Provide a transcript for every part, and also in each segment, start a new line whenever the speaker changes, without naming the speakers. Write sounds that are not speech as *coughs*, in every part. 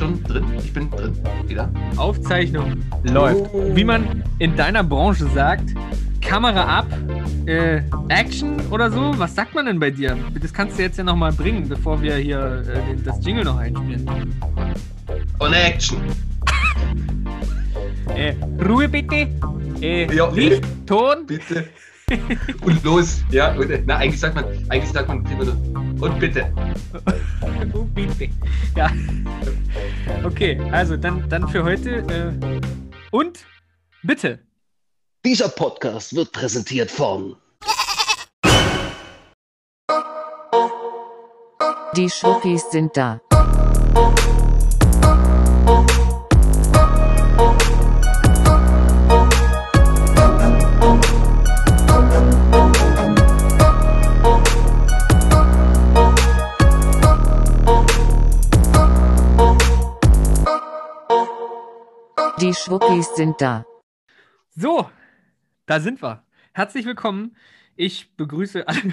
schon drin? Ich bin drin. Wieder.
Aufzeichnung läuft.
Oh.
Wie man in deiner Branche sagt, Kamera ab, äh, Action oder so. Was sagt man denn bei dir? Das kannst du jetzt ja nochmal bringen, bevor wir hier äh, den- das Jingle noch einspielen.
On Action. *laughs*
Äh, Ruhe bitte. Äh,
Ja,
Licht, Ton. *laughs*
Bitte. Und los. Ja, und, na, eigentlich sagt man, eigentlich sagt man und bitte. *laughs*
Oh, bitte. Ja. Okay, also dann, dann für heute. Äh, und bitte.
Dieser Podcast wird präsentiert von
Die Schnuckis sind da. Die Schnuckis sind da.
So, da sind wir. Herzlich willkommen. Ich begrüße alle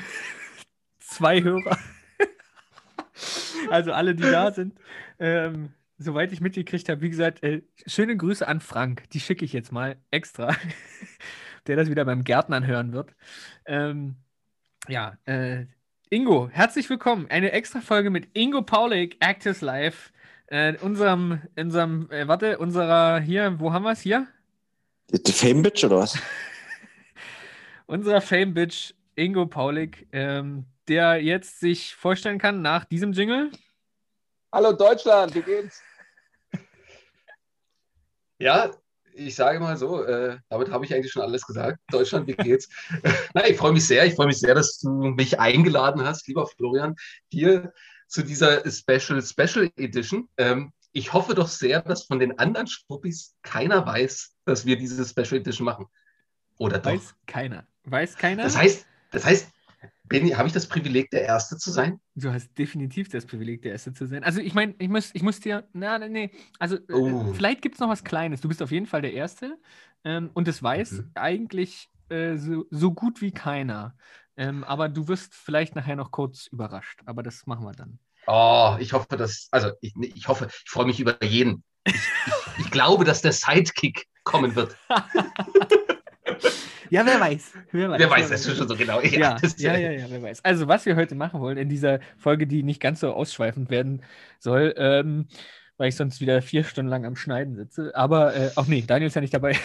*laughs* zwei Hörer. Also alle, die da sind. Ähm, soweit ich mitgekriegt habe, wie gesagt, äh, schöne Grüße an Frank. Die schicke ich jetzt mal extra, *laughs* der das wieder beim Gärtnern hören wird. Ähm, ja, äh, Ingo, herzlich willkommen. Eine extra Folge mit Ingo Paulik, Actors Live. Äh, unserem, unserem, äh, warte, unserer hier, wo haben wir es hier?
Die Fame-Bitch oder was? *laughs*
unserer Fame-Bitch Ingo Paulik, ähm, der jetzt sich vorstellen kann nach diesem Jingle.
Hallo Deutschland, wie geht's? *laughs*
Ja, ich sage mal so, äh, damit habe ich eigentlich schon alles gesagt. Deutschland, wie geht's? *laughs* Na, ich freue mich sehr. Ich freue mich sehr, dass du mich eingeladen hast, lieber Florian, hier zu dieser Special Special Edition. Ähm, ich hoffe doch sehr, dass von den anderen Schwuppis keiner weiß, dass wir diese Special Edition machen. Oder doch?
Weiß keiner. Weiß keiner?
Das heißt, das heißt, habe ich das Privileg, der Erste zu sein?
du hast definitiv das Privileg, der Erste zu sein. Also ich meine, ich muss, ich muss dir, na, nee, nee, also äh,
Oh.
vielleicht gibt es noch was Kleines. Du bist auf jeden Fall der Erste ähm, und das weiß
Mhm.
eigentlich äh, so, so gut wie keiner. Ähm, aber du wirst vielleicht nachher noch kurz überrascht. Aber das machen wir dann.
Oh, ich hoffe, dass, also ich, ich hoffe, ich freue mich über jeden. Ich, ich, ich glaube, dass der Sidekick kommen wird. *laughs*
Ja, wer weiß. Wer weiß,
Wer weiß das schon so genau?
Ja, ja, ja, ja, wer weiß. Also, was wir heute machen wollen in dieser Folge, die nicht ganz so ausschweifend werden soll, ähm, weil ich sonst wieder vier Stunden lang am Schneiden sitze. Aber, äh, auch nee, Daniel ist ja nicht dabei.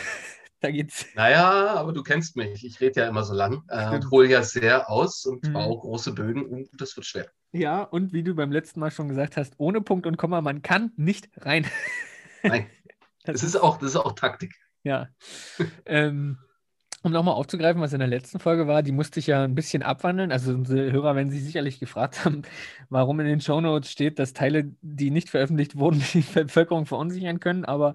Da geht's.
Naja, aber du kennst mich. Ich rede ja immer so lang äh, und hole ja sehr aus und
Mhm.
baue große Bögen und das wird schwer.
Ja, und wie du beim letzten Mal schon gesagt hast, ohne Punkt und Komma, man kann nicht rein.
Nein, *laughs* das ist auch, das ist auch Taktik.
Ja. ähm, um nochmal aufzugreifen, was in der letzten Folge war, die musste ich ja ein bisschen abwandeln. Also unsere Hörer werden sich sicherlich gefragt haben, warum in den Shownotes steht, dass Teile, die nicht veröffentlicht wurden, *laughs* die Bevölkerung verunsichern können. Aber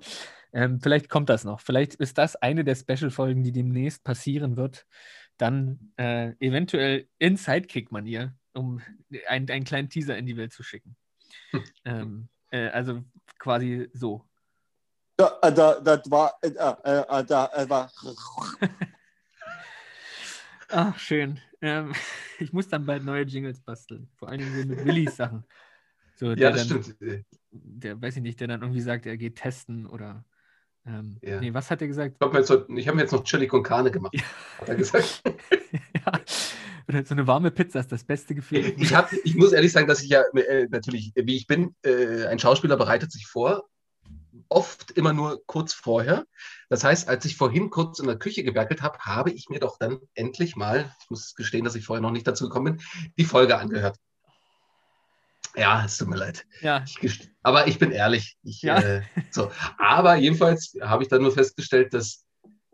ähm, vielleicht kommt das noch. Vielleicht ist das eine der Special-Folgen, die demnächst passieren wird. Dann äh, eventuell in Sidekick-Manier, um einen, einen kleinen Teaser in die Welt zu schicken. *laughs* ähm, äh, also quasi so.
Da, äh, da, das war, äh, äh, äh, da äh, war. *laughs*
Ach, schön. Ähm, *laughs* ich muss dann bald neue Jingles basteln. Vor allen Dingen mit Willis Sachen. So,
Ja,
der
das
dann,
stimmt.
Der, weiß ich nicht, der dann irgendwie sagt, er geht testen oder. Ähm,
Ja.
Nee, was hat er gesagt?
Ich habe mir, jetzt noch- ich hab mir jetzt noch Chili con Carne gemacht, hat er gesagt. *laughs*
ja. Oder so eine warme Pizza ist das beste Gefühl.
Ich, hab, ich muss ehrlich sagen, dass ich ja äh, natürlich, wie ich bin, äh, ein Schauspieler bereitet sich vor, oft immer nur kurz vorher. Das heißt, als ich vorhin kurz in der Küche gewerkelt habe, habe ich mir doch dann endlich mal, ich muss gestehen, dass ich vorher noch nicht dazu gekommen bin, die Folge angehört. Ja, es tut mir leid.
Ja,
Ich aber ich bin ehrlich. Ich,
Ja.
äh, so. Aber jedenfalls habe ich dann nur festgestellt, dass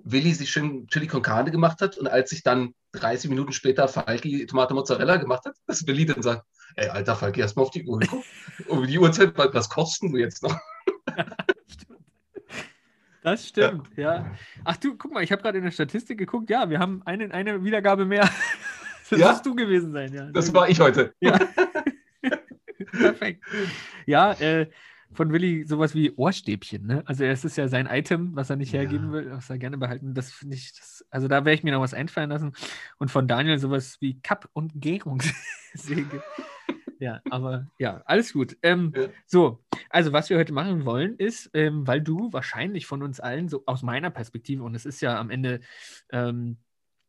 Willi sich schön Chili con Carne gemacht hat und als ich dann 30 Minuten später Falki Tomate Mozzarella gemacht hat, dass Willi dann sagt, ey, alter Falki, erst mal auf die Uhr geguckt. Um die Uhrzeit, was, kosten du jetzt noch? *laughs*
das stimmt, ja. Ach du, guck mal, ich habe gerade in der Statistik geguckt. Ja, wir haben eine, eine Wiedergabe mehr. *laughs* Das
Ja?
musst du gewesen sein, ja.
Das war ich heute.
Ja. *laughs* Perfekt. Ja, äh, von Willi sowas wie Ohrstäbchen, ne? Also es ist ja sein Item, was er nicht
Ja.
hergeben will, was er gerne behalten. Das finde ich, das, also da werde ich mir noch was einfallen lassen. Und von Daniel sowas wie Kapp- und Gärungssäge. *laughs* ja, aber ja, alles gut. Ähm,
Ja.
So, Also, was wir heute machen wollen, ist, ähm, weil du wahrscheinlich von uns allen, so aus meiner Perspektive, und es ist ja am Ende, ähm,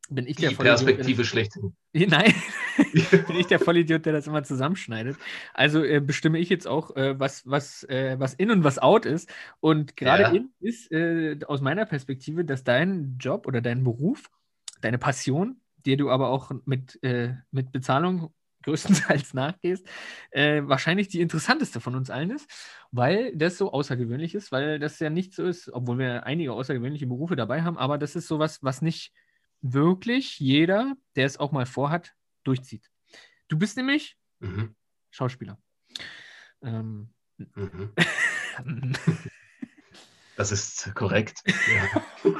bin ich der
Die
Vollidiot, der das-
Perspektive schlechthin. *laughs*
Nein, *laughs* bin ich der Vollidiot, der das immer zusammenschneidet. Also äh, bestimme ich jetzt auch, äh, was, was, äh, was in und was out ist. Und gerade
Ja.
in ist äh, aus meiner Perspektive, dass dein Job oder dein Beruf, deine Passion, dir du aber auch mit, äh, mit Bezahlung *laughs* größtenteils nachgehst, äh, wahrscheinlich die interessanteste von uns allen ist, weil das so außergewöhnlich ist, weil das ja nicht so ist, obwohl wir einige außergewöhnliche Berufe dabei haben, aber das ist sowas, was nicht wirklich jeder, der es auch mal vorhat, durchzieht. Du bist nämlich
Mhm.
Schauspieler. Ähm,
Mhm. *laughs* Das ist korrekt. Ja. *laughs*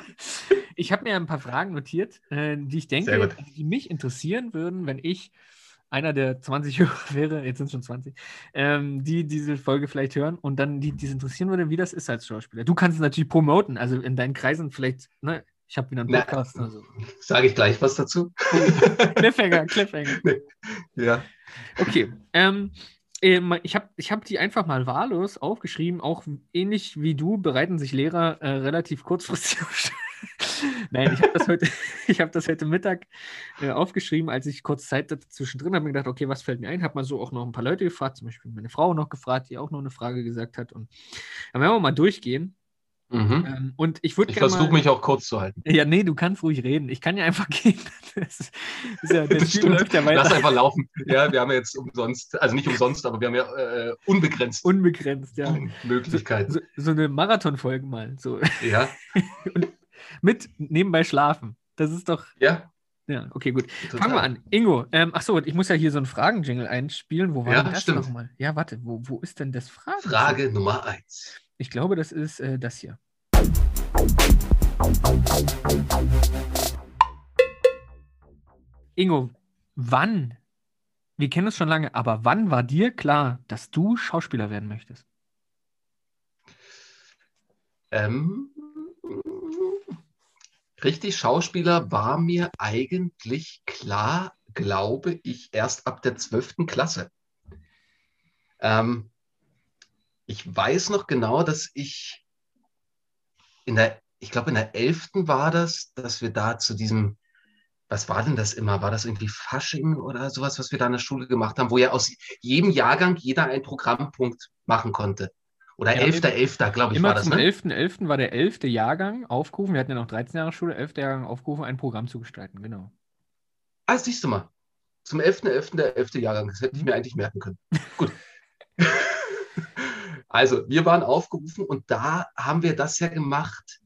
ich habe mir ein paar Fragen notiert, äh, die ich denke, die mich interessieren würden, wenn ich einer der 20 Hörer *laughs* wäre, jetzt sind es schon 20, ähm, die diese Folge vielleicht hören und dann die, die es interessieren würde, wie das ist als Schauspieler. Du kannst es natürlich promoten, also in deinen Kreisen vielleicht, ne, ich habe wieder einen Podcast. Also.
Sage ich gleich was dazu? *laughs*
Cliffhanger, *laughs* Cliffhanger.
Ja.
Okay. Ähm, ähm, ich habe ich hab die einfach mal wahllos aufgeschrieben. Auch ähnlich wie du bereiten sich Lehrer äh, relativ kurzfristig auf. *laughs* Nein, ich habe das, heute- ich hab das heute Mittag äh, aufgeschrieben, als ich kurz Zeit zwischendrin habe. mir gedacht, okay, was fällt mir ein? Habe mal so auch noch ein paar Leute gefragt, zum Beispiel meine Frau noch gefragt, die auch noch eine Frage gesagt hat. Und dann werden wir mal durchgehen.
Mhm.
Ähm, und ich würde
Ich versuche mich auch kurz zu halten.
Ja, nee, du kannst ruhig reden. Ich kann ja einfach *laughs* gehen. Das ist, ist ja,
Das stimmt.
läuft ja.
Lass einfach laufen. Ja, wir haben ja jetzt umsonst, also nicht umsonst, aber wir haben ja äh, unbegrenzt
Unbegrenzt, ja.
Möglichkeiten.
So, so eine Marathonfolge mal. So.
Ja, *laughs*
Mit nebenbei schlafen. Das ist doch.
ja.
Ja, okay, gut.
total.
Fangen wir an. Ingo, ähm, achso, ich muss ja hier so einen Fragen-Jingle einspielen. Wo war
Ja,
das
stimmt.
nochmal? Ja, warte, wo, wo ist denn das Fragen?
Frage Nummer eins.
Ich glaube, das ist äh, das hier. Ingo, wann, wir kennen es schon lange, aber wann war dir klar, dass du Schauspieler werden möchtest?
Ähm, richtig, Schauspieler war mir eigentlich klar, glaube ich, erst ab der 12. Klasse. Ähm, ich weiß noch genau, dass ich in der, ich glaube, in der 11. war das, dass wir da zu diesem, was war denn das immer? War das irgendwie Fasching oder sowas, was wir da in der Schule gemacht haben, wo ja aus jedem Jahrgang jeder einen Programmpunkt machen konnte? Oder
Ja,
11.11., glaube ich,
Immer
war das,
zum
ne?
11.11. war der 11. Jahrgang aufgerufen. Wir hatten ja noch 13 Jahre Schule, 11. Jahrgang aufgerufen, ein Programm zu gestalten. Genau.
Ah, siehst du mal. Zum 11.11. der 11. Jahrgang. Das hätte ich
Mhm.
mir eigentlich merken können. *laughs* Gut. *laughs* Also, wir waren aufgerufen und da haben wir das ja gemacht.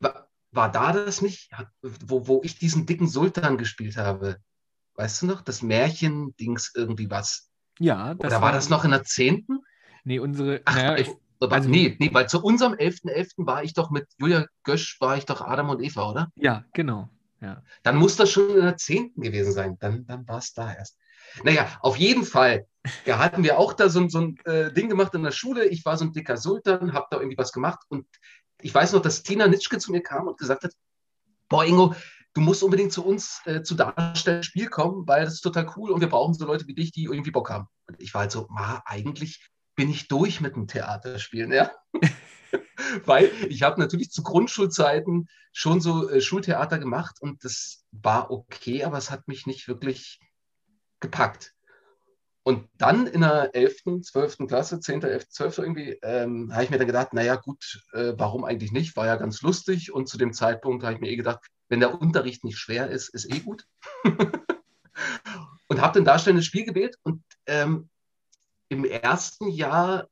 War, war da das nicht, wo, wo ich diesen dicken Sultan gespielt habe? Weißt du noch? Das Märchen-Dings irgendwie was.
Ja, das
Oder war das noch in der 10.?
Nee, unsere.
Ach,
naja,
ich,
also-
nee, nee, weil zu unserem 11.11. war ich doch mit Julia Gösch, war ich doch Adam und Eva, oder?
ja, genau. Ja.
Dann muss das schon in der 10. gewesen sein. Dann, dann war es da erst. Naja, auf jeden Fall. Ja, hatten wir auch da so, so ein äh, Ding gemacht in der Schule. Ich war so ein dicker Sultan, habe da irgendwie was gemacht. Und ich weiß noch, dass Tina Nitschke zu mir kam und gesagt hat: Boah, Ingo, du musst unbedingt zu uns äh, zu Darstellen Spiel kommen, weil das ist total cool und wir brauchen so Leute wie dich, die irgendwie Bock haben. Und ich war halt so: Ma, eigentlich bin ich durch mit dem Theaterspielen, ja. *laughs* *laughs* Weil ich habe natürlich zu Grundschulzeiten schon so äh, Schultheater gemacht und das war okay, aber es hat mich nicht wirklich gepackt. Und dann in der 11., 12. Klasse, 10., 11., 12. irgendwie, ähm, habe ich mir dann gedacht, naja gut, äh, warum eigentlich nicht? War ja ganz lustig und zu dem Zeitpunkt habe ich mir eh gedacht, wenn der Unterricht nicht schwer ist, ist eh gut. *laughs* und habe dann darstellendes Spiel gewählt und ähm, im ersten Jahr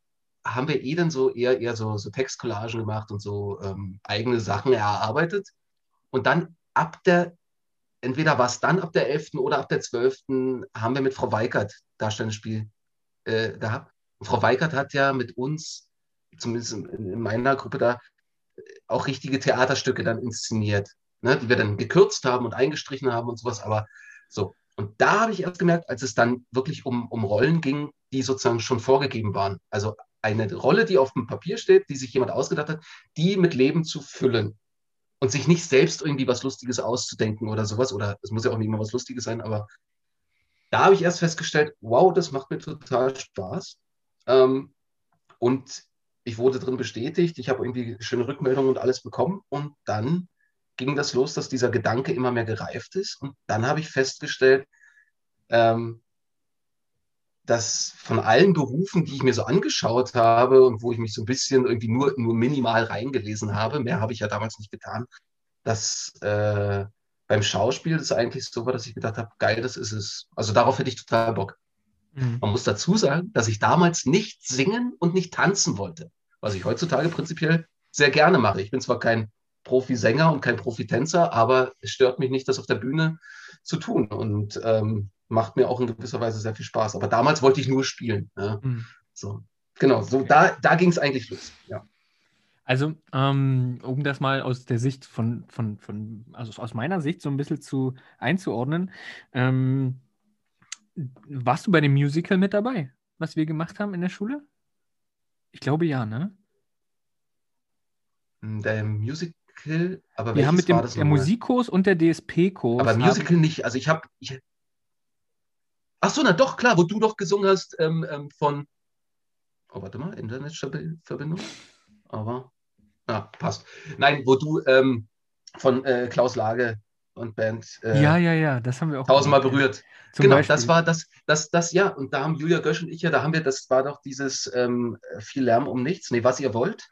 haben wir eh dann so eher, eher so, so Textcollagen gemacht und so ähm, eigene Sachen erarbeitet. Und dann ab der, entweder war es dann ab der 11. oder ab der 12. haben wir mit Frau Weikert darstellendes Spiel äh, gehabt. Und Frau Weikert hat ja mit uns, zumindest in, in meiner Gruppe da, auch richtige Theaterstücke dann inszeniert, ne, die wir dann gekürzt haben und eingestrichen haben und sowas. Aber so. Und da habe ich erst gemerkt, als es dann wirklich um, um Rollen ging, die sozusagen schon vorgegeben waren. Also eine Rolle, die auf dem Papier steht, die sich jemand ausgedacht hat, die mit Leben zu füllen und sich nicht selbst irgendwie was Lustiges auszudenken oder sowas. Oder es muss ja auch nicht immer was Lustiges sein, aber da habe ich erst festgestellt, wow, das macht mir total Spaß. Ähm, und ich wurde drin bestätigt. Ich habe irgendwie schöne Rückmeldungen und alles bekommen. Und dann ging das los, dass dieser Gedanke immer mehr gereift ist. Und dann habe ich festgestellt, ähm, dass von allen Berufen, die ich mir so angeschaut habe und wo ich mich so ein bisschen irgendwie nur, nur minimal reingelesen habe, mehr habe ich ja damals nicht getan, dass äh, beim Schauspiel das eigentlich so war, dass ich gedacht habe, geil, das ist es. Also darauf hätte ich total Bock.
Mhm.
Man muss dazu sagen, dass ich damals nicht singen und nicht tanzen wollte, was ich heutzutage prinzipiell sehr gerne mache. Ich bin zwar kein Profisänger und kein Profitänzer, aber es stört mich nicht, das auf der Bühne zu tun und ähm, macht mir auch in gewisser Weise sehr viel Spaß. Aber damals wollte ich nur spielen. Ja.
Mhm.
So. Genau, so da, da ging es eigentlich los. Ja.
Also, ähm, um das mal aus der Sicht von, von, von, also aus meiner Sicht so ein bisschen zu einzuordnen, ähm, warst du bei dem Musical mit dabei, was wir gemacht haben in der Schule? Ich glaube ja, ne?
Der Musical, aber
Wir haben mit dem der? Musikkurs und der DSP-Kurs.
Aber Musical nicht. Also ich habe. Ich... Ach so, na doch, klar, wo du doch gesungen hast ähm, ähm, von. Oh, warte mal, Internetverbindung. Aber. Ja, passt. Nein, wo du ähm, von äh, Klaus Lage und Band äh,
Ja, ja, ja, das haben wir auch
tausendmal
gemacht,
berührt.
Zum
genau,
Beispiel.
das war das, das, das, ja. Und da haben Julia Gösch und ich ja, da haben wir, das war doch dieses ähm, viel Lärm um nichts. Nee, was ihr wollt.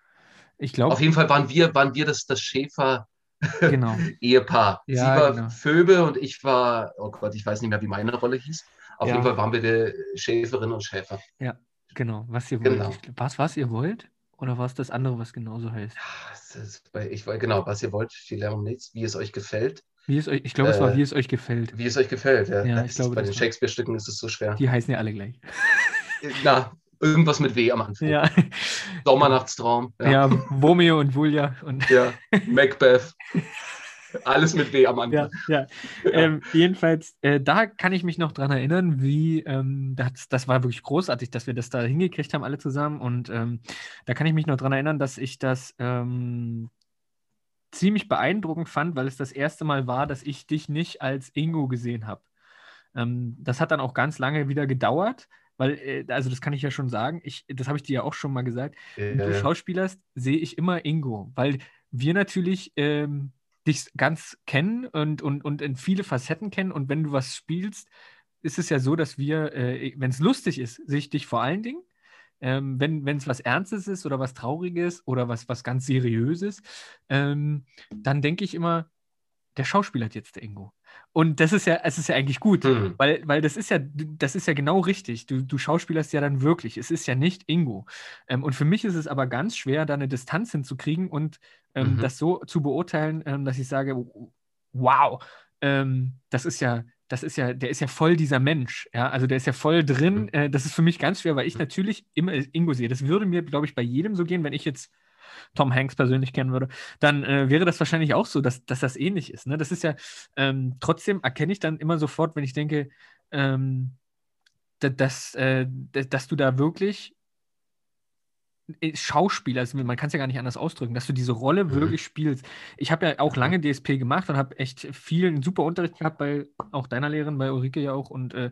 Ich glaube,
Auf jeden Fall waren wir, waren wir das, das Schäfer. *laughs*
genau.
Ehepaar.
Ja,
Sie war
genau.
Phoebe und ich war, oh Gott, ich weiß nicht mehr, wie meine Rolle hieß. Auf
Ja.
jeden Fall waren wir die Schäferin und Schäfer.
Genau, was ihr wollt.
Genau.
Was, was ihr wollt? Oder war es das andere, was genauso heißt?
Ist, bei- ich war genau, was ihr wollt, viel Lärm nichts, wie es euch gefällt.
Wie es euch, ich glaube, es war,
Äh,
wie es euch gefällt.
Wie es euch gefällt, ja.
Ja, ich glaube,
bei den Shakespeare-Stücken ist es so schwer.
Die heißen ja alle gleich.
Na, irgendwas *laughs* mit W am Anfang.
Ja,
Sommernachtstraum.
ja. Romeo und Julia und
ja. Macbeth. Alles mit W am
Ja,
Anfang.
ja. Ähm, jedenfalls, äh, da kann ich mich noch dran erinnern, wie ähm, das, das war wirklich großartig, dass wir das da hingekriegt haben, alle zusammen. Und ähm, da kann ich mich noch dran erinnern, dass ich das ähm, ziemlich beeindruckend fand, weil es das erste Mal war, dass ich dich nicht als Ingo gesehen habe. Ähm, das hat dann auch ganz lange wieder gedauert, weil, äh, also das kann ich ja schon sagen, ich, das habe ich dir ja auch schon mal gesagt, wenn du
Äh,
schauspielerst, sehe ich immer Ingo, weil wir natürlich ähm, dich ganz kennen und, und, und in viele Facetten kennen. Und wenn du was spielst, ist es ja so, dass wir, äh, wenn es lustig ist, sehe ich dich vor allen Dingen. Ähm, wenn es was Ernstes ist oder was Trauriges oder was, was ganz Seriöses, ähm, dann denke ich immer, der Schauspieler hat jetzt der Ingo. Und das ist ja, es ist ja eigentlich gut,
Hm.
weil, weil das ist ja, das ist ja genau richtig. Du, du schauspielerst ja dann wirklich. Es ist ja nicht Ingo. Ähm, und für mich ist es aber ganz schwer, da eine Distanz hinzukriegen und ähm,
Mhm.
das so zu beurteilen, ähm, dass ich sage, wow, ähm, das ist ja, das ist ja, der ist ja voll dieser Mensch. Ja, also der ist ja voll drin.
Mhm.
Äh, das ist für mich ganz schwer, weil ich natürlich immer Ingo sehe. Das würde mir, glaube ich, bei jedem so gehen, wenn ich jetzt Tom Hanks persönlich kennen würde, dann äh, wäre das wahrscheinlich auch so, dass, dass das ähnlich ist. Ne? Das ist ja, ähm, trotzdem erkenne ich dann immer sofort, wenn ich denke, ähm, da- dass, äh, da- dass du da wirklich Schauspieler, also man kann es ja gar nicht anders ausdrücken, dass du diese Rolle
Mhm.
wirklich spielst. Ich habe ja auch lange DSP gemacht und habe echt viel, einen super Unterricht gehabt bei auch deiner Lehrerin, bei Ulrike ja auch und äh,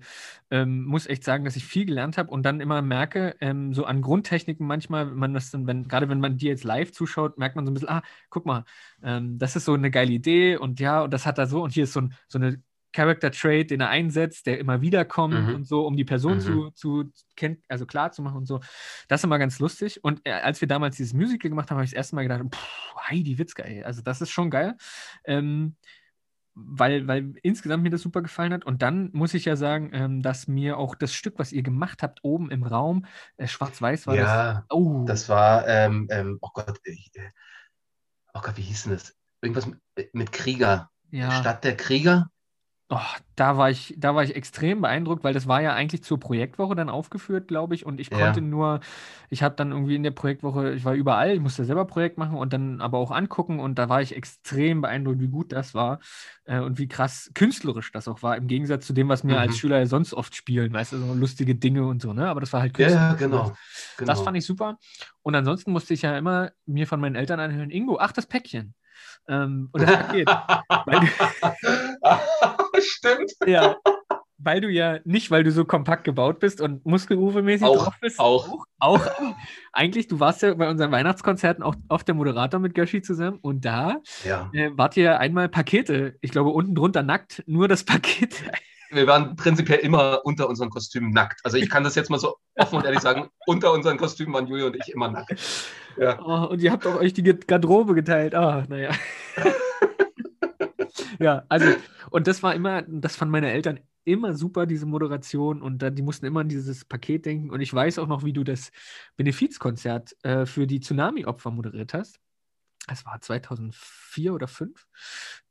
ähm, muss echt sagen, dass ich viel gelernt habe und dann immer merke, ähm, so an Grundtechniken manchmal, wenn man das dann, wenn, gerade wenn man dir jetzt live zuschaut, merkt man so ein bisschen, ah, guck mal, ähm, das ist so eine geile Idee und ja, und das hat er so und hier ist so, ein, so eine Character Trait, den er einsetzt, der immer wieder kommt
Mhm.
und so, um die Person
Mhm.
zu, zu kenn, also klar zu machen und so. Das ist immer ganz lustig. Und äh, als wir damals dieses Musical gemacht haben, habe ich das erste Mal gedacht, pff, Heidi Witzka, ey. Also das ist schon geil. Ähm, weil, weil insgesamt mir das super gefallen hat. Und dann muss ich ja sagen, ähm, dass mir auch das Stück, was ihr gemacht habt, oben im Raum, äh, schwarz-weiß war das.
Ja,
Oh,
das war, ähm, ähm, oh Gott, ich, äh, oh Gott, wie hieß denn das? Irgendwas mit, mit Krieger.
ja.
Stadt der Krieger?
Oh, da war ich, da war ich extrem beeindruckt, weil das war ja eigentlich zur Projektwoche dann aufgeführt, glaube ich. Und ich
Ja.
konnte nur, ich habe dann irgendwie in der Projektwoche, ich war überall, ich musste selber Projekt machen und dann aber auch angucken. Und da war ich extrem beeindruckt, wie gut das war äh, und wie krass künstlerisch das auch war, im Gegensatz zu dem, was wir als
Mhm.
Schüler ja sonst oft spielen, weißt du, so lustige Dinge und so, ne? Aber das war halt
Ja,
künstlerisch.
ja, genau. genau.
Das fand ich super. Und ansonsten musste ich ja immer mir von meinen Eltern anhören, Ingo, ach, das Päckchen. Ähm, und das Paket. Weil- *laughs*
Stimmt.
Ja, weil du ja nicht, weil du so kompakt gebaut bist und muskelufermäßig
Auch,
drauf bist.
auch.
Auch, auch. Eigentlich, du warst ja bei unseren Weihnachtskonzerten auch oft der Moderator mit Göschi zusammen und da
Ja.
äh, wart ihr einmal Pakete. Ich glaube, unten drunter nackt, nur das Paket.
Wir waren prinzipiell immer unter unseren Kostümen nackt. Also ich kann das jetzt mal so offen und ehrlich sagen, *laughs* unter unseren Kostümen waren Julia und ich immer nackt. Ja.
Oh, und ihr habt auch euch die Garderobe geteilt. Ah, naja. *laughs* ja, also, und das war immer, das fanden meine Eltern immer super, diese Moderation. Und dann, die mussten immer an dieses Paket denken. Und ich weiß auch noch, wie du das Benefizkonzert äh, für die Tsunami-Opfer moderiert hast. Das war 2004 oder 2005.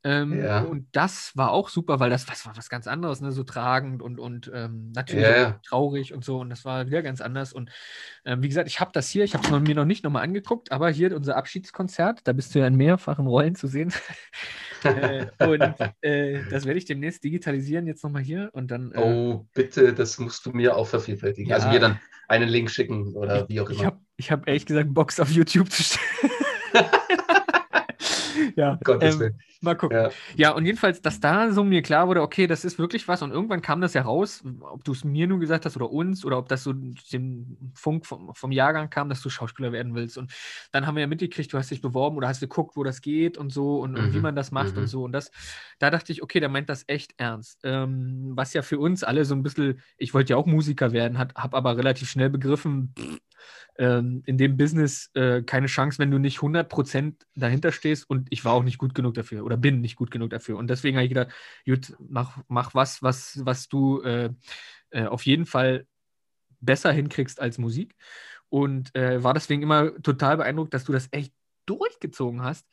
Ähm,
Ja.
Und das war auch super, weil das, das war was ganz anderes, ne? so tragend und, und ähm, natürlich
Ja,
traurig und so. Und das war wieder ganz anders. Und ähm, wie gesagt, ich habe das hier, ich habe es mir noch nicht nochmal angeguckt, aber hier unser Abschiedskonzert, da bist du ja in mehrfachen Rollen zu sehen. *laughs* äh, und äh, das werde ich demnächst digitalisieren, jetzt nochmal hier. Und dann. Äh,
Oh, bitte, das musst du mir auch vervielfältigen.
Ja.
Also mir dann einen Link schicken oder wie auch
ich
immer.
habe ich hab ehrlich gesagt Box auf YouTube zu stellen. *laughs* *laughs* ja,
Gottes
ähm,
Willen.
mal gucken.
Ja.
Ja, und jedenfalls, dass da so mir klar wurde, okay, das ist wirklich was. Und irgendwann kam das ja raus, ob du es mir nur gesagt hast oder uns, oder ob das so dem Funk vom, vom Jahrgang kam, dass du Schauspieler werden willst. Und dann haben wir ja mitgekriegt, du hast dich beworben oder hast geguckt, wo das geht und so und, und wie
Mhm,
man das macht
mhm.
und so. Und das, da dachte ich, okay, der meint das echt ernst. Ähm, was ja für uns alle so ein bisschen, ich wollte ja auch Musiker werden, habe aber relativ schnell begriffen, pff, ähm, in dem Business äh, keine Chance, wenn du nicht 100% dahinter stehst und ich war auch nicht gut genug dafür oder bin nicht gut genug dafür. Und deswegen habe ich gedacht, gut, mach, mach was, was, was du äh, äh, auf jeden Fall besser hinkriegst als Musik. Und äh, war deswegen immer total beeindruckt, dass du das echt durchgezogen hast.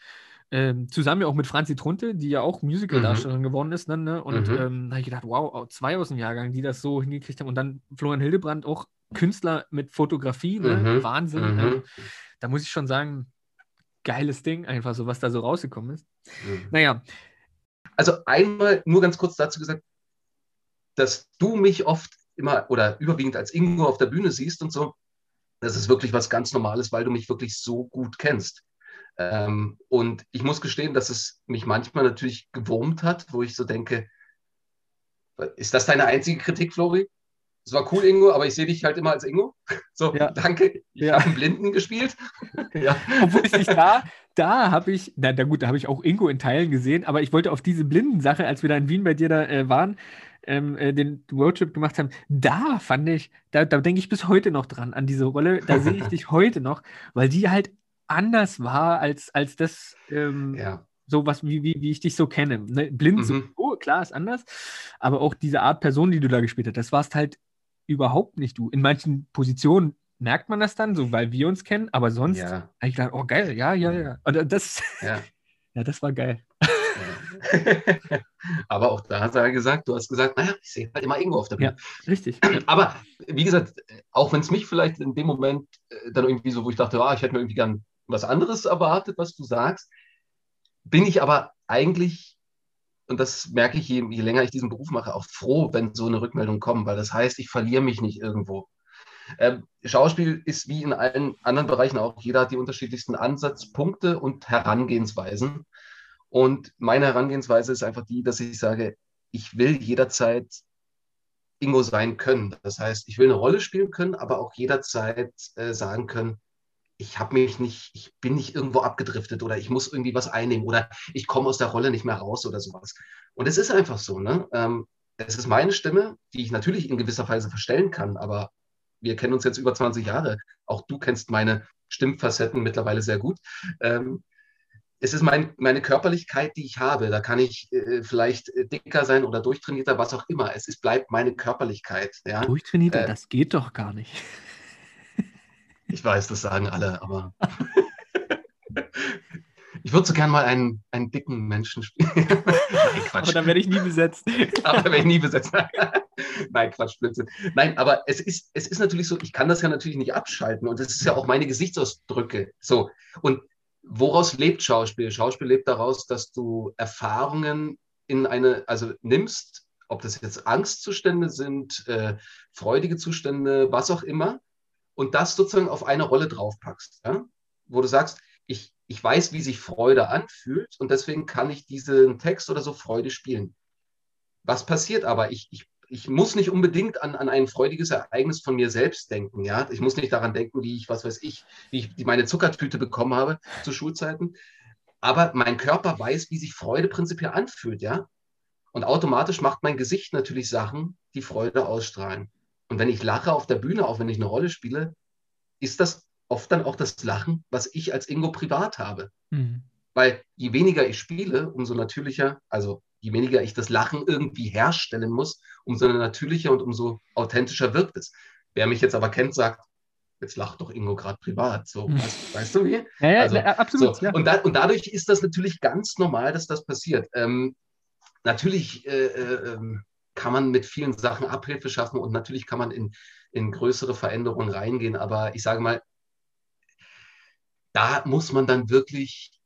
Ähm, zusammen ja auch mit Franzi Trunte, die ja auch Musical-Darstellerin geworden ist. Dann, ne? Und
Mhm.
ähm, da habe ich gedacht, wow, zwei aus dem Jahrgang, die das so hingekriegt haben. Und dann Florian Hildebrand, auch Künstler mit Fotografie, ne?
Mhm.
Wahnsinn.
Mhm.
Also, da muss ich schon sagen, geiles Ding, einfach so, was da so rausgekommen ist.
Mhm.
Naja,
Also einmal nur ganz kurz dazu gesagt, dass du mich oft immer oder überwiegend als Ingo auf der Bühne siehst und so, das ist wirklich was ganz Normales, weil du mich wirklich so gut kennst. Ähm, und ich muss gestehen, dass es mich manchmal natürlich gewurmt hat, wo ich so denke, ist das deine einzige Kritik, Flori? Es war cool, Ingo, aber ich sehe dich halt immer als Ingo. *laughs* So,
Ja.
danke. Ich
Ja.
habe einen Blinden gespielt. *laughs* ja.
Obwohl ich nicht da, da habe ich, na, na gut, da habe ich auch Ingo in Teilen gesehen, aber ich wollte auf diese Blindensache, als wir da in Wien bei dir da äh, waren, ähm, äh, den Roadtrip gemacht haben, da fand ich, da, da denke ich bis heute noch dran, an diese Rolle, da sehe ich *laughs* dich heute noch, weil die halt anders war als, als das, ähm,
ja.
so was, wie, wie, wie ich dich so kenne. Ne? Blind, so,
Mhm.
oh, klar, ist anders, aber auch diese Art Person, die du da gespielt hast, das warst halt überhaupt nicht du. In manchen Positionen merkt man das dann, so weil wir uns kennen, aber sonst
Ja.
habe ich gedacht, oh geil, ja, ja, ja. Und das, *laughs*
ja.
ja, das war geil. *laughs*
Aber auch da hat er gesagt, du hast gesagt, naja, ich sehe halt immer Ingo auf der Bühne.
Richtig. *clears throat*
Aber wie gesagt, auch wenn es mich vielleicht in dem Moment äh, dann irgendwie so, wo ich dachte, ah, ich hätte mir irgendwie gern was anderes erwartet, was du sagst, bin ich aber eigentlich, und das merke ich, je, je länger ich diesen Beruf mache, auch froh, wenn so eine Rückmeldung kommt, weil das heißt, ich verliere mich nicht irgendwo. Ähm, Schauspiel ist wie in allen anderen Bereichen auch, jeder hat die unterschiedlichsten Ansatzpunkte und Herangehensweisen. Und meine Herangehensweise ist einfach die, dass ich sage, ich will jederzeit Ingo sein können. Das heißt, ich will eine Rolle spielen können, aber auch jederzeit äh, sagen können, ich habe mich nicht, ich bin nicht irgendwo abgedriftet oder ich muss irgendwie was einnehmen oder ich komme aus der Rolle nicht mehr raus oder sowas. Und es ist einfach so, ne? Ähm, es ist meine Stimme, die ich natürlich in gewisser Weise verstellen kann, aber wir kennen uns jetzt über 20 Jahre. Auch du kennst meine Stimmfacetten mittlerweile sehr gut. Ähm, es ist mein, meine Körperlichkeit, die ich habe. Da kann ich äh, vielleicht äh, dicker sein oder durchtrainierter, was auch immer. Es ist, bleibt meine Körperlichkeit. Ja?
Durchtrainiert,
Äh,
das geht doch gar nicht. *laughs*
Ich weiß, das sagen alle, aber ich würde so gern mal einen, einen dicken Menschen spielen. *laughs* Nein,
Aber
Quatsch.
dann werde ich nie besetzt.
aber da werde ich nie besetzt. *laughs* Nein, Quatsch, Blödsinn. Nein, aber es ist, es ist natürlich so, ich kann das ja natürlich nicht abschalten und es ist ja auch meine Gesichtsausdrücke. So. Und woraus lebt Schauspiel? Schauspiel lebt daraus, dass du Erfahrungen in eine, also nimmst, ob das jetzt Angstzustände sind, äh, freudige Zustände, was auch immer, und das sozusagen auf eine Rolle draufpackst. Ja? Wo du sagst, ich, ich weiß, wie sich Freude anfühlt und deswegen kann ich diesen Text oder so Freude spielen. Was passiert aber? Ich, ich ich muss nicht unbedingt an, an ein freudiges Ereignis von mir selbst denken. Ja? Ich muss nicht daran denken, wie ich, was weiß ich, wie ich meine Zuckertüte bekommen habe zu Schulzeiten. Aber mein Körper weiß, wie sich Freude prinzipiell anfühlt. Ja? Und automatisch macht mein Gesicht natürlich Sachen, die Freude ausstrahlen. Und wenn ich lache auf der Bühne, auch wenn ich eine Rolle spiele, ist das oft dann auch das Lachen, was ich als Ingo privat habe.
Mhm.
Weil je weniger ich spiele, umso natürlicher, also je weniger ich das Lachen irgendwie herstellen muss, umso natürlicher und umso authentischer wirkt es. Wer mich jetzt aber kennt, sagt, jetzt lacht doch Ingo gerade privat. So,
Hm.
weißt, weißt du wie?
Ja, ja,
Also,
na, absolut.
So,
ja.
und, da, und dadurch ist das natürlich ganz normal, dass das passiert. Ähm, natürlich äh, äh, ähm, kann man mit vielen Sachen Abhilfe schaffen und natürlich kann man in, in größere Veränderungen reingehen, aber ich sage mal, da muss man dann wirklich,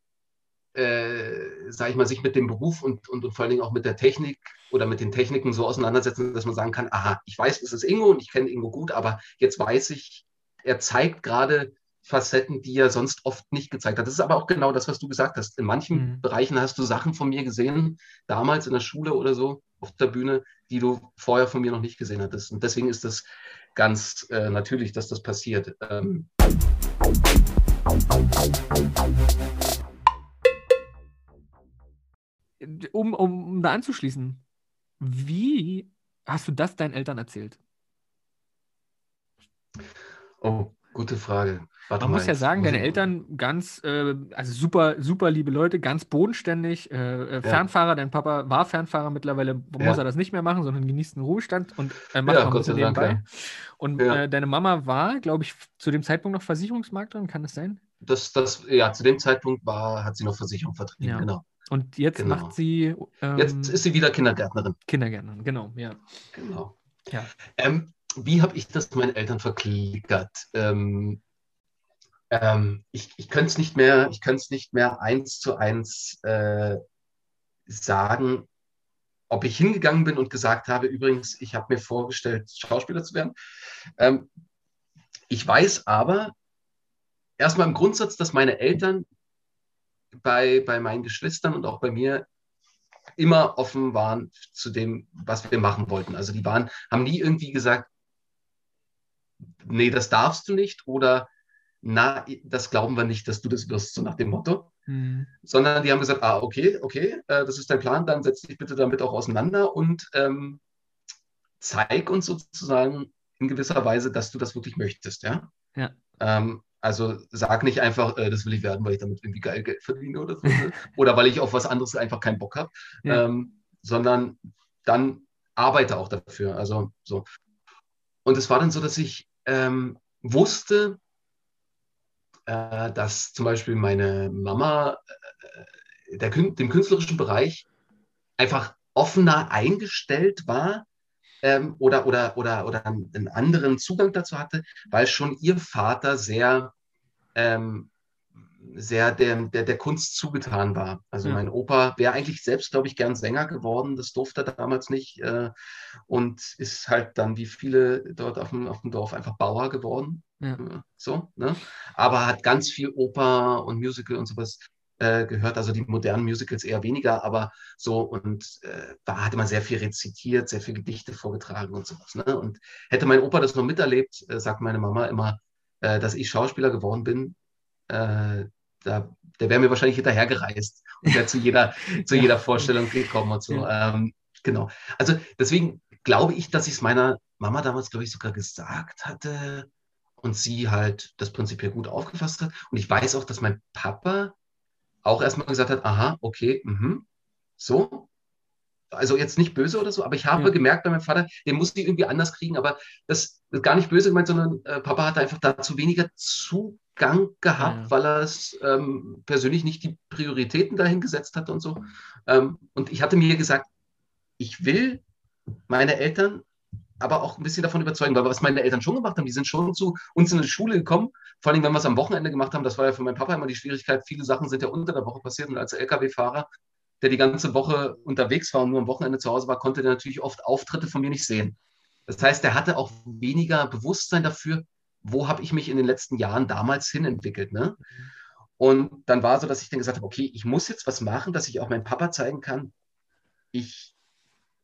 äh, sage ich mal, sich mit dem Beruf und, und, und vor allen Dingen auch mit der Technik oder mit den Techniken so auseinandersetzen, dass man sagen kann, aha, ich weiß, es ist Ingo und ich kenne Ingo gut, aber jetzt weiß ich, er zeigt gerade Facetten, die er sonst oft nicht gezeigt hat. Das ist aber auch genau das, was du gesagt hast. In manchen
Mhm.
Bereichen hast du Sachen von mir gesehen, damals in der Schule oder so, auf der Bühne, die du vorher von mir noch nicht gesehen hattest. Und deswegen ist das ganz äh, natürlich, dass das passiert. Ähm,
Um, um, um da anzuschließen, wie hast du das deinen Eltern erzählt?
oh, gute Frage. Warte
Man
mal,
muss ja sagen,
muss
deine Eltern ganz, äh, also super, super liebe Leute, ganz bodenständig. Äh, äh, Fernfahrer, dein Papa war Fernfahrer, mittlerweile muss
Ja.
er das nicht mehr machen, sondern genießt den Ruhestand und äh, macht
Ja,
auch ein bisschen
sei Dank,
nebenbei. Und
Ja.
äh, deine Mama war, glaube ich, zu dem Zeitpunkt noch Versicherungsmaklerin, kann das sein?
Das, das, ja, zu dem Zeitpunkt war, hat sie noch Versicherung vertrieben,
Ja.
genau.
Und jetzt
Genau.
macht sie ähm,
Jetzt ist sie wieder Kindergärtnerin.
Kindergärtnerin, genau, ja.
Genau.
Ja.
Ähm, wie habe ich das meinen Eltern verklickert? Ähm, ähm, ich ich könnte es nicht mehr, ich könnte nicht mehr eins zu eins äh, sagen, ob ich hingegangen bin und gesagt habe, übrigens, ich habe mir vorgestellt, Schauspieler zu werden. Ähm, ich weiß aber erstmal im Grundsatz, dass meine Eltern bei, bei meinen Geschwistern und auch bei mir immer offen waren zu dem, was wir machen wollten. Also die waren, haben nie irgendwie gesagt, nee, das darfst du nicht oder na, das glauben wir nicht, dass du das wirst, so nach dem Motto.
Mhm.
Sondern die haben gesagt, ah, okay, okay, äh, das ist dein Plan, dann setz dich bitte damit auch auseinander und ähm, zeig uns sozusagen in gewisser Weise, dass du das wirklich möchtest, ja.
Ja.
Ähm, also sag nicht einfach, äh, das will ich werden, weil ich damit irgendwie geil Geld verdiene oder so. ne? *laughs* oder weil ich auf was anderes einfach keinen Bock habe.
Ja.
Ähm, sondern dann arbeite auch dafür. Also so. Und es war dann so, dass ich ähm, wusste, äh, dass zum Beispiel meine Mama äh, der, dem künstlerischen Bereich einfach offener eingestellt war ähm, oder, oder, oder, oder einen anderen Zugang dazu hatte, weil schon ihr Vater sehr, ähm, sehr der, der, der Kunst zugetan war. Also
Ja.
mein Opa wäre eigentlich selbst, glaube ich, gern Sänger geworden, das durfte er damals nicht äh, und ist halt dann wie viele dort auf dem, auf dem Dorf einfach Bauer geworden.
Ja.
Äh, So, ne? Aber hat ganz viel Oper und Musical und sowas äh, gehört, also die modernen Musicals eher weniger, aber so und äh, da hatte man sehr viel rezitiert, sehr viel Gedichte vorgetragen und sowas. Ne? Und hätte mein Opa das noch miterlebt, äh, sagt meine Mama immer, äh, dass ich Schauspieler geworden bin, äh, da, der wäre mir wahrscheinlich hinterhergereist und wäre zu jeder, *laughs* zu jeder Vorstellung gekommen und so. Ähm, genau. Also deswegen glaube ich, dass ich es meiner Mama damals, glaube ich, sogar gesagt hatte und sie halt das prinzipiell gut aufgefasst hat. Und ich weiß auch, dass mein Papa auch erstmal gesagt hat, aha, okay, mhm, so. Also jetzt nicht böse oder so, aber ich habe
Ja.
gemerkt bei meinem Vater, den muss ich irgendwie anders kriegen, aber das ist gar nicht böse gemeint, sondern äh, Papa hatte einfach dazu weniger Zugang gehabt,
Ja.
weil er es ähm, persönlich nicht die Prioritäten dahin gesetzt hat und so. Ähm, und ich hatte mir gesagt, ich will meine Eltern aber auch ein bisschen davon überzeugen, weil was meine Eltern schon gemacht haben, die sind schon zu uns in die Schule gekommen, vor allem wenn wir es am Wochenende gemacht haben, das war ja für meinen Papa immer die Schwierigkeit, viele Sachen sind ja unter der Woche passiert und als Lkw-Fahrer, der die ganze Woche unterwegs war und nur am Wochenende zu Hause war, konnte der natürlich oft Auftritte von mir nicht sehen. Das heißt, der hatte auch weniger Bewusstsein dafür, wo habe ich mich in den letzten Jahren damals hinentwickelt. Ne? Und dann war so, dass ich dann gesagt habe, okay, ich muss jetzt was machen, dass ich auch meinem Papa zeigen kann, ich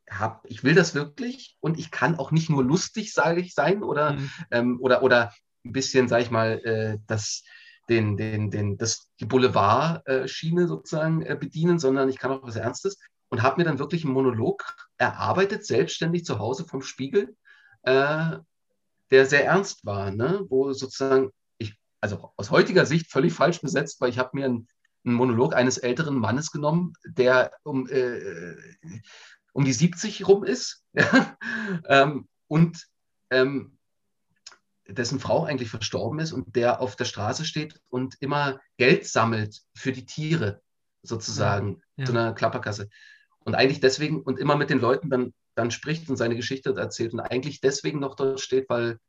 hab, ich will das wirklich und ich kann auch nicht nur lustig, sage ich, sein oder,
Mhm.
ähm, oder, oder ein bisschen, sage ich mal, äh, das, den, den, den, das, die Boulevard-Schiene sozusagen äh, bedienen, sondern ich kann auch was Ernstes und habe mir dann wirklich einen Monolog erarbeitet, selbstständig zu Hause vom Spiegel, äh, der sehr ernst war, ne? wo sozusagen, ich, also aus heutiger Sicht völlig falsch besetzt, weil ich habe mir einen, einen Monolog eines älteren Mannes genommen, der um, äh, um die 70 rum ist *laughs* ähm, und ähm, dessen Frau eigentlich verstorben ist und der auf der Straße steht und immer Geld sammelt für die Tiere, sozusagen,
Ja, ja.
zu einer Klapperkasse. Und eigentlich deswegen und immer mit den Leuten dann, dann spricht und seine Geschichte erzählt und eigentlich deswegen noch dort steht, weil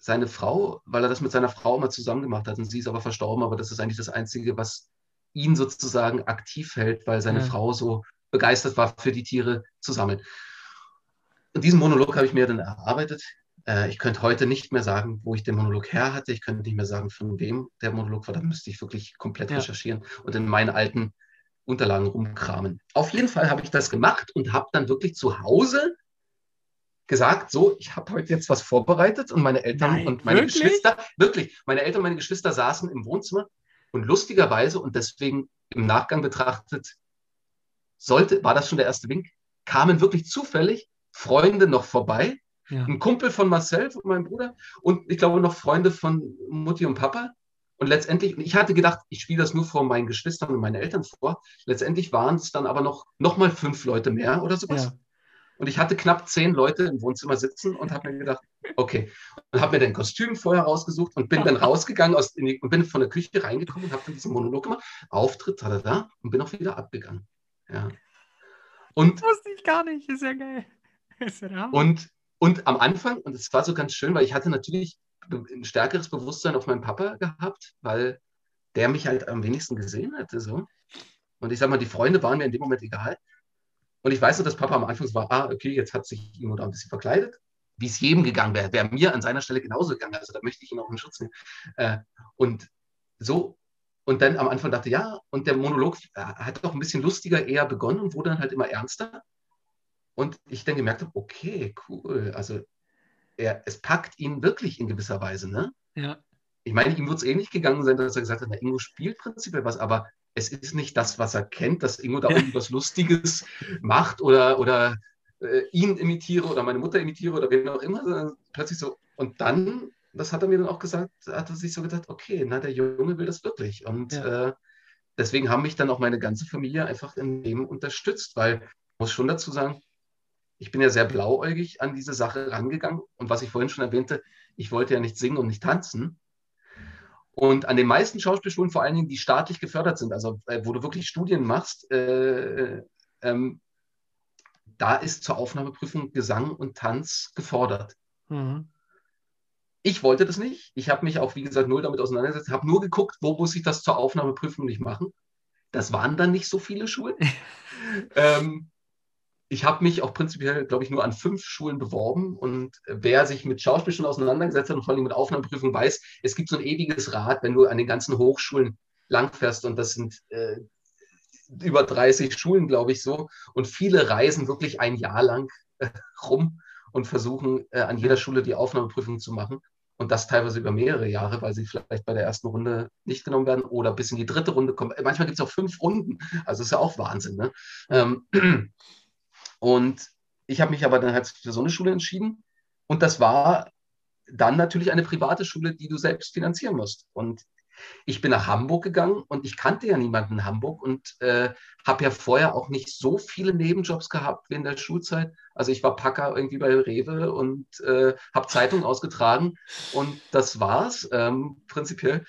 seine Frau, weil er das mit seiner Frau immer zusammen gemacht hat und sie ist aber verstorben, aber das ist eigentlich das Einzige, was ihn sozusagen aktiv hält, weil seine
Ja.
Frau so begeistert war, für die Tiere zu sammeln. Und diesen Monolog habe ich mir dann erarbeitet. Äh, ich könnte heute nicht mehr sagen, wo ich den Monolog her hatte. Ich könnte nicht mehr sagen, von wem der Monolog war. Da müsste ich wirklich komplett
Ja.
recherchieren und in meinen alten Unterlagen rumkramen. Auf jeden Fall habe ich das gemacht und habe dann wirklich zu Hause gesagt, so, ich habe heute jetzt was vorbereitet und meine Eltern
Nein,
und meine
wirklich?
Geschwister, wirklich, meine Eltern und meine Geschwister saßen im Wohnzimmer und lustigerweise und deswegen im Nachgang betrachtet, sollte, war das schon der erste Wink, kamen wirklich zufällig Freunde noch vorbei,
Ja.
ein Kumpel von Marcel, von meinem Bruder und ich glaube noch Freunde von Mutti und Papa. Und letztendlich, und ich hatte gedacht, ich spiele das nur vor meinen Geschwistern und meinen Eltern vor. Letztendlich waren es dann aber noch, noch mal fünf Leute mehr oder sowas.
Ja.
Und ich hatte knapp zehn Leute im Wohnzimmer sitzen und habe mir gedacht, okay. Und habe mir dann Kostüm vorher rausgesucht und bin dann *laughs* rausgegangen aus, die, und bin von der Küche reingekommen und habe dann diesen Monolog gemacht, Auftritt, da, da, und bin auch wieder abgegangen. Ja. Und
Das wusste ich gar nicht. Ist ja geil. *laughs* Ist ja
und, und am Anfang, und es war so ganz schön, weil ich hatte natürlich ein stärkeres Bewusstsein auf meinen Papa gehabt, weil der mich halt am wenigsten gesehen hatte. So. Und ich sag mal, die Freunde waren mir in dem Moment egal. Und ich weiß nur, dass Papa am Anfang war, ah, okay, jetzt hat sich da ein bisschen verkleidet. Wie es jedem gegangen wäre, wäre mir an seiner Stelle genauso gegangen. Also da möchte ich ihn auch in Schutz nehmen. Äh, und so, und dann am Anfang dachte, ja, und der Monolog äh, hat auch ein bisschen lustiger eher begonnen und wurde dann halt immer ernster. Und ich dann gemerkt habe, okay, cool. Also er, es packt ihn wirklich in gewisser Weise. Ne?
ja.
Ich meine, ihm wird es ähnlich gegangen sein, dass er gesagt hat, na, Ingo spielt prinzipiell was, aber es ist nicht das, was er kennt, dass Ingo da
Ja.
irgendwas Lustiges macht oder, oder äh, ihn imitiere oder meine Mutter imitiere oder wen auch immer. sondern Plötzlich so. Und dann, das hat er mir dann auch gesagt, hat er sich so gedacht, okay, na, der Junge will das wirklich. Und
Ja.
äh, deswegen haben mich dann auch meine ganze Familie einfach in dem unterstützt, weil ich muss schon dazu sagen, ich bin ja sehr blauäugig an diese Sache rangegangen. Und was ich vorhin schon erwähnte, ich wollte ja nicht singen und nicht tanzen. Und an den meisten Schauspielschulen, vor allen Dingen, die staatlich gefördert sind, also äh, wo du wirklich Studien machst, äh, ähm, da ist zur Aufnahmeprüfung Gesang und Tanz gefordert.
Mhm.
Ich wollte das nicht. Ich habe mich auch, wie gesagt, null damit auseinandergesetzt, habe nur geguckt, wo muss ich das zur Aufnahmeprüfung nicht machen. Das waren dann nicht so viele Schulen. *laughs* ähm, ich habe mich auch prinzipiell, glaube ich, nur an fünf Schulen beworben. Und wer sich mit Schauspiel schon auseinandergesetzt hat und vor allem mit Aufnahmeprüfung weiß, es gibt so ein ewiges Rad, wenn du an den ganzen Hochschulen langfährst. Und das sind äh, über 30 Schulen, glaube ich, so. Und viele reisen wirklich ein Jahr lang äh, rum und versuchen äh, an jeder Schule die Aufnahmeprüfung zu machen. Und das teilweise über mehrere Jahre, weil sie vielleicht bei der ersten Runde nicht genommen werden oder bis in die dritte Runde kommen. Manchmal gibt es auch fünf Runden. Also ist ja auch Wahnsinn. Ne? Ähm, und ich habe mich aber dann halt für so eine Schule entschieden. Und das war dann natürlich eine private Schule, die du selbst finanzieren musst. Und ich bin nach Hamburg gegangen und ich kannte ja niemanden in Hamburg und äh, habe ja vorher auch nicht so viele Nebenjobs gehabt wie in der Schulzeit. Also ich war Packer irgendwie bei Rewe und äh, habe Zeitung ausgetragen und das war's ähm, prinzipiell.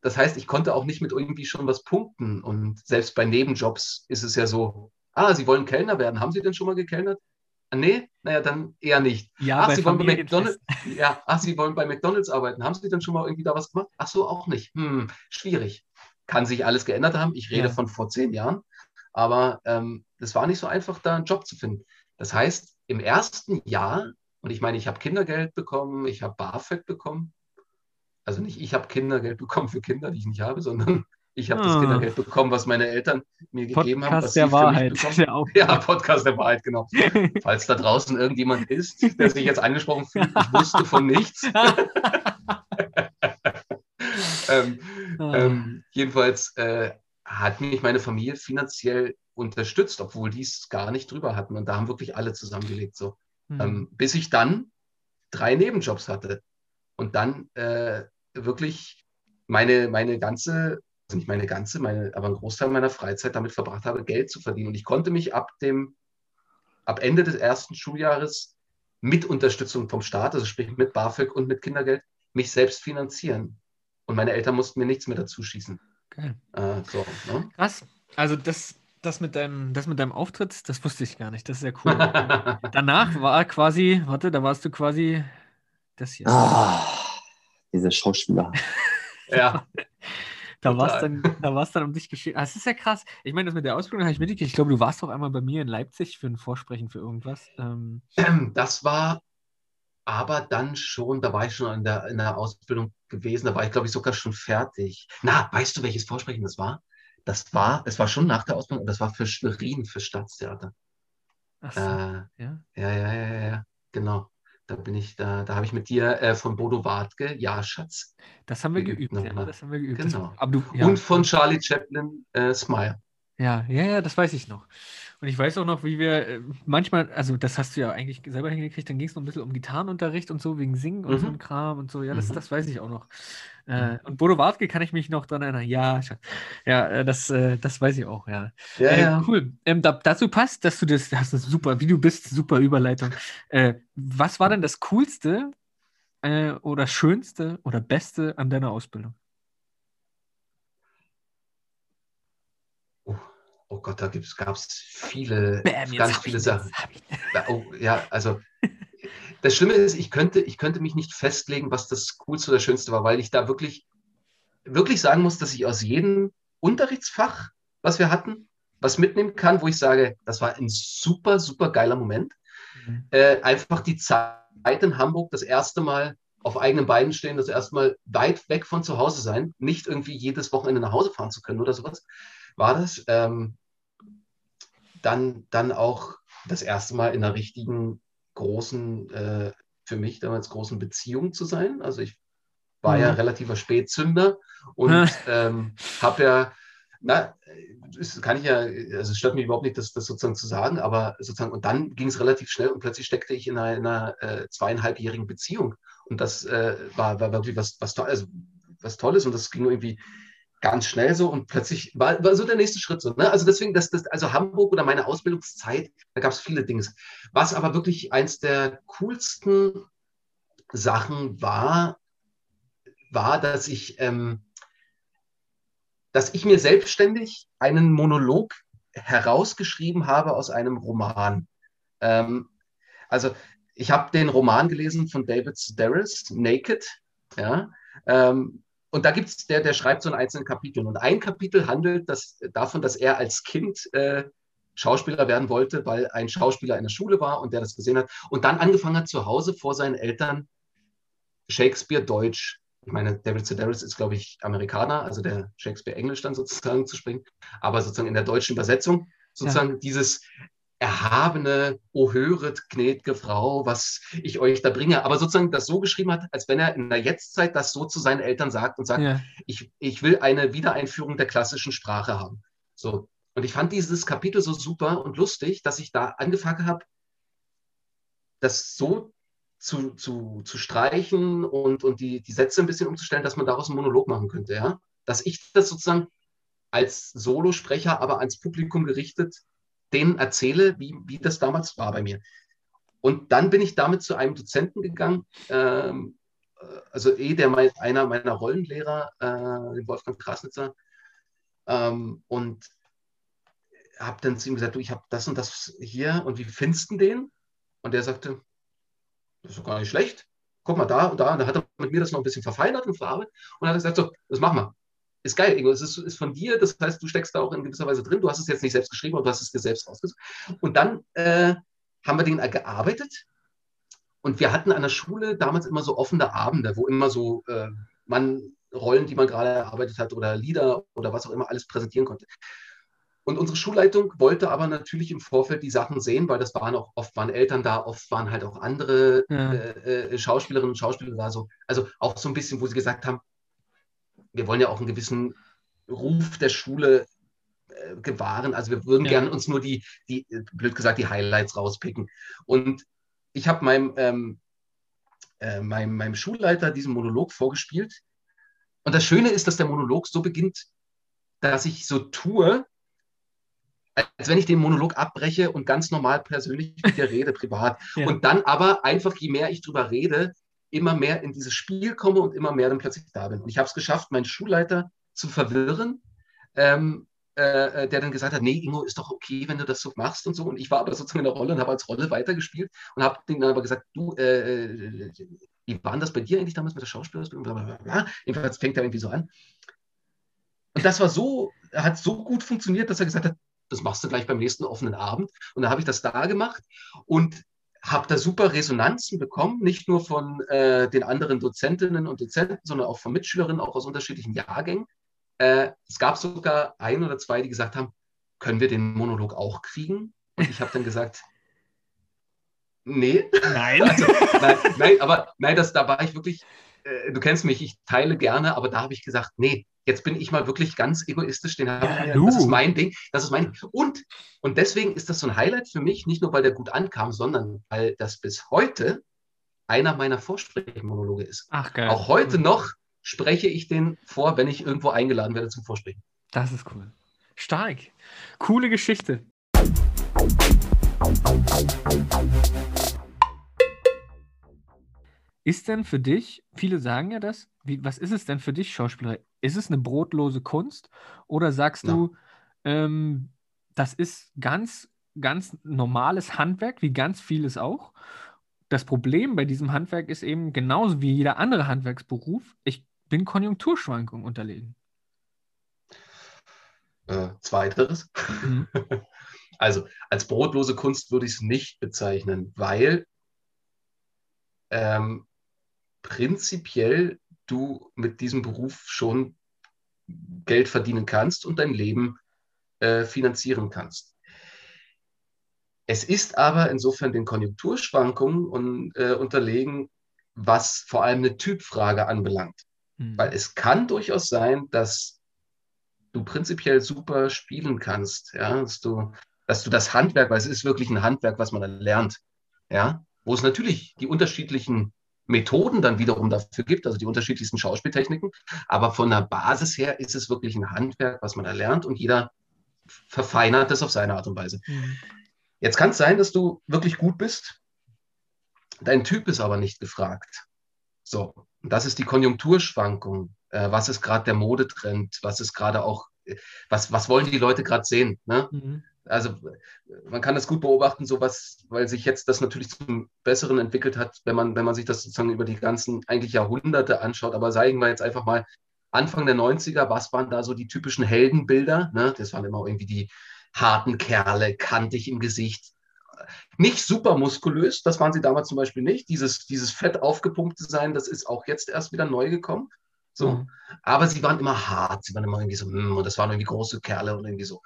Das heißt, ich konnte auch nicht mit irgendwie schon was punkten und selbst bei Nebenjobs ist es ja so, ah, Sie wollen Kellner werden, haben Sie denn schon mal gekellnert? Ah, nee, naja, dann eher nicht.
Ja,
ach, Sie wollen bei. McDonald's, ja, ach, Sie wollen bei McDonalds arbeiten. Haben Sie denn schon mal irgendwie da was gemacht? Ach so, auch nicht. Hm, schwierig. Kann sich alles geändert haben. Ich rede
Ja.
von vor zehn Jahren. Aber ähm, es war nicht so einfach, da einen Job zu finden. Das heißt, im ersten Jahr, und ich meine, ich habe Kindergeld bekommen, ich habe BAföG bekommen. Also nicht ich habe Kindergeld *laughs* bekommen für Kinder, die ich nicht habe, sondern Ich habe das
Ah.
Kindergeld bekommen, was meine Eltern mir gegeben haben.
Podcast der Wahrheit. Der *laughs*
Ja, Podcast der Wahrheit, genau. *laughs* Falls da draußen irgendjemand ist, der sich jetzt angesprochen fühlt, ich wusste von nichts. *laughs* ähm, ähm, jedenfalls äh, hat mich meine Familie finanziell unterstützt, obwohl die es gar nicht drüber hatten. Und da haben wirklich alle zusammengelebt. So.
Hm.
Ähm, bis ich dann drei Nebenjobs hatte und dann äh, wirklich meine, meine ganze, nicht meine ganze, meine, aber einen Großteil meiner Freizeit damit verbracht habe, Geld zu verdienen. Und ich konnte mich ab dem, ab Ende des ersten Schuljahres mit Unterstützung vom Staat, also sprich mit BAföG und mit Kindergeld, mich selbst finanzieren. Und meine Eltern mussten mir nichts mehr dazu schießen.
Geil.
Äh, so, ne?
Krass. Also das, das, mit deinem, das mit deinem Auftritt, das wusste ich gar nicht. Das ist sehr cool. *laughs* Danach war quasi, warte, da warst du quasi das hier.
Ah, diese Schauspieler.
ja, *laughs*
da war es dann, da dann um dich geschehen. Ah, Das ist ja krass. Ich meine, das mit der Ausbildung habe ich mitgekriegt. Ich glaube, du warst doch einmal bei mir in Leipzig für ein Vorsprechen für irgendwas. Ähm,
Das war aber dann schon, da war ich schon in der, in der Ausbildung gewesen, da war ich, glaube ich, sogar schon fertig. Na, weißt du, welches Vorsprechen das war? Das war, es war schon nach der Ausbildung und das war für Schwerin, für Staatstheater.
ach so,
Äh,
ja,
ja, ja, ja, ja, genau. Da bin ich, da, da habe ich mit dir äh, von Bodo Wartke, ja, Schatz.
Das haben wir
geübt
geübt. Ja, das haben wir geübt.
Genau.
Du, ja,
Und von Charlie Chaplin, äh, Smile.
Ja, ja, ja, das weiß ich noch. Und ich weiß auch noch, wie wir äh, manchmal, also das hast du ja eigentlich selber hingekriegt, dann ging es noch ein bisschen um Gitarrenunterricht und so, wegen Singen und so
Mhm.
ein Kram und so. Ja, das,
Mhm.
das weiß ich auch noch. Äh, und Bodo Wartke kann ich mich noch dran erinnern. Ja, ja, äh, das, äh, das weiß ich auch, ja.
Ja,
Äh,
ja.
Cool. Ähm, da, dazu passt, dass du das, das ist super, wie du bist, super Überleitung. Äh, was war denn das Coolste oder Schönste oder Beste an deiner Ausbildung?
Oh, Gott, da gab es viele,
Bam,
ganz viele
ich,
Sachen. Oh, ja, also das Schlimme ist, ich könnte, ich könnte mich nicht festlegen, was das Coolste oder Schönste war, weil ich da wirklich, wirklich sagen muss, dass ich aus jedem Unterrichtsfach, was wir hatten, was mitnehmen kann, wo ich sage, das war ein super, super geiler Moment.
Mhm.
Äh, einfach die Zeit in Hamburg, das erste Mal auf eigenen Beinen stehen, das erste Mal weit weg von zu Hause sein, nicht irgendwie jedes Wochenende nach Hause fahren zu können oder sowas, war das. Ähm, dann, dann auch das erste Mal in einer richtigen großen, äh, für mich damals großen Beziehung zu sein. Also ich war ja
Mhm.
relativer Spätzünder und *laughs* ähm, habe ja, na, das kann ich ja, also es stört mich überhaupt nicht, das, das sozusagen zu sagen, aber sozusagen, und dann ging es relativ schnell und plötzlich steckte ich in einer, in einer äh, zweieinhalbjährigen Beziehung. Und das äh, war, war wirklich was, was, toll, also, was Tolles und das ging irgendwie ganz schnell so und plötzlich war, war so der nächste Schritt so. Ne? Also deswegen, das, das, also Hamburg oder meine Ausbildungszeit, da gab es viele Dinge. Was aber wirklich eins der coolsten Sachen war, war, dass ich, ähm, dass ich mir selbstständig einen Monolog herausgeschrieben habe aus einem Roman. Ähm, also ich habe den Roman gelesen von David Sedaris, Naked, ja, ähm, und da gibt es, der, der schreibt so in einzelnen Kapiteln. Und ein Kapitel handelt das, davon, dass er als Kind äh, Schauspieler werden wollte, weil ein Schauspieler in der Schule war und der das gesehen hat. Und dann angefangen hat, zu Hause vor seinen Eltern Shakespeare Deutsch. Ich meine, David Sedaris ist, glaube ich, Amerikaner, also der Shakespeare Englisch dann sozusagen zu springen. Aber sozusagen in der deutschen Übersetzung sozusagen ja. dieses erhabene, o höret, gnädige Frau, was ich euch da bringe. Aber sozusagen das so geschrieben hat, als wenn er in der Jetztzeit das so zu seinen Eltern sagt und sagt, ja. ich, ich will eine Wiedereinführung der klassischen Sprache haben. So. Und ich fand dieses Kapitel so super und lustig, dass ich da angefangen habe, das so zu, zu, zu streichen und, und die, die Sätze ein bisschen umzustellen, dass man daraus einen Monolog machen könnte. Ja? Dass ich das sozusagen als Solosprecher, aber ans Publikum gerichtet denen erzähle, wie, wie das damals war bei mir. Und dann bin ich damit zu einem Dozenten gegangen, ähm, also eh der mein, einer meiner Rollenlehrer, äh, Wolfgang Krasnitzer, ähm, und habe dann zu ihm gesagt, du, ich habe das und das hier und wie findest du den? Und der sagte, das ist doch gar nicht schlecht. Guck mal da und da. Und da hat er mit mir das noch ein bisschen verfeinert und verarbeitet und hat gesagt, so, das machen wir ist geil, Ingo. Es ist, ist, von dir, das heißt, du steckst da auch in gewisser Weise drin. Du hast es jetzt nicht selbst geschrieben, aber du hast es dir selbst rausgesucht. Und dann äh, haben wir den gearbeitet. Und wir hatten an der Schule damals immer so offene Abende, wo immer so äh, man Rollen, die man gerade erarbeitet hat oder Lieder oder was auch immer alles präsentieren konnte. Und unsere Schulleitung wollte aber natürlich im Vorfeld die Sachen sehen, weil das waren auch oft waren Eltern da, oft waren halt auch andere
Ja.
äh, äh, Schauspielerinnen und Schauspieler da. So. Also auch so ein bisschen, wo sie gesagt haben, wir wollen ja auch einen gewissen Ruf der Schule äh, gewahren. Also wir würden
Ja.
gerne uns nur die, die, blöd gesagt, die Highlights rauspicken. Und ich habe meinem, ähm, äh, meinem, meinem Schulleiter diesen Monolog vorgespielt. Und das Schöne ist, dass der Monolog so beginnt, dass ich so tue, als wenn ich den Monolog abbreche und ganz normal persönlich mit dir rede, privat. *laughs*
Ja.
Und dann aber einfach, je mehr ich drüber rede, immer mehr in dieses Spiel komme und immer mehr dann plötzlich da bin. Und ich habe es geschafft, meinen Schulleiter zu verwirren, ähm, äh, äh, der dann gesagt hat, nee, Ingo, ist doch okay, wenn du das so machst und so. Und ich war aber sozusagen in der Rolle und habe als Rolle weitergespielt und habe dann aber gesagt, du, äh, äh, wie war das bei dir eigentlich damals mit der Schauspielausbildung? Jedenfalls fängt er irgendwie so an. Und das war so, hat so gut funktioniert, dass er gesagt hat, das machst du gleich beim nächsten offenen Abend. Und da habe ich das da gemacht und habe da super Resonanzen bekommen, nicht nur von äh, den anderen Dozentinnen und Dozenten, sondern auch von Mitschülerinnen, auch aus unterschiedlichen Jahrgängen. Äh, es gab sogar ein oder zwei, die gesagt haben, können wir den Monolog auch kriegen? Und ich habe dann gesagt, nee.
Nein. *laughs*
Also, nein, nein, aber nein, das, da war ich wirklich, äh, du kennst mich, ich teile gerne, aber da habe ich gesagt, nee, jetzt bin ich mal wirklich ganz egoistisch, den habe ich das ist mein Ding, das ist mein Ding. Und, und deswegen ist das so ein Highlight für mich, nicht nur, weil der gut ankam, sondern weil das bis heute einer meiner Vorsprechmonologe ist.
Ach, geil.
Auch heute noch spreche ich den vor, wenn ich irgendwo eingeladen werde zum Vorsprechen.
Das ist cool. Stark. Coole Geschichte. Ist denn für dich, viele sagen ja das, wie, was ist es denn für dich, Schauspieler? Ist es eine brotlose Kunst oder sagst
Ja.
du, ähm, das ist ganz, ganz normales Handwerk, wie ganz vieles auch? Das Problem bei diesem Handwerk ist eben genauso wie jeder andere Handwerksberuf, ich bin Konjunkturschwankungen unterlegen.
Äh, zweiteres.
Mhm. *laughs*
Also als brotlose Kunst würde ich es nicht bezeichnen, weil ähm, prinzipiell du mit diesem Beruf schon Geld verdienen kannst und dein Leben äh, finanzieren kannst. Es ist aber insofern den Konjunkturschwankungen un, äh, unterlegen, was vor allem eine Typfrage anbelangt.
Mhm.
Weil es kann durchaus sein, dass du prinzipiell super spielen kannst, ja, dass du, dass du das Handwerk, weil es ist wirklich ein Handwerk, was man dann lernt, ja, wo es natürlich die unterschiedlichen Methoden dann wiederum dafür gibt, also die unterschiedlichsten Schauspieltechniken, aber von der Basis her ist es wirklich ein Handwerk, was man erlernt und jeder verfeinert das auf seine Art und Weise.
Mhm.
Jetzt kann es sein, dass du wirklich gut bist, dein Typ ist aber nicht gefragt. So, das ist die Konjunkturschwankung. Äh, was ist gerade der Modetrend? Was ist gerade auch, äh, was, was wollen die Leute gerade sehen? Ne?
Mhm.
Also man kann das gut beobachten, sowas, weil sich jetzt das natürlich zum Besseren entwickelt hat, wenn man, wenn man sich das sozusagen über die ganzen eigentlich Jahrhunderte anschaut. Aber sagen wir jetzt einfach mal Anfang der 90er, was waren da so die typischen Heldenbilder? Ne? Das waren immer irgendwie die harten Kerle, kantig im Gesicht. Nicht super muskulös, das waren sie damals zum Beispiel nicht. Dieses, dieses fett aufgepumpte Sein, das ist auch jetzt erst wieder neu gekommen. So.
Mhm.
Aber sie waren immer hart, sie waren immer irgendwie so, mm, und das waren irgendwie große Kerle und irgendwie so.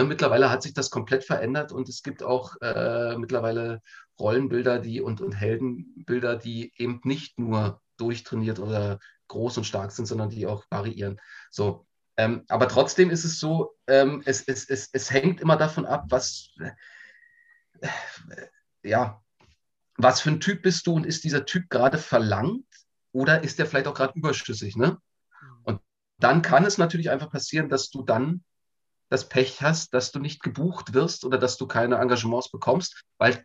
Und mittlerweile hat sich das komplett verändert und es gibt auch äh, mittlerweile Rollenbilder die, und, und Heldenbilder, die eben nicht nur durchtrainiert oder groß und stark sind, sondern die auch variieren. So. Ähm, aber trotzdem ist es so, ähm, es, es, es, es hängt immer davon ab, was, äh, ja, was für ein Typ bist du und ist dieser Typ gerade verlangt oder ist der vielleicht auch gerade überschüssig, ne? Und dann kann es natürlich einfach passieren, dass du dann das Pech hast, dass du nicht gebucht wirst oder dass du keine Engagements bekommst, weil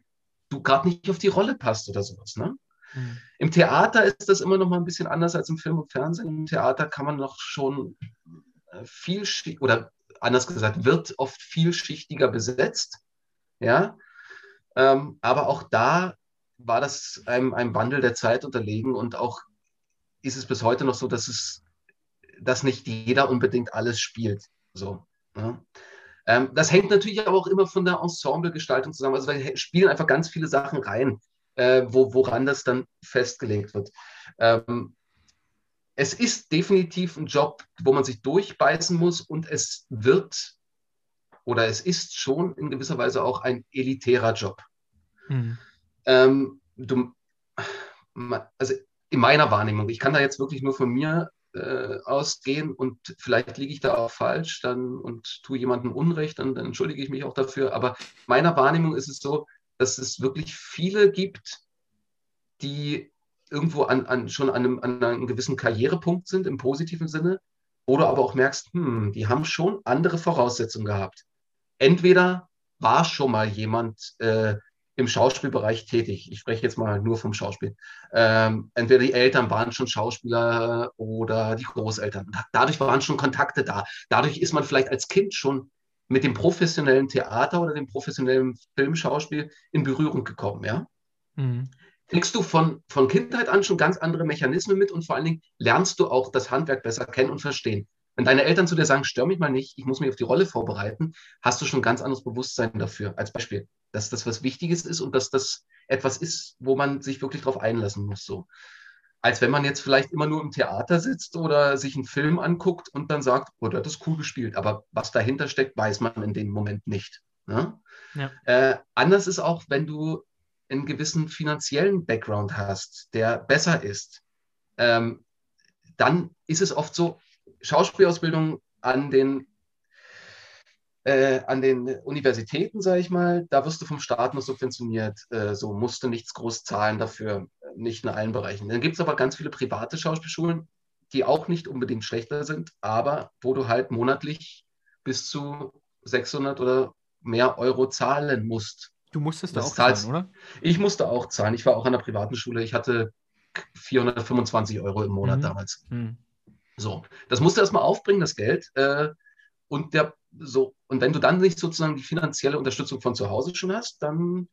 du gerade nicht auf die Rolle passt oder sowas, ne?
Mhm.
Im Theater ist das immer noch mal ein bisschen anders als im Film und Fernsehen. Im Theater kann man noch schon äh, viel oder anders gesagt, wird oft vielschichtiger besetzt. Ja. Ähm, aber auch da war das einem, einem Wandel der Zeit unterlegen und auch ist es bis heute noch so, dass es, dass nicht jeder unbedingt alles spielt. So. Ja. Ähm, das hängt natürlich aber auch immer von der Ensemblegestaltung zusammen. Also da spielen einfach ganz viele Sachen rein, äh, wo, woran das dann festgelegt wird. Ähm, es ist definitiv ein Job, wo man sich durchbeißen muss und es wird oder es ist schon in gewisser Weise auch ein elitärer Job.
Mhm.
Ähm, du, also in meiner Wahrnehmung, ich kann da jetzt wirklich nur von mir äh, ausgehen und vielleicht liege ich da auch falsch dann und tue jemandem Unrecht, dann, dann entschuldige ich mich auch dafür. Aber meiner Wahrnehmung ist es so, dass es wirklich viele gibt, die irgendwo an, an, schon an einem, an einem gewissen Karrierepunkt sind im positiven Sinne, du aber auch merkst, hm, die haben schon andere Voraussetzungen gehabt. Entweder war schon mal jemand äh, im Schauspielbereich tätig. Ich spreche jetzt mal nur vom Schauspiel. Ähm, entweder die Eltern waren schon Schauspieler oder die Großeltern. Dadurch waren schon Kontakte da. Dadurch ist man vielleicht als Kind schon mit dem professionellen Theater oder dem professionellen Filmschauspiel in Berührung gekommen. Ja?
Mhm.
Kriegst du von, von Kindheit an schon ganz andere Mechanismen mit und vor allen Dingen lernst du auch das Handwerk besser kennen und verstehen. Wenn deine Eltern zu dir sagen, stör mich mal nicht, ich muss mich auf die Rolle vorbereiten, hast du schon ein ganz anderes Bewusstsein dafür. Als Beispiel, dass das was Wichtiges ist und dass das etwas ist, wo man sich wirklich drauf einlassen muss. So. Als wenn man jetzt vielleicht immer nur im Theater sitzt oder sich einen Film anguckt und dann sagt, oh, das ist cool gespielt. Aber was dahinter steckt, weiß man in dem Moment nicht. Ne?
Ja.
Äh, anders ist auch, wenn du einen gewissen finanziellen Background hast, der besser ist, ähm, dann ist es oft so, Schauspielausbildung an den, äh, an den Universitäten, sage ich mal, da wirst du vom Staat nur subventioniert. Äh, so musst du nichts groß zahlen dafür, nicht in allen Bereichen. Dann gibt es aber ganz viele private Schauspielschulen, die auch nicht unbedingt schlechter sind, aber wo du halt monatlich bis zu 600 oder mehr Euro zahlen musst.
Du musstest da
Das
auch
zahlst-
zahlen, oder?
Ich musste auch zahlen. Ich war auch an der privaten Schule. Ich hatte 425 Euro im Monat
Mhm.
damals.
Hm.
So, das musst du erstmal aufbringen, das Geld. Äh, und, der, so, und wenn du dann nicht sozusagen die finanzielle Unterstützung von zu Hause schon hast, dann,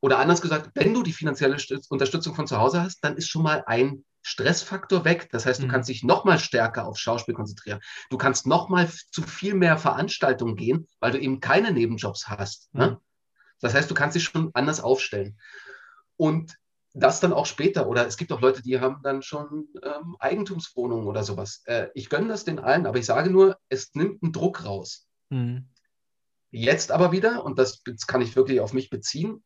oder anders gesagt, wenn du die finanzielle Stütz- Unterstützung von zu Hause hast, dann ist schon mal ein Stressfaktor weg. Das heißt, du
Mhm.
kannst dich noch mal stärker auf Schauspiel konzentrieren. Du kannst noch mal f- zu viel mehr Veranstaltungen gehen, weil du eben keine Nebenjobs hast. Ne?
Mhm.
Das heißt, du kannst dich schon anders aufstellen. Und das dann auch später. Oder es gibt auch Leute, die haben dann schon ähm, Eigentumswohnungen oder sowas. Äh, ich gönne das den allen, aber ich sage nur, es nimmt einen Druck raus.
Hm.
Jetzt aber wieder, und das bez- kann ich wirklich auf mich beziehen,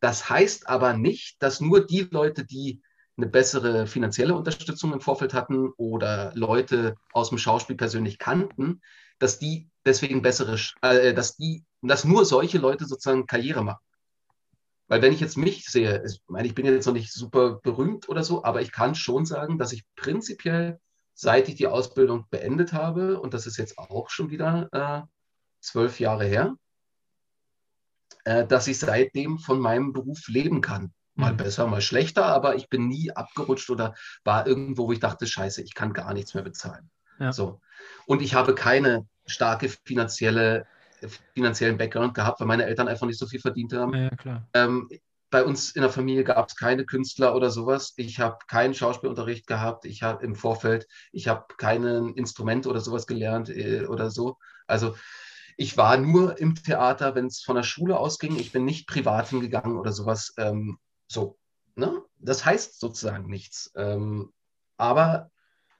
das heißt aber nicht, dass nur die Leute, die eine bessere finanzielle Unterstützung im Vorfeld hatten oder Leute aus dem Schauspiel persönlich kannten, dass die deswegen bessere, äh, dass die, dass nur solche Leute sozusagen Karriere machen. Weil wenn ich jetzt mich sehe, ich meine, ich bin jetzt noch nicht super berühmt oder so, aber ich kann schon sagen, dass ich prinzipiell, seit ich die Ausbildung beendet habe, und das ist jetzt auch schon wieder äh, zwölf Jahre her, äh, dass ich seitdem von meinem Beruf leben kann. Mal
Mhm.
besser, mal schlechter, aber ich bin nie abgerutscht oder war irgendwo, wo ich dachte, scheiße, ich kann gar nichts mehr bezahlen.
Ja.
So. Und ich habe keine starke finanzielle, finanziellen Background gehabt, weil meine Eltern einfach nicht so viel verdient haben.
Ja, klar.
Ähm, bei uns in der Familie gab es keine Künstler oder sowas. Ich habe keinen Schauspielunterricht gehabt. Ich habe im Vorfeld, ich habe kein Instrument oder sowas gelernt äh, oder so. Also ich war nur im Theater, wenn es von der Schule ausging. Ich bin nicht privat hingegangen oder sowas. Ähm, so, ne? Das heißt sozusagen nichts. Ähm, aber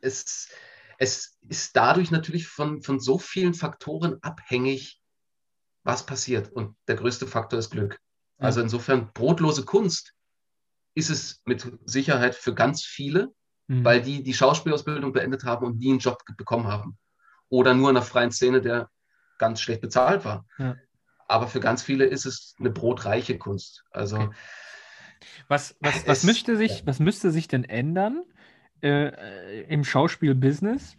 es, es ist dadurch natürlich von, von so vielen Faktoren abhängig, was passiert. Und der größte Faktor ist Glück. Also insofern brotlose Kunst ist es mit Sicherheit für ganz viele,
Hm.
weil die die Schauspielausbildung beendet haben und nie einen Job bekommen haben. Oder nur in einer freien Szene, der ganz schlecht bezahlt war.
Ja.
Aber für ganz viele ist es eine brotreiche Kunst. Also
Okay. Was, was, was,
Es-
müsste sich,
ja.
was müsste sich denn ändern äh, im Schauspielbusiness?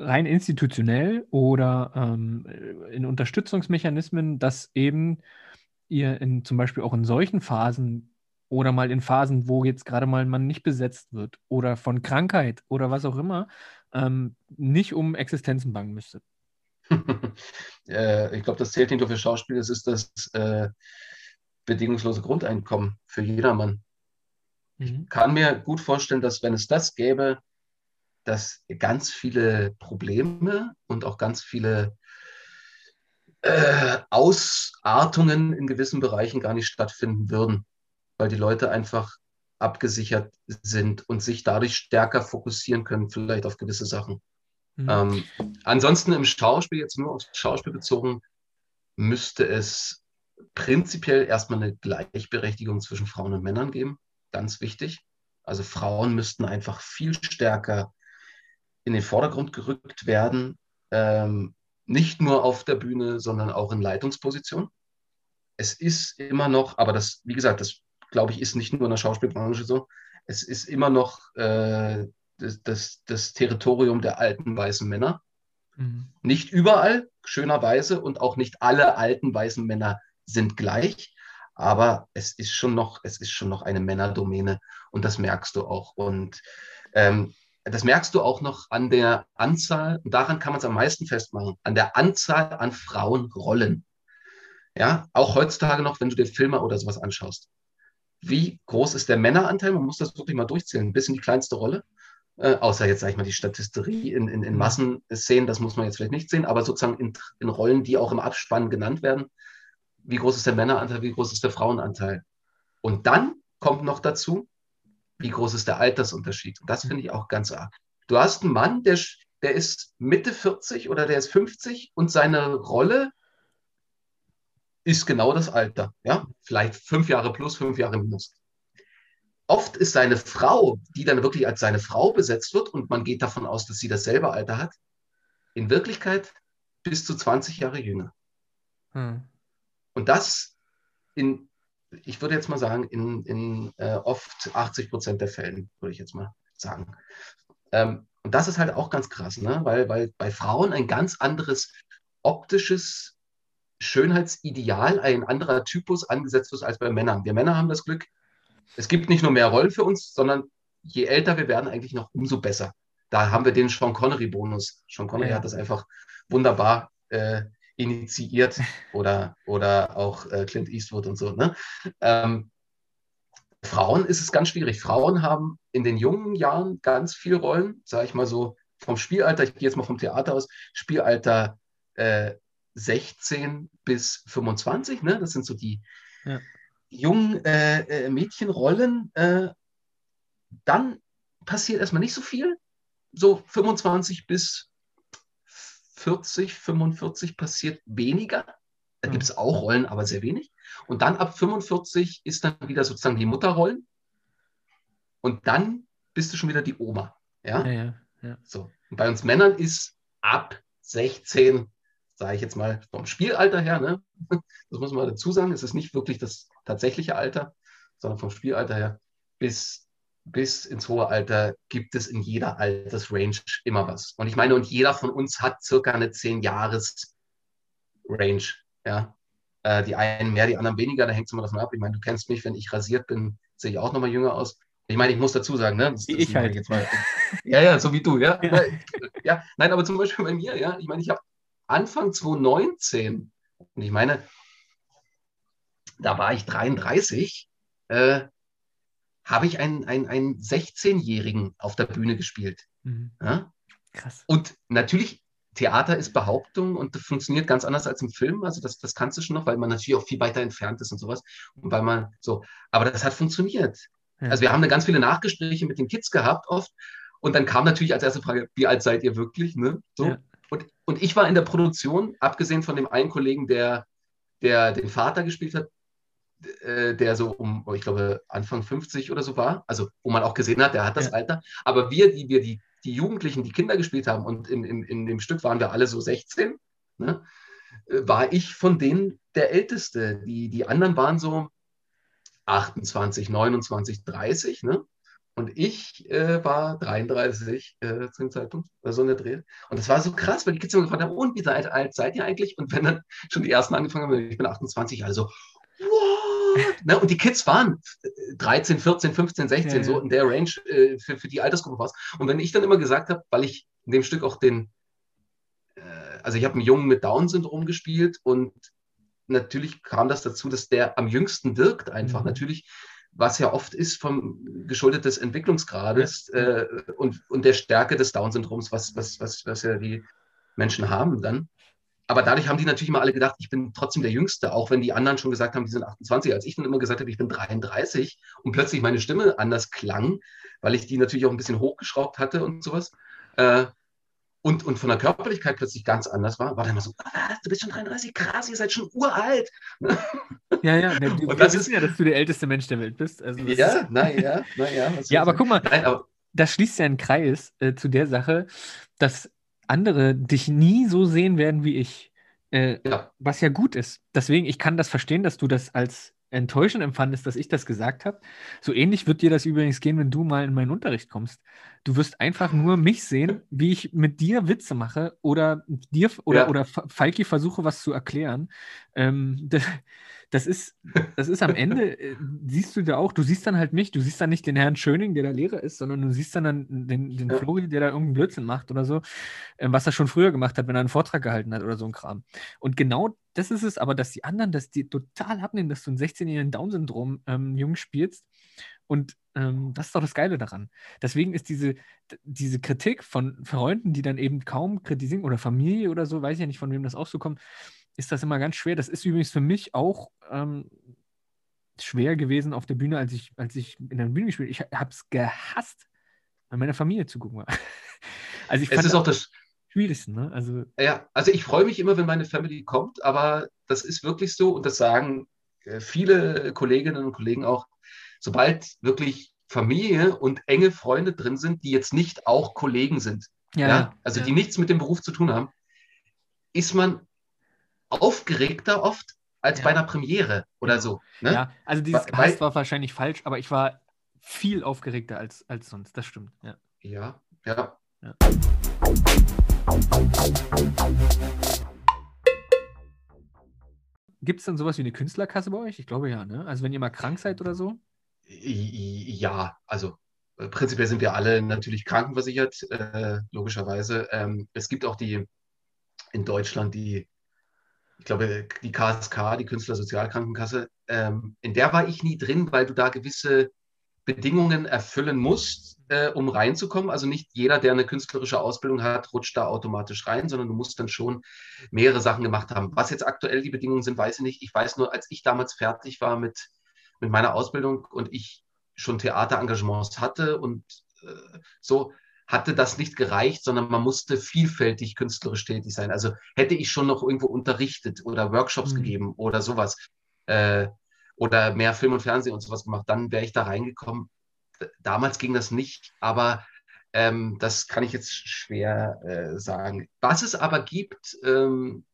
Rein institutionell oder ähm, in Unterstützungsmechanismen, dass eben ihr in, zum Beispiel auch in solchen Phasen oder mal in Phasen, wo jetzt gerade mal man nicht besetzt wird oder von Krankheit oder was auch immer, ähm, nicht um Existenzen bangen müsste. *laughs*
äh, ich glaube, das zählt nicht nur für Schauspiel, es ist das äh, bedingungslose Grundeinkommen für jedermann.
Mhm.
kann mir gut vorstellen, dass wenn es das gäbe, dass ganz viele Probleme und auch ganz viele äh, Ausartungen in gewissen Bereichen gar nicht stattfinden würden, weil die Leute einfach abgesichert sind und sich dadurch stärker fokussieren können, vielleicht auf gewisse Sachen.
Mhm.
Ähm, ansonsten im Schauspiel, jetzt nur aufs Schauspiel bezogen, müsste es prinzipiell erstmal eine Gleichberechtigung zwischen Frauen und Männern geben. Ganz wichtig. Also Frauen müssten einfach viel stärker in den Vordergrund gerückt werden. Ähm, nicht nur auf der Bühne, sondern auch in Leitungspositionen. Es ist immer noch, aber das, wie gesagt, das glaube ich, ist nicht nur in der Schauspielbranche so. Es ist immer noch äh, das, das, das Territorium der alten weißen Männer.
Mhm.
Nicht überall, schönerweise, und auch nicht alle alten weißen Männer sind gleich. Aber es ist schon noch, es ist schon noch eine Männerdomäne und das merkst du auch. Und ähm, das merkst du auch noch an der Anzahl, und daran kann man es am meisten festmachen, an der Anzahl an Frauenrollen. Ja, auch heutzutage noch, wenn du dir Filme oder sowas anschaust. Wie groß ist der Männeranteil? Man muss das wirklich mal durchzählen, bis in die kleinste Rolle. Äh, außer jetzt, sage ich mal, die Statisterie in, in, in Massenszenen, das muss man jetzt vielleicht nicht sehen, aber sozusagen in, in Rollen, die auch im Abspann genannt werden. Wie groß ist der Männeranteil, wie groß ist der Frauenanteil? Und dann kommt noch dazu, wie groß ist der Altersunterschied? Und das finde ich auch ganz arg. Du hast einen Mann, der, der ist Mitte 40 oder der ist 50 und seine Rolle ist genau das Alter. Ja, vielleicht fünf Jahre plus, fünf Jahre minus. Oft ist seine Frau, die dann wirklich als seine Frau besetzt wird und man geht davon aus, dass sie dasselbe Alter hat, in Wirklichkeit bis zu 20 Jahre jünger.
Hm.
Und das in, ich würde jetzt mal sagen, in, in äh, oft 80 Prozent der Fällen, würde ich jetzt mal sagen. Ähm, und das ist halt auch ganz krass, ne? weil, weil bei Frauen ein ganz anderes optisches Schönheitsideal, ein anderer Typus angesetzt wird als bei Männern. Wir Männer haben das Glück, es gibt nicht nur mehr Rollen für uns, sondern je älter wir werden, eigentlich noch umso besser. Da haben wir den Sean Connery-Bonus. Sean Connery
Ja.
hat das einfach wunderbar äh, initiiert oder, oder auch äh, Clint Eastwood und so. Ne? Ähm, Frauen ist es ganz schwierig. Frauen haben in den jungen Jahren ganz viel Rollen, sage ich mal so, vom Spielalter, ich gehe jetzt mal vom Theater aus, Spielalter äh, 16 bis 25, ne? das sind so die
Ja.
jungen äh, äh, Mädchenrollen. Äh, dann passiert erstmal nicht so viel. So 25 bis 40, 45 passiert weniger. Da
Mhm.
gibt es auch Rollen, aber sehr wenig. Und dann ab 45 ist dann wieder sozusagen die Mutterrollen. Und dann bist du schon wieder die Oma. Ja,
Ja, ja.
so. Und bei uns Männern ist ab 16, sage ich jetzt mal, vom Spielalter her, ne? *laughs* das muss man dazu sagen, es ist nicht wirklich das tatsächliche Alter, sondern vom Spielalter her bis, bis ins hohe Alter gibt es in jeder Altersrange immer was. Und ich meine, und jeder von uns hat circa eine 10-Jahres-Range. Ja? Äh, die einen mehr, die anderen weniger, da hängt es immer davon ab. Ich meine, du kennst mich, wenn ich rasiert bin, sehe ich auch nochmal jünger aus. Ich meine, ich muss dazu sagen, ne? Das, das
Ich
mache
halt.
Jetzt mal. Ja, ja, so wie du, ja.
Ja.
ja. nein, aber zum Beispiel bei mir, ja. Ich meine, ich habe Anfang 2019, und ich meine, da war ich 33, äh, habe ich einen, einen, einen 16-Jährigen auf der Bühne gespielt.
Mhm.
Ja?
Krass.
Und natürlich, Theater ist Behauptung und das funktioniert ganz anders als im Film. Also das, das kannst du schon noch, weil man natürlich auch viel weiter entfernt ist und sowas. Und weil man so, aber das hat funktioniert.
Ja.
Also wir haben da ganz viele Nachgespräche mit den Kids gehabt oft. Und dann kam natürlich als erste Frage, wie alt seid ihr wirklich? Ne? So.
Ja.
Und, und ich war in der Produktion, abgesehen von dem einen Kollegen, der, der den Vater gespielt hat, äh, der so um, ich glaube, Anfang 50 oder so war. Also wo man auch gesehen hat, der hat das
Ja.
Alter. Aber wir, die wir die, die Jugendlichen, die Kinder gespielt haben und in, in, in dem Stück waren wir alle so 16, ne? äh, war ich von denen der Älteste. Die, die anderen waren so 28, 29, 30, ne? Und ich äh, war 33 äh, zu dem Zeitpunkt, oder so in der Dreh. Und das war so krass, weil die Kids immer gefragt haben, und wie alt, alt seid ihr eigentlich? Und wenn dann schon die ersten angefangen haben, ich bin 28, also, what? Ne? Und die Kids waren äh, 13, 14, 15, 16,
Ja, ja.
so in der Range äh, für, für die Altersgruppe war Und wenn ich dann immer gesagt habe, weil ich in dem Stück auch den, äh, also ich habe einen Jungen mit Down-Syndrom gespielt und natürlich kam das dazu, dass der am jüngsten wirkt einfach.
Mhm.
Natürlich, was ja oft ist vom geschuldet des Entwicklungsgrades äh, und, und der Stärke des Down-Syndroms, was, was, was, was ja die Menschen haben dann. Aber dadurch haben die natürlich immer alle gedacht, ich bin trotzdem der Jüngste, auch wenn die anderen schon gesagt haben, die sind 28, als ich dann immer gesagt habe, ich bin 33 und plötzlich meine Stimme anders klang, weil ich die natürlich auch ein bisschen hochgeschraubt hatte und sowas. Äh, und, und von der Körperlichkeit plötzlich ganz anders war, war dann immer so, ah, du bist schon 33, krass, ihr seid schon uralt. *laughs*
Ja, ja, ne, du,
Und
wir
das
wissen ja, dass du der älteste Mensch der Welt bist. Also
ja,
ist,
naja, naja.
ja, aber guck mal,
Nein, aber
das schließt ja einen Kreis äh, zu der Sache, dass andere dich nie so sehen werden wie ich. Äh,
ja,
was ja gut ist. Deswegen, ich kann das verstehen, dass du das als enttäuschend empfandest, dass ich das gesagt habe. So ähnlich wird dir das übrigens gehen, wenn du mal in meinen Unterricht kommst. Du wirst einfach nur mich sehen, wie ich mit dir Witze mache oder dir oder,
Ja.
oder Fa- Falki versuche, was zu erklären. Ähm, das, das, ist, das ist am Ende, äh, siehst du da auch, du siehst dann halt mich, du siehst dann nicht den Herrn Schöning, der da Lehrer ist, sondern du siehst dann, dann den, den
Ja.
Flori, der da irgendeinen Blödsinn macht oder so, ähm, was er schon früher gemacht hat, wenn er einen Vortrag gehalten hat oder so ein Kram. Und genau das ist es, aber dass die anderen das die total abnehmen, dass du einen 16-jährigen Down-Syndrom-Jungen spielst. Und ähm, das ist doch das Geile daran. Deswegen ist diese, diese Kritik von Freunden, die dann eben kaum kritisieren, oder Familie oder so, weiß ich ja nicht, von wem das auch so kommt, ist das immer ganz schwer. Das ist übrigens für mich auch ähm, schwer gewesen auf der Bühne, als ich, als ich in der Bühne gespielt habe. Ich habe es gehasst, bei meiner Familie zu gucken. *laughs* Also ich
es ist auch das,
schwierigsten, ne? Also
ja, also ich freue mich immer, wenn meine Family kommt, aber das ist wirklich so und das sagen äh, viele Kolleginnen und Kollegen auch, sobald wirklich Familie und enge Freunde drin sind, die jetzt nicht auch Kollegen sind, ja, also
ja.
die nichts mit dem Beruf zu tun haben, ist man aufgeregter oft als
Ja.
bei einer Premiere oder so. Ne?
Ja, also dieses
Weil-
war wahrscheinlich falsch, aber ich war viel aufgeregter als, als sonst. Das stimmt. Ja.
ja, ja.
Gibt es dann sowas wie eine Künstlerkasse bei euch? Ich glaube ja, ne? Also wenn ihr mal krank seid oder so?
Ja, also äh, prinzipiell sind wir alle natürlich krankenversichert, äh, logischerweise. Ähm, es gibt auch die in Deutschland die, ich glaube, die KSK, die Künstlersozialkrankenkasse. Ähm, in der war ich nie drin, weil du da gewisse Bedingungen erfüllen musst, äh, um reinzukommen. Also nicht jeder, der eine künstlerische Ausbildung hat, rutscht da automatisch rein, sondern du musst dann schon mehrere Sachen gemacht haben. Was jetzt aktuell die Bedingungen sind, weiß ich nicht. Ich weiß nur, als ich damals fertig war mit, mit meiner Ausbildung und ich schon Theaterengagements hatte und äh, so, hatte das nicht gereicht, sondern man musste vielfältig künstlerisch tätig sein. Also hätte ich schon noch irgendwo unterrichtet oder Workshops
Mhm.
gegeben oder sowas äh, oder mehr Film und Fernsehen und sowas gemacht, dann wäre ich da reingekommen. Damals ging das nicht, aber ähm, das kann ich jetzt schwer äh, sagen. Was es aber gibt, ähm,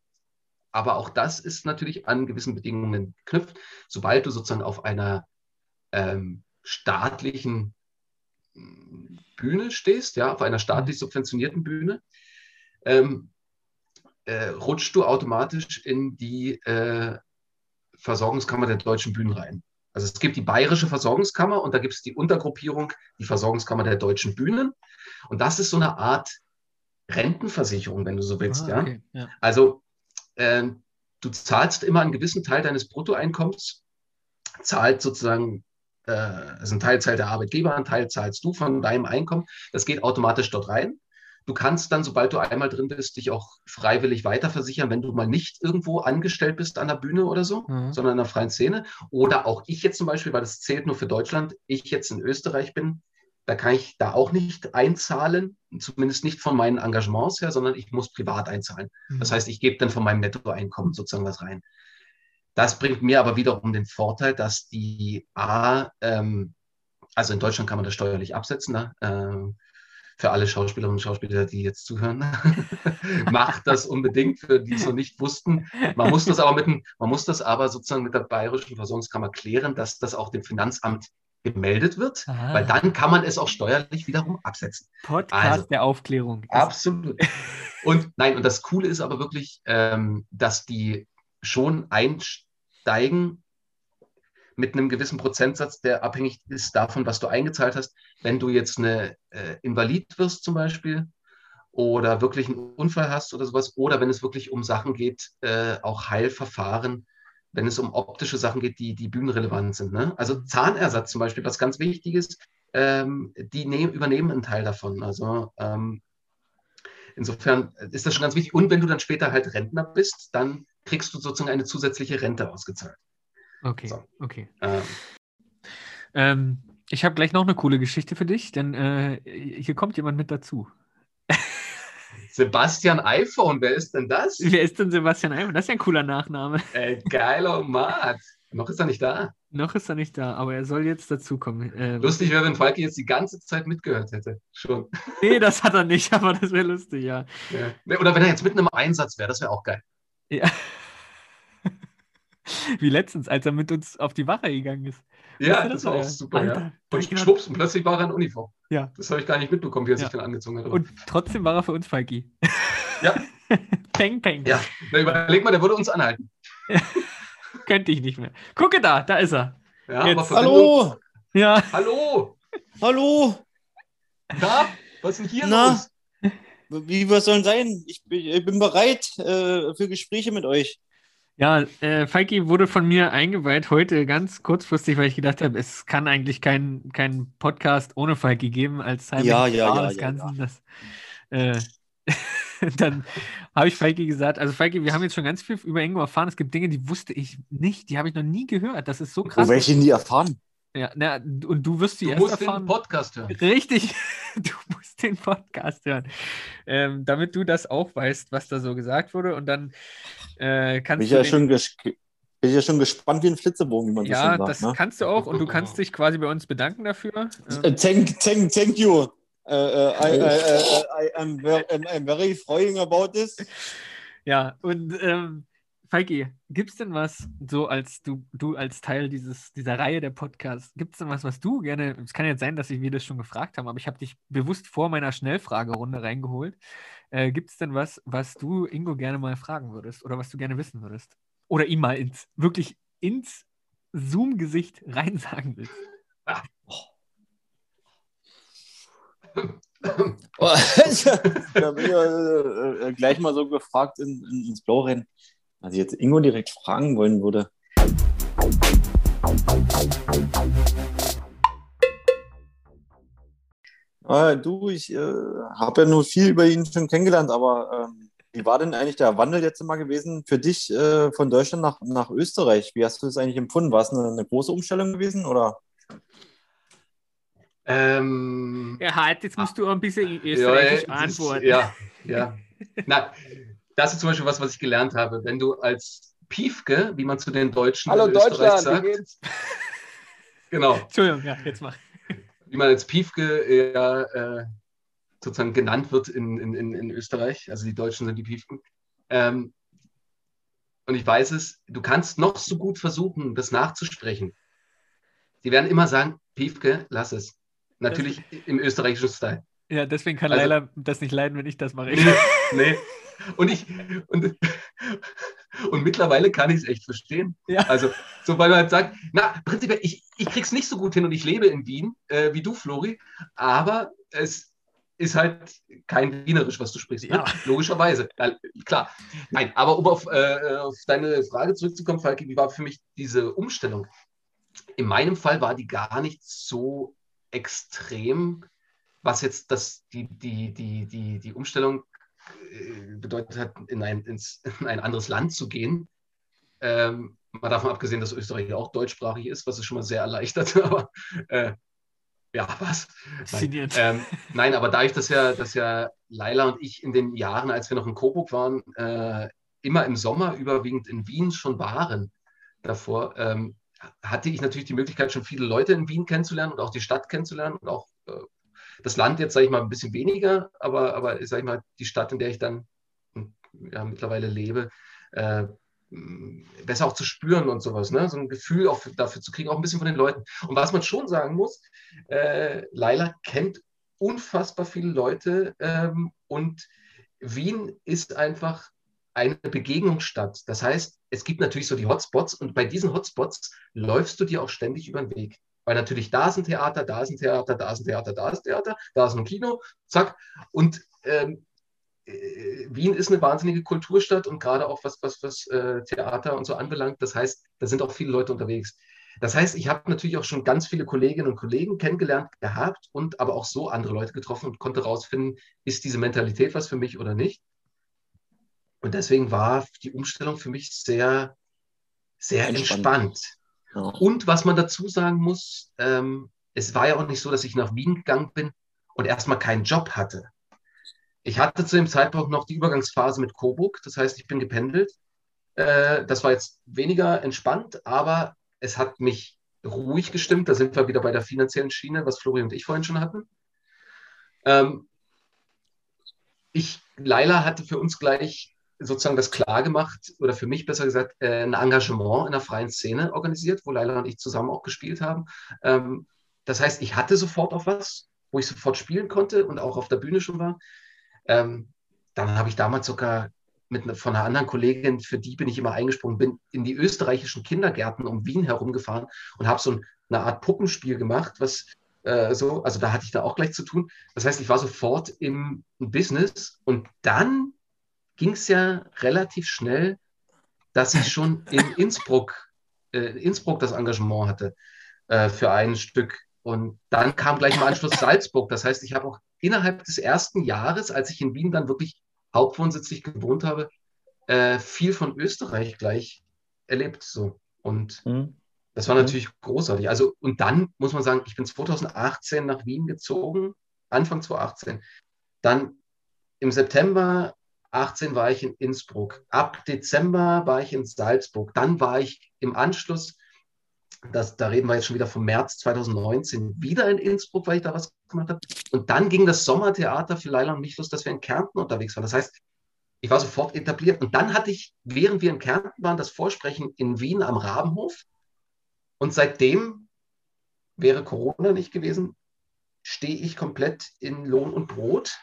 aber auch das ist natürlich an gewissen Bedingungen geknüpft. Sobald du sozusagen auf einer ähm, staatlichen mh, Bühne stehst, ja, auf einer staatlich subventionierten Bühne, ähm, äh, rutschst du automatisch in die äh, Versorgungskammer der deutschen Bühnen rein. Also es gibt die bayerische Versorgungskammer und da gibt es die Untergruppierung, die Versorgungskammer der deutschen Bühnen. Und das ist so eine Art Rentenversicherung, wenn du so willst.
Ah,
ja?
okay, ja.
Also ähm, du zahlst immer einen gewissen Teil deines Bruttoeinkommens, zahlt sozusagen, äh, also ein Teil zahlt der Arbeitgeber, ein Teil zahlst du von deinem Einkommen. Das geht automatisch dort rein. Du kannst dann, sobald du einmal drin bist, dich auch freiwillig weiterversichern, wenn du mal nicht irgendwo angestellt bist an der Bühne oder so,
Mhm.
sondern in der freien Szene. Oder auch ich jetzt zum Beispiel, weil das zählt nur für Deutschland, ich jetzt in Österreich bin, da kann ich da auch nicht einzahlen, zumindest nicht von meinen Engagements her, sondern ich muss privat einzahlen. Das
Mhm.
heißt, ich gebe dann von meinem Nettoeinkommen sozusagen was rein. Das bringt mir aber wiederum den Vorteil, dass die A, ähm, also in Deutschland kann man das steuerlich absetzen, ne? ähm, für alle Schauspielerinnen und Schauspieler, die jetzt zuhören, *laughs* *laughs* macht das unbedingt, für die es noch nicht wussten. Man muss das aber mit, dem- man muss das aber sozusagen mit der Bayerischen Versorgungskammer klären, dass das auch dem Finanzamt gemeldet wird,
Ah.
weil dann kann man es auch steuerlich wiederum absetzen.
Podcast
Also,
der Aufklärung.
Absolut. Und nein, und das Coole ist aber wirklich, ähm, dass die schon einsteigen mit einem gewissen Prozentsatz, der abhängig ist davon, was du eingezahlt hast. Wenn du jetzt eine äh, Invalid wirst zum Beispiel oder wirklich einen Unfall hast oder sowas, oder wenn es wirklich um Sachen geht, äh, auch Heilverfahren, wenn es um optische Sachen geht, die, die bühnenrelevant sind. Ne? Also Zahnersatz zum Beispiel, was ganz wichtig ist, ähm, die nehm, übernehmen einen Teil davon. Also ähm, insofern ist das schon ganz wichtig. Und wenn du dann später halt Rentner bist, dann kriegst du sozusagen eine zusätzliche Rente ausgezahlt.
Okay,
So.
okay.
Ähm,
Ähm, ich habe gleich noch eine coole Geschichte für dich, denn äh, hier kommt jemand mit dazu. *laughs*
Sebastian iPhone, wer ist denn das?
Wer ist denn Sebastian Eimer? Das ist ja ein cooler Nachname. *laughs*
Äh, geiler Mann. Noch ist er nicht da.
Noch ist er nicht da, aber er soll jetzt dazukommen. Ähm,
Lustig wäre, wenn Falki jetzt die ganze Zeit mitgehört hätte. Schon. *laughs*
Nee, das hat er nicht, aber das wäre lustig, ja.
Ja. Oder wenn er jetzt mitten im Einsatz wäre, das wäre auch geil.
ja. *laughs* Wie letztens, als er mit uns auf die Wache gegangen ist.
Ja,
du
das war auch super,
Alter,
ja. Und
ich grad-
schwupps, und plötzlich war er in Uniform.
Ja.
Das habe ich gar nicht mitbekommen, wie er sich
Ja.
dann angezogen hat.
Und trotzdem war er für uns Falki.
Ja. *laughs*
peng, peng.
Ja. Na, überleg mal, der würde uns anhalten. *laughs*
Könnte ich nicht mehr. Gucke da, da ist er.
Ja,
Jetzt.
Hallo,
Ja,
Hallo!
hallo.
Na, was ist denn hier
Na?
los?
Wie was sollen sein? Ich bin, ich bin bereit äh, für Gespräche mit euch.
Ja äh, Falki wurde von mir eingeweiht heute ganz kurzfristig, weil ich gedacht habe, es kann eigentlich keinen kein Podcast ohne Falki geben als Timing
Ja, ja, ja,
des
ja,
Ganzen. Das, äh, *laughs* dann habe ich Falki gesagt, also Falki, wir haben jetzt schon ganz viel über Ingo erfahren. Es gibt Dinge, die wusste ich nicht, die habe ich noch nie gehört. Das ist so krass.
Wo welche nie erfahren?
Ja, na, und du wirst die
Du
erst
musst den
erfahren.
Podcast hören.
Richtig, *laughs* du musst den Podcast hören, ähm, damit du das auch weißt, was da so gesagt wurde. Und dann äh, kannst
Bin ich,
du
ja schon bin ich ja schon gespannt wie ein Flitzebogen, wie man so
ja,
schön
das
sagt. Ne?
kannst du auch und du kannst dich quasi bei uns bedanken dafür.
Äh, thank, thank, thank you. Uh, uh, I, I, I, I am very, I'm, very froying about this.
ja, und ähm, Falki, gibt es denn was, so als du, du als Teil dieses, dieser Reihe der Podcasts, gibt es denn was, was du gerne, es kann jetzt sein, dass ich wir das schon gefragt haben, aber ich habe dich bewusst vor meiner Schnellfragerunde reingeholt. Äh, gibt es denn was, was du Ingo gerne mal fragen würdest oder was du gerne wissen würdest? Oder ihm mal ins, wirklich ins Zoom-Gesicht *laughs* rein sagen willst?
Oh, *laughs* da bin ich äh, äh, gleich mal so gefragt in, in, ins Blaue rennen. Was ich jetzt Ingo direkt fragen wollen würde. Äh, du, ich äh, habe ja nur viel über ihn schon kennengelernt, aber ähm, wie war denn eigentlich der Wandel jetzt immer gewesen für dich äh, von Deutschland nach, nach Österreich? Wie hast du das eigentlich empfunden? War es eine, eine große Umstellung gewesen oder?
Ähm,
Ja, halt, jetzt musst du auch ein bisschen
ja, das ist- Ja, ja. Na, das ist zum Beispiel was, was ich gelernt habe. Wenn du als Piefke, wie man zu den Deutschen
Hallo
in Österreich
Deutschland,
sagt,
wie geht's?
genau,
Entschuldigung, ja, jetzt mach.
Wie man als Piefke ja, äh, sozusagen genannt wird in, in, in, Österreich. Also die Deutschen sind die Piefken. Ähm, und ich weiß es, du kannst noch so gut versuchen, das nachzusprechen. Die werden immer sagen, Piefke, lass es. Natürlich im österreichischen Style.
Ja, deswegen kann
Also-
Leila das nicht leiden, wenn ich das mache.
Nee, nee. Und ich, und, und mittlerweile kann ich es echt verstehen.
Ja.
Also, so weil man halt sagt, na, prinzipiell, ich, ich krieg's nicht so gut hin und ich lebe in Wien, äh, wie du, Flori, aber es ist halt kein Wienerisch, was du sprichst.
Ja.
Ne? Logischerweise. Ja, klar. Nein, aber um auf, äh, auf deine Frage zurückzukommen, Falki, wie war für mich diese Umstellung? In meinem Fall war die gar nicht so extrem, was jetzt das, die, die, die, die, die Umstellung bedeutet hat, in ein, ins, *laughs* in ein anderes Land zu gehen. Ähm, mal davon abgesehen, dass Österreich auch deutschsprachig ist, was es schon mal sehr erleichtert. *laughs* Aber äh, ja, was? Nein. Ähm, nein, aber dadurch, dass ja, dass ja Laila und ich in den Jahren, als wir noch in Coburg waren, äh, immer im Sommer überwiegend in Wien schon waren davor, ähm, hatte ich natürlich die Möglichkeit, schon viele Leute in Wien kennenzulernen und auch die Stadt kennenzulernen und auch äh, das Land jetzt, sage ich mal, ein bisschen weniger, aber, aber sage ich mal, die Stadt, in der ich dann ja, mittlerweile lebe, äh, besser auch zu spüren und sowas, ne? so ein Gefühl auch für, dafür zu kriegen, auch ein bisschen von den Leuten. Und was man schon sagen muss, äh, Laila kennt unfassbar viele Leute ähm, und Wien ist einfach eine Begegnungsstadt. Das heißt, es gibt natürlich so die Hotspots und bei diesen Hotspots läufst du dir auch ständig über den Weg. Weil natürlich da ist ein Theater, da ist ein Theater, da ist ein Theater, da ist ein Theater, da ist ein Kino, zack. Und ähm, äh, Wien ist eine wahnsinnige Kulturstadt und gerade auch was, was, was äh, Theater und so anbelangt. Das heißt, da sind auch viele Leute unterwegs. Das heißt, ich habe natürlich auch schon ganz viele Kolleginnen und Kollegen kennengelernt gehabt und aber auch so andere Leute getroffen und konnte herausfinden, ist diese Mentalität was für mich oder nicht. Und deswegen war die Umstellung für mich sehr, sehr entspannt.
Entspannt.
Und was man dazu sagen muss, ähm, es war ja auch nicht so, dass ich nach Wien gegangen bin und erstmal keinen Job hatte. Ich hatte zu dem Zeitpunkt noch die Übergangsphase mit Coburg, das heißt, ich bin gependelt. Äh, das war jetzt weniger entspannt, aber es hat mich ruhig gestimmt. Da sind wir wieder bei der finanziellen Schiene, was Florian und ich vorhin schon hatten. Ähm, ich, Laila hatte für uns gleich sozusagen das klar gemacht, oder für mich besser gesagt, äh, ein Engagement in der freien Szene organisiert, wo Laila und ich zusammen auch gespielt haben. Ähm, das heißt, ich hatte sofort auch was, wo ich sofort spielen konnte und auch auf der Bühne schon war. Ähm, dann habe ich damals sogar mit ne, von einer anderen Kollegin, für die bin ich immer eingesprungen, bin in die österreichischen Kindergärten um Wien herumgefahren und habe so ein, eine Art Puppenspiel gemacht, was äh, so, also da hatte ich da auch gleich zu tun. Das heißt, ich war sofort im Business und dann ging es ja relativ schnell, dass ich schon in *laughs* Innsbruck, äh, Innsbruck das Engagement hatte äh, für ein Stück. Und dann kam gleich im Anschluss *laughs* Salzburg. Das heißt, ich habe auch innerhalb des ersten Jahres, als ich in Wien dann wirklich hauptwohnsitzlich gewohnt habe, äh, viel von Österreich gleich erlebt. So. Und
Mhm.
das war
Mhm.
natürlich großartig. Also, und dann muss man sagen, ich bin 2018 nach Wien gezogen, Anfang 2018. Dann im September 18 war ich in Innsbruck. Ab Dezember war ich in Salzburg. Dann war ich im Anschluss, das, da reden wir jetzt schon wieder vom März 2019, wieder in Innsbruck, weil ich da was gemacht habe. Und dann ging das Sommertheater für Leila und mich los, dass wir in Kärnten unterwegs waren. Das heißt, ich war sofort etabliert. Und dann hatte ich, während wir in Kärnten waren, das Vorsprechen in Wien am Rabenhof. Und seitdem wäre Corona nicht gewesen, stehe ich komplett in Lohn und Brot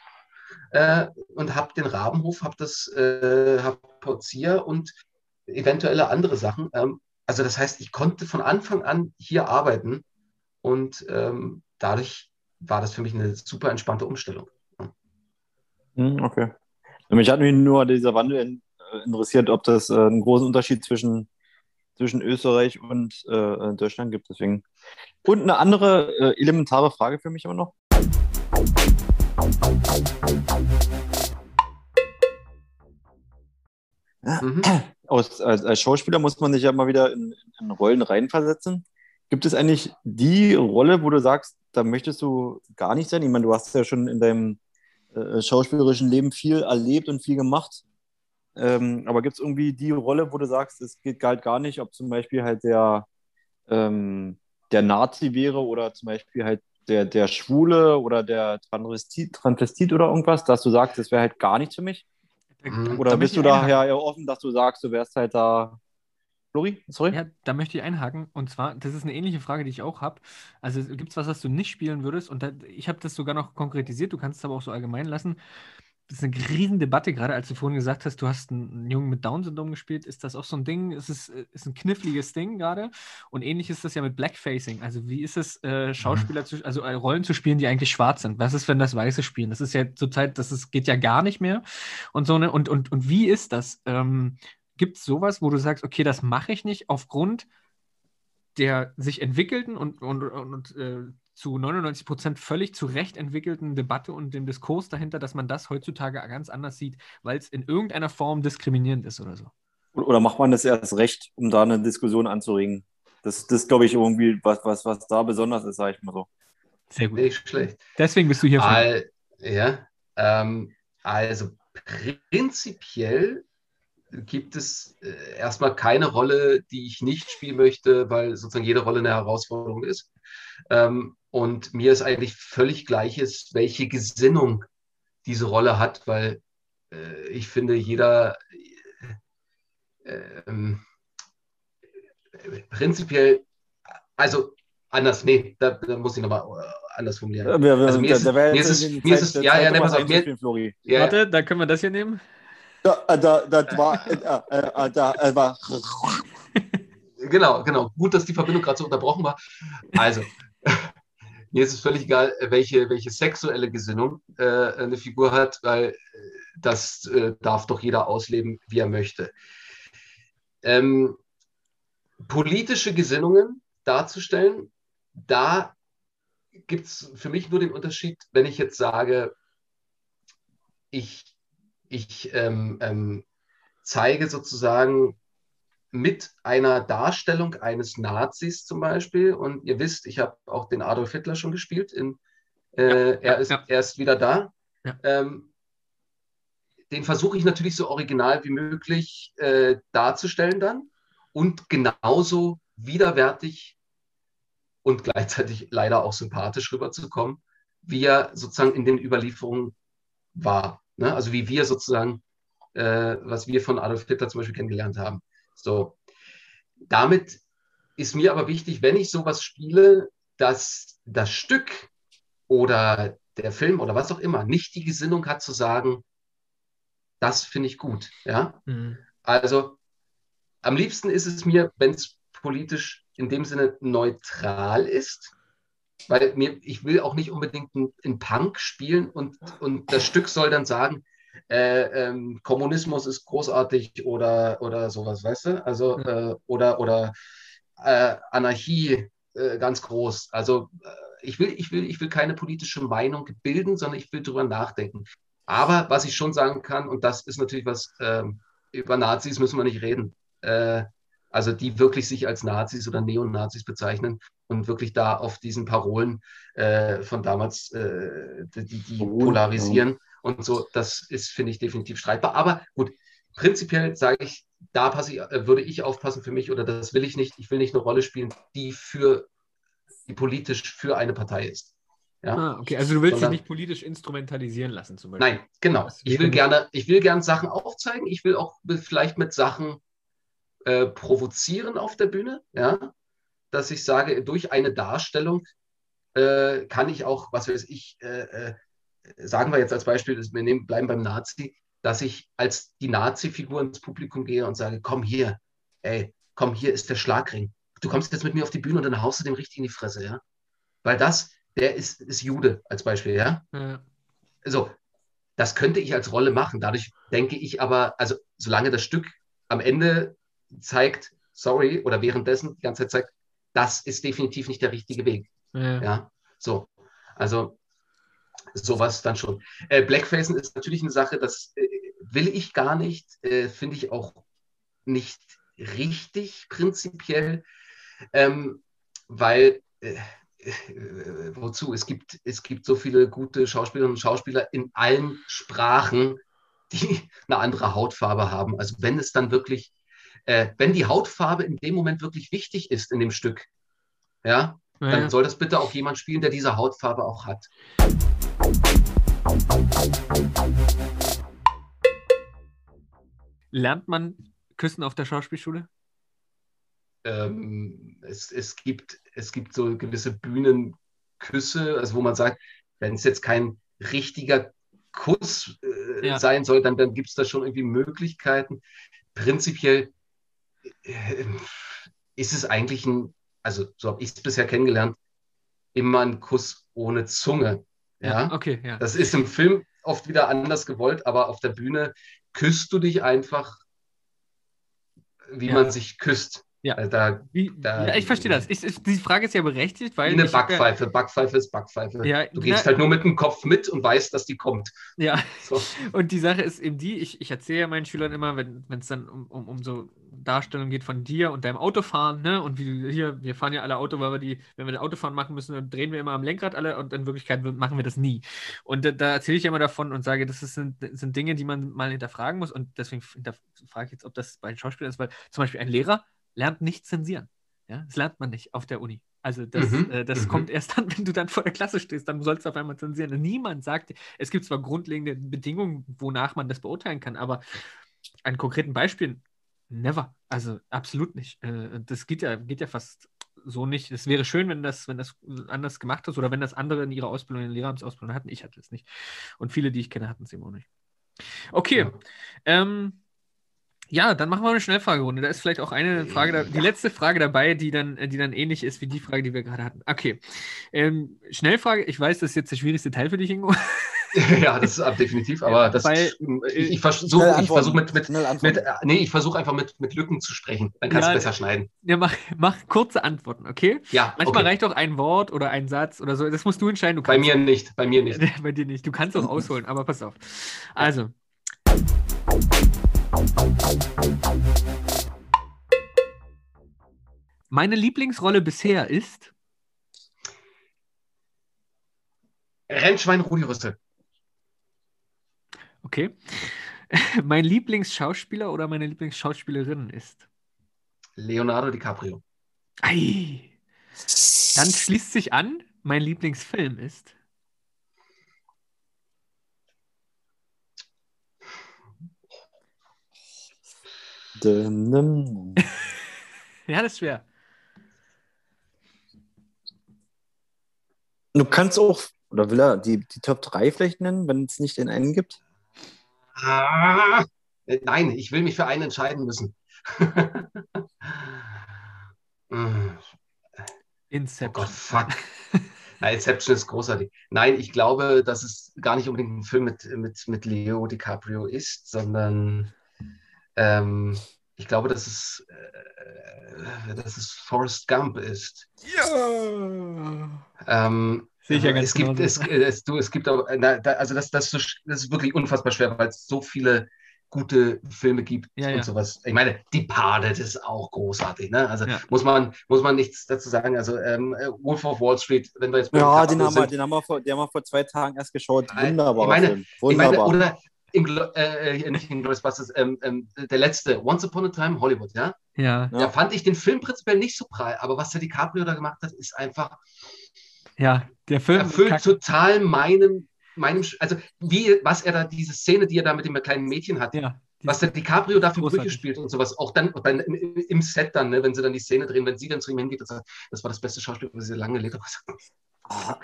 äh, und habe den Rabenhof, habe das, äh, habe Portier und eventuelle andere Sachen. Ähm, also das heißt, ich konnte von Anfang an hier arbeiten und ähm, dadurch war das für mich eine super entspannte Umstellung.
Mhm, Okay. Mich hat mich nur dieser Wandel in, äh, interessiert, ob das äh, einen großen Unterschied zwischen, zwischen Österreich und äh, Deutschland gibt. Deswegen. Und eine andere äh, elementare Frage für mich immer noch.
Mhm.
Aus, als, als Schauspieler muss man sich ja mal wieder in, in Rollen reinversetzen. Gibt es eigentlich die Rolle, wo du sagst, da möchtest du gar nicht sein? Ich meine, du hast ja schon in deinem äh, schauspielerischen Leben viel erlebt und viel gemacht. Ähm, aber gibt es irgendwie die Rolle, wo du sagst, es geht halt gar nicht, ob zum Beispiel halt der, ähm, der Nazi wäre oder zum Beispiel halt der, der Schwule oder der Transvestit, Transvestit oder irgendwas, dass du sagst, das wäre halt gar nichts für mich?
Mhm.
Oder
Da
bist du
einhaken.
daher eher offen, dass du sagst, du wärst halt da. Flori, sorry?
Ja, da möchte ich einhaken. Und zwar, das ist eine ähnliche Frage, die ich auch habe. Also gibt es was, was du nicht spielen würdest? Und da, ich habe das sogar noch konkretisiert, du kannst es aber auch so allgemein lassen. Das ist eine Riesendebatte, gerade als du vorhin gesagt hast, du hast einen Jungen mit Down-Syndrom gespielt. Ist das auch so ein Ding? Ist es ist ein kniffliges Ding gerade? Und ähnlich ist das ja mit Blackfacing. Also wie ist es, äh, Schauspieler zu, also äh, Rollen zu spielen, die eigentlich schwarz sind? Was ist, wenn das Weiße spielen? Das ist ja zurzeit, das ist, geht ja gar nicht mehr. Und so eine, und, und, und wie ist das? Ähm, Gibt es sowas, wo du sagst, okay, das mache ich nicht aufgrund der sich entwickelten und, und, und, und äh, zu 99 Prozent völlig zu Recht entwickelten Debatte und dem Diskurs dahinter, dass man das heutzutage ganz anders sieht, weil es in irgendeiner Form diskriminierend ist oder so.
Oder macht man das erst recht, um da eine Diskussion anzuregen? Das, das glaube ich, irgendwie, was, was, was da besonders ist, sage ich mal so.
Sehr gut.
Nicht schlecht.
Deswegen bist du hier.
Al ja, ähm, also prinzipiell gibt es äh, erstmal keine Rolle, die ich nicht spielen möchte, weil sozusagen jede Rolle eine Herausforderung ist. Ähm, und mir ist eigentlich völlig gleich ist, welche Gesinnung diese Rolle hat, weil äh, ich finde, jeder äh, ähm, prinzipiell, also anders, nee, da, da muss ich nochmal äh, anders formulieren.
Ja, wir- wir-
Also mir
da-
ist,
da
mir ist, es- mir ist es, ja, ja, ne,
um
pass auf, mir,
Flori.
ja,
Warte, da können wir das hier nehmen.
Da, äh, da, das war, äh, äh, da, äh, war
Genau, genau. Gut, dass die Verbindung gerade so unterbrochen war. Also, mir ist es völlig egal, welche, welche sexuelle Gesinnung äh, eine Figur hat, weil äh, das äh, darf doch jeder ausleben, wie er möchte. Ähm, politische Gesinnungen darzustellen, da gibt es für mich nur den Unterschied, wenn ich jetzt sage, ich, ich ähm, ähm, zeige sozusagen mit einer Darstellung eines Nazis zum Beispiel, und ihr wisst, ich habe auch den Adolf Hitler schon gespielt, in, äh,
Ja,
er, ist,
ja.
er ist wieder da. Ähm, den versuche ich natürlich so original wie möglich äh, darzustellen dann und genauso widerwärtig und gleichzeitig leider auch sympathisch rüberzukommen, wie er sozusagen in den Überlieferungen war. Ne? Also wie wir sozusagen, äh, was wir von Adolf Hitler zum Beispiel kennengelernt haben. So. Damit ist mir aber wichtig, wenn ich sowas spiele, dass das Stück oder der Film oder was auch immer nicht die Gesinnung hat zu sagen, das finde ich gut. Ja?
Mhm.
Also am liebsten ist es mir, wenn es politisch in dem Sinne neutral ist, weil mir, ich will auch nicht unbedingt in Punk spielen und, und das Stück soll dann sagen, äh, ähm, Kommunismus ist großartig oder, oder sowas, weißt du? Also, äh, oder, oder äh, Anarchie äh, ganz groß. Also äh, ich will, ich, will, ich will keine politische Meinung bilden, sondern ich will drüber nachdenken. Aber was ich schon sagen kann, und das ist natürlich was, ähm, über Nazis müssen wir nicht reden. Also die wirklich sich als Nazis oder Neonazis bezeichnen und wirklich da auf diesen Parolen äh, von damals, äh, die, die polarisieren und so, das ist, finde ich, definitiv streitbar. Aber gut, prinzipiell sage ich, da passe ich, äh, würde ich aufpassen für mich oder das will ich nicht. Ich will nicht eine Rolle spielen, die für, die politisch für eine Partei ist. Ja?
Ah, okay, also du willst
Sondern-
dich nicht politisch instrumentalisieren lassen zum Beispiel.
Nein, genau. Ich will gerne, ich will gerne Sachen aufzeigen. Ich will auch vielleicht mit Sachen äh, provozieren auf der Bühne, ja, dass ich sage, durch eine Darstellung äh, kann ich auch, was weiß ich, äh, äh, sagen wir jetzt als Beispiel, wir nehmen, bleiben beim Nazi, dass ich als die Nazi-Figur ins Publikum gehe und sage, komm hier, ey, komm, hier ist der Schlagring. Du kommst jetzt mit mir auf die Bühne und dann haust du dem richtig in die Fresse, ja. Weil das, der ist, ist Jude als Beispiel, ja
Ja.
so, das könnte ich als Rolle machen. Dadurch denke ich aber, also solange das Stück am Ende zeigt, sorry, oder währenddessen die ganze Zeit zeigt, das ist definitiv nicht der richtige Weg.
Ja.
Ja, so. Also sowas dann schon. Äh, Blackfacen ist natürlich eine Sache, das äh, will ich gar nicht, äh, finde ich auch nicht richtig prinzipiell, ähm, weil äh, äh, wozu? Es gibt, es gibt so viele gute Schauspielerinnen und Schauspieler in allen Sprachen, die *laughs* eine andere Hautfarbe haben. Also wenn es dann wirklich, äh, wenn die Hautfarbe in dem Moment wirklich wichtig ist in dem Stück, ja,
Ja.
dann soll das bitte auch jemand spielen, der diese Hautfarbe auch hat.
Lernt man Küssen auf der Schauspielschule?
ähm, es, es, gibt, es gibt so gewisse Bühnenküsse, also wo man sagt, wenn es jetzt kein richtiger Kuss äh,
Ja.
sein soll, dann, dann gibt es da schon irgendwie Möglichkeiten. Prinzipiell äh, ist es eigentlich ein, also so habe ich es bisher kennengelernt, immer ein Kuss ohne Zunge. Ja,
Okay, ja.
das ist im Film oft wieder anders gewollt, aber auf der Bühne küsst du dich einfach, wie
Ja.
man sich küsst.
Ja.
Äh, Da, da-
ja, ich verstehe das. Ich, ich, die Frage ist ja berechtigt, weil.
Wie eine Backpfeife. Backpfeife ist Backpfeife.
Ja,
du gehst
na-
halt nur mit dem Kopf mit und weißt, dass die kommt.
Ja,
So. *laughs*
und die Sache ist eben die, ich, ich erzähle ja meinen Schülern immer, wenn es dann um, um, um so Darstellungen geht von dir und deinem Autofahren, ne? Und wie hier, wir fahren ja alle Auto, weil wir die, wenn wir das Autofahren machen müssen, dann drehen wir immer am Lenkrad alle und in Wirklichkeit machen wir das nie. Und da, da erzähle ich ja immer davon und sage, das sind, sind Dinge, die man mal hinterfragen muss. Und deswegen frage ich jetzt, ob das bei den Schauspielern ist, weil zum Beispiel ein Lehrer lernt nicht zensieren. Ja, das lernt man nicht auf der Uni. Also das,
Mhm,
äh, das
mhm.
kommt erst dann, wenn du dann vor der Klasse stehst, dann sollst du auf einmal zensieren. Und niemand sagt, dir- es gibt zwar grundlegende Bedingungen, wonach man das beurteilen kann, aber an konkreten Beispielen, never. Also absolut nicht. Äh, das geht ja, geht ja fast so nicht. Es wäre schön, wenn das, wenn das anders gemacht ist oder wenn das andere in ihrer Ausbildung, in der Lehramtsausbildung hatten. Ich hatte es nicht. Und viele, die ich kenne, hatten es eben auch nicht. Okay.
Ja.
Ähm, ja, dann machen wir eine Schnellfragerunde. Da ist vielleicht auch eine Frage, da, die letzte Frage dabei, die dann, äh, die dann ähnlich ist wie die Frage, die wir gerade hatten. Okay. Ähm, Schnellfrage, ich weiß, das ist jetzt der schwierigste Teil für dich, Ingo. *laughs*
ja, das ist ab- definitiv, aber das,
Weil-
ich, ich
Schnell
versuche ich versuch mit, mit, mit, äh, nee, ich versuche einfach mit, mit Lücken zu sprechen. Dann kannst
Ja,
du besser schneiden.
Ja, mach, mach kurze Antworten, okay?
Ja,
Manchmal
okay.
reicht auch ein Wort oder ein Satz oder so. Das musst du entscheiden. Du
Bei mir nicht, bei mir nicht. *laughs*
Bei dir nicht. Du kannst auch ausholen, aber pass auf. Also. Meine Lieblingsrolle bisher ist.
Rennschwein Rudi Rüssel.
Okay. *laughs* Mein Lieblingsschauspieler oder meine Lieblingsschauspielerin ist.
Leonardo DiCaprio.
Ei. Dann schließt sich an, mein Lieblingsfilm ist. *laughs* Ja, das ist schwer.
Du kannst auch, oder will er die, die Top 3 vielleicht nennen, wenn es nicht den einen gibt?
Ah, nein, ich will mich für einen entscheiden müssen. *laughs* Oh
Inception.
Gott, fuck. Na, Inception ist großartig. Nein, ich glaube, dass es gar nicht unbedingt ein Film mit, mit, mit Leo DiCaprio ist, sondern ähm, ich glaube, dass es, äh, dass es Forrest Gump ist.
Ja.
Ähm,
Sehe ich ja ganz
es gibt, es, es, du, es gibt aber, na, da, also das, das, das ist wirklich unfassbar schwer, weil es so viele gute Filme gibt
Ja,
und
ja.
sowas. Ich meine, Departed ist auch großartig, ne? Also
Ja.
muss man, muss man nichts dazu sagen. Also ähm, äh, Wolf of Wall Street, wenn wir jetzt
Ja, den haben, wir,
sind,
den, haben wir vor, den haben wir vor zwei Tagen erst geschaut.
Äh,
Wunderbarer
ich meine-
Film.
ich meine,
Wunderbar.
oder Inglo äh, äh, nicht Inglourious Basterds, ähm, ähm, der letzte, Once Upon a Time Hollywood, ja?
Ja,
Ja.
Da fand ich den Film prinzipiell nicht so prall, aber was der DiCaprio da gemacht hat, ist einfach
ja, der Film.
erfüllt total meinem, meinem, also wie, was er da, diese Szene, die er da mit dem kleinen Mädchen hat,
Ja,
was der DiCaprio da für. Brüche spielt und sowas, auch dann, dann im, im Set dann, ne, wenn sie dann die Szene drehen, wenn sie dann zu ihm hingeht und sagt, das war das beste Schauspiel, was sie lange gelebt hat.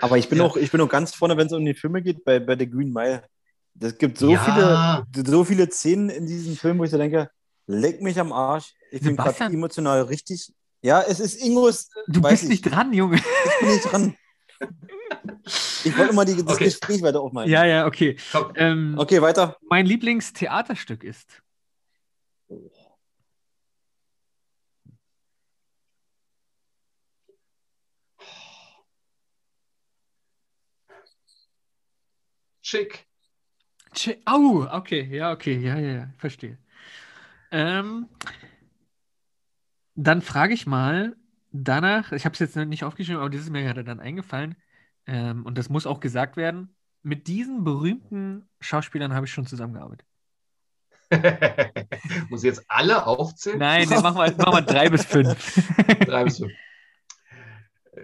Aber ich bin,
Ja.
auch, ich bin auch ganz vorne, wenn es um die Filme geht, bei, bei The Green Mile. Es gibt so,
Ja.
viele, so viele Szenen in diesem Film, wo ich so denke, leck mich am Arsch. Ich bin gerade emotional richtig. Ja, es ist Ingos.
Du bist
ich,
nicht dran, Junge.
Ich bin nicht dran. Ich wollte immer die, das
Okay.
Gespräch weiter aufmachen.
Ja, ja, okay. Ähm,
Okay, weiter.
Mein Lieblingstheaterstück ist.
Schick.
Au, okay, ja, okay, ja, ja, ja, verstehe. Ähm, dann frage ich mal danach, ich habe es jetzt noch nicht aufgeschrieben, aber das ist mir gerade dann eingefallen, ähm, und das muss auch gesagt werden, mit diesen berühmten Schauspielern habe ich schon zusammengearbeitet. *laughs*
Muss ich jetzt alle aufzählen?
Nein, dann machen wir, machen wir drei bis fünf. *laughs*
Drei bis fünf.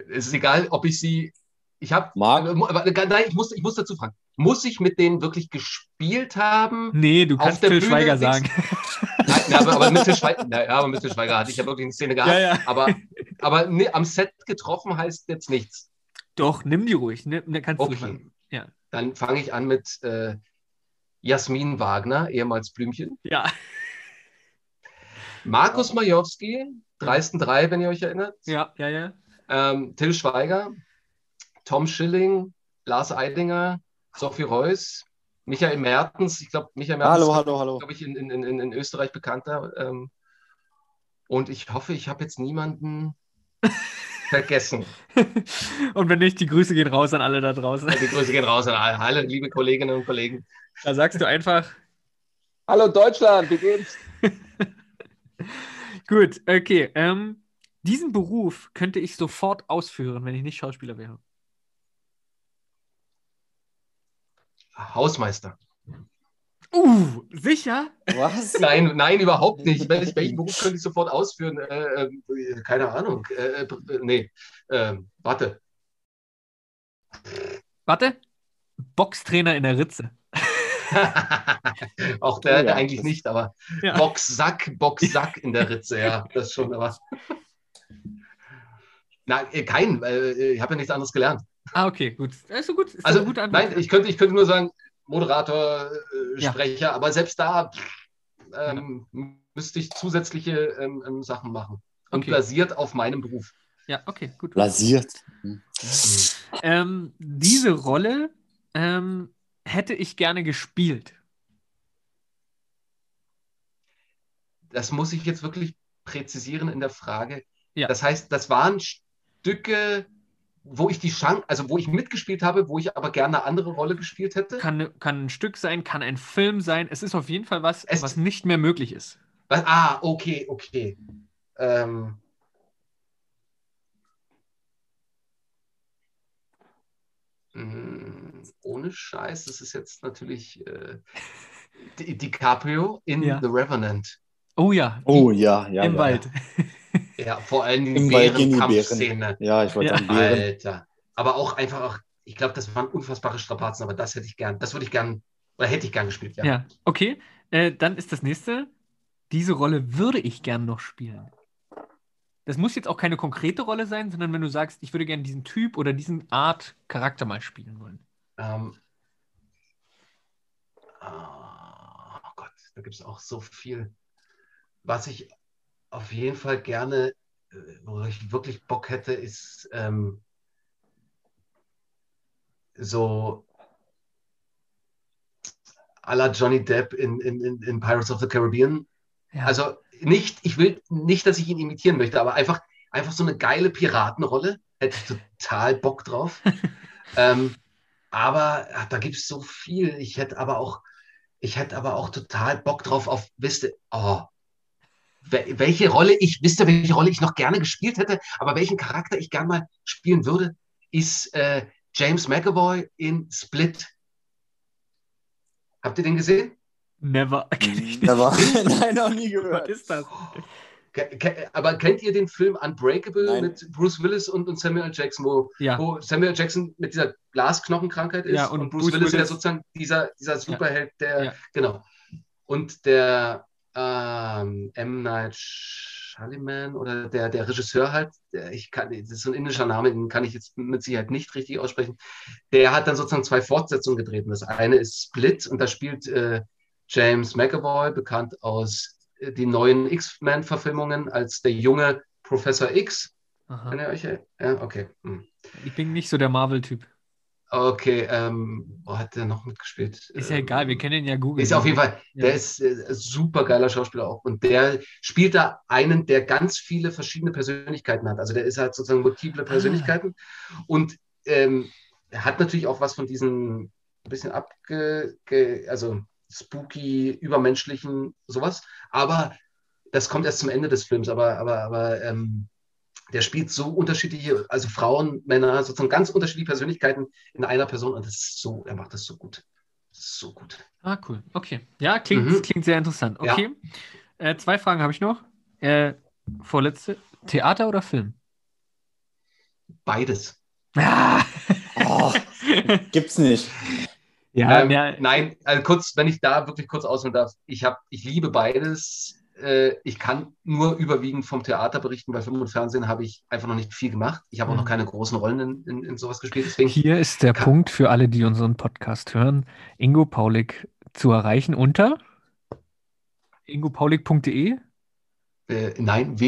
Es ist egal, ob ich sie. Ich habe.
Marc?
Nein, ich muss, ich muss dazu fragen. Muss ich mit denen wirklich gespielt haben?
Nee, du kannst Till
Bühne
Schweiger sagen.
Nein, na, aber, aber mit Til Schweiger, na, aber mit Schweiger hatte ich ja wirklich eine Szene gehabt.
Ja, ja.
Aber, aber nee, am Set getroffen heißt jetzt nichts.
Doch, nimm die ruhig. Nimm, ne, kannst du
Okay.
machen. Ja.
Dann fange ich an mit äh, Jasmin Wagner, ehemals Blümchen.
Ja.
Markus Majowski, Dreisten drei, wenn ihr euch erinnert.
Ja, ja, ja.
Ähm, Till Schweiger, Tom Schilling, Lars Eidinger, Sophie Reuss, Michael Mertens. Ich glaube, Michael Mertens
Hallo,
ist,
hallo, hallo.
glaube ich, in, in, in, in Österreich bekannter. Ähm, und ich hoffe, ich habe jetzt niemanden *laughs* vergessen.
Und wenn nicht, die Grüße gehen raus an alle da draußen.
Die Grüße gehen raus an alle, alle liebe Kolleginnen und Kollegen.
Da sagst du einfach,
Hallo Deutschland, wie geht's? *laughs*
gut, okay. Ähm, diesen Beruf könnte ich sofort ausführen, wenn ich nicht Schauspieler wäre.
Hausmeister.
Uh, sicher?
Was? *laughs*
Nein, nein, überhaupt nicht. Welch, *laughs* welchen Beruf könnte ich sofort ausführen? Äh, äh, keine Ahnung. Äh, äh, nee, ähm, warte.
Warte. Boxtrainer in der Ritze. *laughs*
Auch der,
Oh ja,
der eigentlich
das-
nicht, aber
Ja.
Boxsack, Boxsack in der Ritze, ja, das schon, aber. Nein, äh, kein, äh, ich habe ja nichts anderes gelernt.
Ah, okay, gut. Das ist so gut. Ist
Also,
Antwort.
nein, ich könnte, ich könnte nur sagen, Moderator, äh,
Ja.
Sprecher, aber selbst da pff, ähm, müsste ich zusätzliche ähm, ähm, Sachen machen. Und
Okay.
basiert auf meinem Beruf.
Ja, okay, gut.
Blasiert.
Ähm, diese Rolle ähm, hätte ich gerne gespielt?
Das muss ich jetzt wirklich präzisieren in der Frage.
Ja.
Das heißt, das waren Stücke, wo ich die Chance, also wo ich mitgespielt habe, wo ich aber gerne eine andere Rolle gespielt hätte.
Kann, kann ein Stück sein, kann ein Film sein. Es ist auf jeden Fall was,
Es-
was nicht mehr möglich ist.
Was- Ah, okay, okay. Ähm, mh, ohne Scheiß, das ist jetzt natürlich äh, *laughs* Di- DiCaprio in
Ja.
The Revenant.
Oh ja,
Oh ja, ja.
im
ja.
Wald.
Ja, *laughs* vor allem die Bärenkampfszene.
Ja, ich wollte
Ja.
sagen, Bären.
Alter. Aber auch einfach auch, ich glaube, das waren unfassbare Strapazen, aber das hätte ich gern, das würde ich gern, oder hätte ich gern gespielt, ja.
Ja, okay. Äh, dann ist das nächste. Diese Rolle würde ich gern noch spielen. Das muss jetzt auch keine konkrete Rolle sein, sondern wenn du sagst, ich würde gern diesen Typ oder diesen Art Charakter mal spielen wollen.
Ähm, ah, oh Gott, da gibt es auch so viel. Was ich auf jeden Fall gerne, äh, wo ich wirklich Bock hätte, ist ähm, so à la Johnny Depp in, in, in, Pirates of the Caribbean.
Ja.
Also nicht, ich will nicht, dass ich ihn imitieren möchte, aber einfach, einfach so eine geile Piratenrolle. Hätte ich total Bock drauf. *laughs* ähm, aber ach, da gibt es so viel. Ich hätte aber auch, ich hätte aber auch total Bock drauf auf, wisst ihr, oh, welche Rolle ich, wisst ihr, welche Rolle ich noch gerne gespielt hätte, aber welchen Charakter ich gerne mal spielen würde, ist äh, James McAvoy in Split. Habt ihr den gesehen?
Never. *laughs* Kenn ich nicht.
Never. *laughs* *laughs* Nein, noch nie
Was
gehört.
ist das?
Aber kennt ihr den Film Unbreakable
Nein.
mit Bruce Willis und, und Samuel Jackson, wo,
Ja.
wo Samuel Jackson mit dieser Glasknochenkrankheit ist
Ja,
und,
und
Bruce,
Bruce
Willis, ja
Willis-
sozusagen dieser, dieser Superheld, der,
Ja.
genau. Und der ähm, M. Night Shyamalan oder der, der Regisseur halt, der, ich kann, das ist so ein indischer Name, den kann ich jetzt mit Sicherheit nicht richtig aussprechen. Der hat dann sozusagen zwei Fortsetzungen gedreht. Und das eine ist Split und da spielt äh, James McAvoy, bekannt aus äh, den neuen X-Men-Verfilmungen als der junge Professor X.
Aha.
Kennt ihr euch? Ja, okay. Hm.
Ich bin nicht so der Marvel-Typ.
Okay, ähm, wo hat der noch mitgespielt?
Ist ja
Ähm,
egal, wir können ihn ja googeln.
Ist auf jeden Fall,
Ja.
der ist äh, super geiler Schauspieler auch. Und der spielt da einen, der ganz viele verschiedene Persönlichkeiten hat. Also der ist halt sozusagen multiple Persönlichkeiten. Und ähm, hat natürlich auch was von diesen ein bisschen abge, ge, also spooky, übermenschlichen, sowas. Aber das kommt erst zum Ende des Films. Aber, aber, aber ähm, der spielt so unterschiedliche, also Frauen, Männer, sozusagen ganz unterschiedliche Persönlichkeiten in einer Person. Und das ist so, er macht das so gut. Das so gut.
Ah, cool. Okay. Ja, klingt,
Mhm.
klingt sehr interessant.
Ja.
Okay. Äh, zwei Fragen habe ich noch. Äh, vorletzte. Theater oder Film?
Beides.
Ah.
Oh, gibt's nicht.
ja,
ähm,
ja,
Nein, also kurz, wenn ich da wirklich kurz ausholen darf, ich habe, ich liebe beides. Äh, ich kann nur überwiegend vom Theater berichten, weil Film und Fernsehen habe ich einfach noch nicht viel gemacht. Ich habe auch
Mhm.
noch keine großen Rollen in, in, in sowas gespielt. Deswegen,
Hier ist der
Kann-
Punkt für alle, die unseren Podcast hören. Ingo Paulik zu erreichen unter ingopaulik.de.
äh, nein,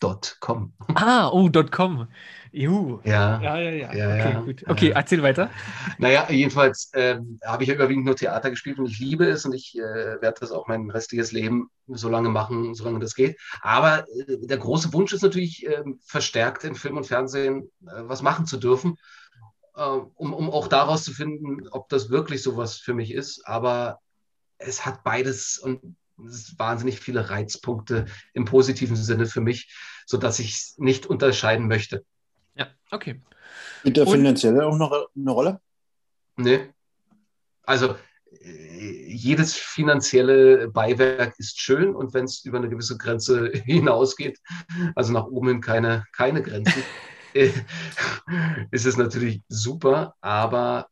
www.ingo-paulik.com.
Ah, oh, .com. Juhu.
Ja.
Ja, ja, ja.
Ja,
okay,
ja.
gut. Okay,
Ja.
erzähl weiter.
Naja, jedenfalls ähm, habe ich ja überwiegend nur Theater gespielt und ich liebe es und ich äh, werde das auch mein restliches Leben so lange machen, solange das geht. Aber äh, der große Wunsch ist natürlich, ähm, verstärkt in Film und Fernsehen äh, was machen zu dürfen, äh, um, um auch daraus zu finden, ob das wirklich sowas für mich ist. Aber es hat beides und wahnsinnig viele Reizpunkte im positiven Sinne für mich, sodass ich es nicht unterscheiden möchte.
Ja, okay.
Spielt der finanzielle auch noch eine Rolle?
Nee. Also äh, jedes finanzielle Beiwerk ist schön und wenn es über eine gewisse Grenze *laughs* hinausgeht, also nach oben hin keine, keine Grenzen, *laughs* äh, ist es natürlich super, aber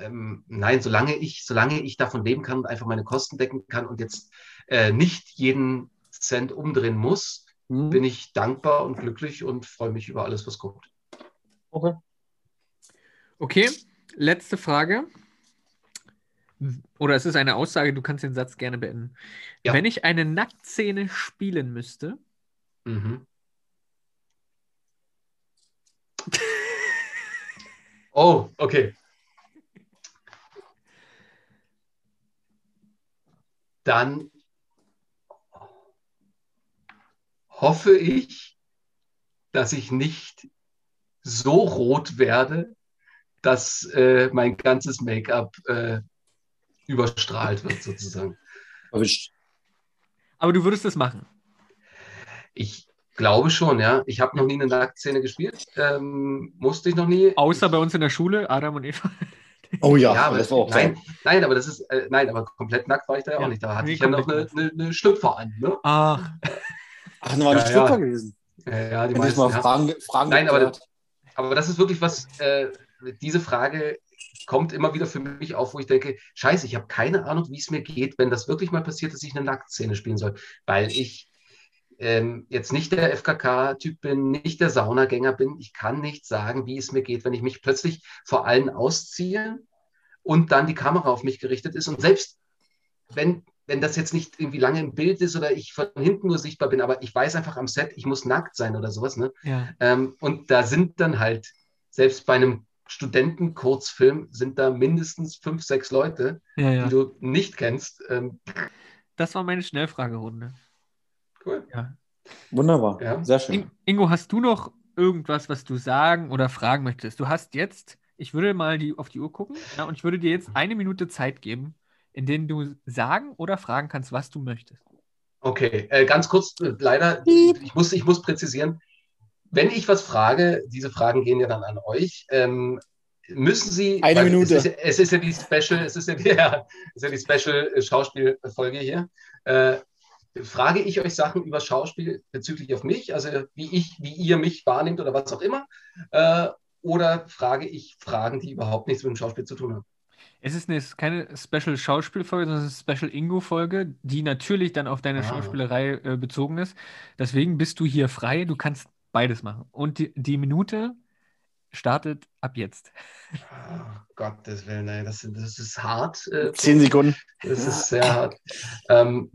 ähm, nein, solange ich, solange ich davon leben kann und einfach meine Kosten decken kann und jetzt äh, nicht jeden Cent umdrehen muss,
mhm.
bin ich dankbar und glücklich und freue mich über alles, was kommt.
Okay.
Okay, letzte Frage. Oder es ist eine Aussage, du kannst den Satz gerne beenden.
Ja.
Wenn ich eine Nacktszene spielen müsste,
mhm. *laughs* Oh, okay. Dann hoffe ich, dass ich nicht so rot werde, dass äh, mein ganzes Make-up äh, überstrahlt wird, sozusagen.
Erwischt.
Aber du würdest das machen.
Ich glaube schon, ja. Ich habe noch nie eine Nacktszene gespielt. Ähm, musste ich noch nie.
Außer bei uns in der Schule, Adam und Eva. *laughs*
Oh ja,
Ja, aber
das war auch
nein, nein, aber das ist, äh, nein, aber komplett nackt war ich da ja, auch nicht. Da hatte
nee,
ich ja noch eine, eine, eine Schlüpfer an. Ne?
Ach,
Ach, dann war
Ja,
nicht Stripper
ja.
gewesen.
Ja, ja, die
Wenn
meisten,
mal. Fragen, Fragen
Nein, aber. Aber das ist wirklich was, äh, diese Frage kommt immer wieder für mich auf, wo ich denke, scheiße, ich habe keine Ahnung, wie es mir geht, wenn das wirklich mal passiert, dass ich eine Nacktszene spielen soll, weil ich ähm, jetzt nicht der FKK-Typ bin, nicht der Saunagänger bin. Ich kann nicht sagen, wie es mir geht, wenn ich mich plötzlich vor allen ausziehe und dann die Kamera auf mich gerichtet ist. Und selbst wenn, wenn das jetzt nicht irgendwie lange im Bild ist oder ich von hinten nur sichtbar bin, aber ich weiß einfach am Set, ich muss nackt sein oder sowas, ne?
ja.
Ähm, und da sind dann halt, selbst bei einem Studentenkurzfilm, sind da mindestens fünf, sechs Leute,
Ja, ja.
die du nicht kennst. Ähm,
Das war meine Schnellfragerunde.
cool.
Ja.
Wunderbar.
Ja.
Sehr schön.
In Ingo, hast du noch irgendwas, was du sagen oder fragen möchtest? Du hast jetzt, ich würde mal die, auf die Uhr gucken ja, und ich würde dir jetzt eine Minute Zeit geben, in denen du sagen oder fragen kannst, was du möchtest.
Okay, äh, ganz kurz, äh, leider, ich muss, ich muss präzisieren, wenn ich was frage, diese Fragen gehen ja dann an euch, ähm, müssen Sie,
Eine
weil
Minute.
Es ist, es ist ja die Special, es ist ja die, *laughs* ja, es ist ja die Special äh, Schauspielfolge hier. Äh, frage ich euch Sachen über Schauspiel bezüglich auf mich, also wie ich, wie ihr mich wahrnehmt oder was auch immer, äh, oder frage ich Fragen, die überhaupt nichts mit dem Schauspiel zu tun haben?
Es ist eine, es ist keine Special Schauspielfolge, sondern es ist eine Special Ingo-Folge, die natürlich dann auf deine
Ah.
Schauspielerei äh, bezogen ist. Deswegen bist du hier frei, du kannst beides machen. Und die, die Minute startet ab jetzt.
Oh, Gottes Willen, ey, das, das ist hart. Äh,
Zehn Sekunden.
Das ist sehr hart. Ähm,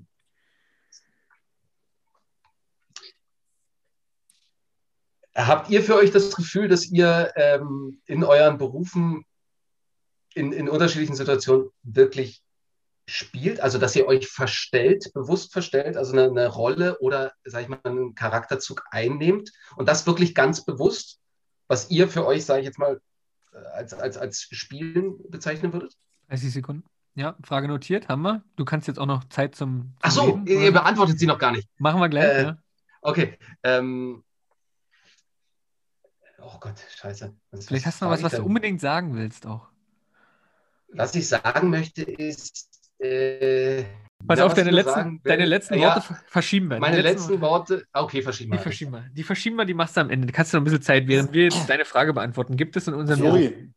habt ihr für euch das Gefühl, dass ihr ähm, in euren Berufen in, in unterschiedlichen Situationen wirklich spielt? Also, dass ihr euch verstellt, bewusst verstellt, also eine, eine Rolle oder, sag ich mal, einen Charakterzug einnehmt und das wirklich ganz bewusst, was ihr für euch, sage ich jetzt mal, äh, als, als, als Spielen bezeichnen würdet?
30 Sekunden. Ja, Frage notiert, haben wir. Du kannst jetzt auch noch Zeit zum, zum
Ach so,
Reden,
ihr beantwortet sie noch gar nicht.
Machen wir gleich,
Äh,
ja.
Okay. Ähm, oh Gott, scheiße. Was-
Vielleicht hast du noch was, was du unbedingt sagen willst auch.
Was ich sagen möchte ist. Äh,
Pass
ja,
auf, deine letzten,
sagen
deine letzten
ja,
Worte ver- verschieben wir. Die
Meine letzten Worte. Okay, verschieben
Die
wir.
verschieben wir. Die verschieben wir, die machst du am Ende. Du kannst noch ein bisschen Zeit, während wir jetzt deine Frage beantworten. Gibt es in unserem
Flori.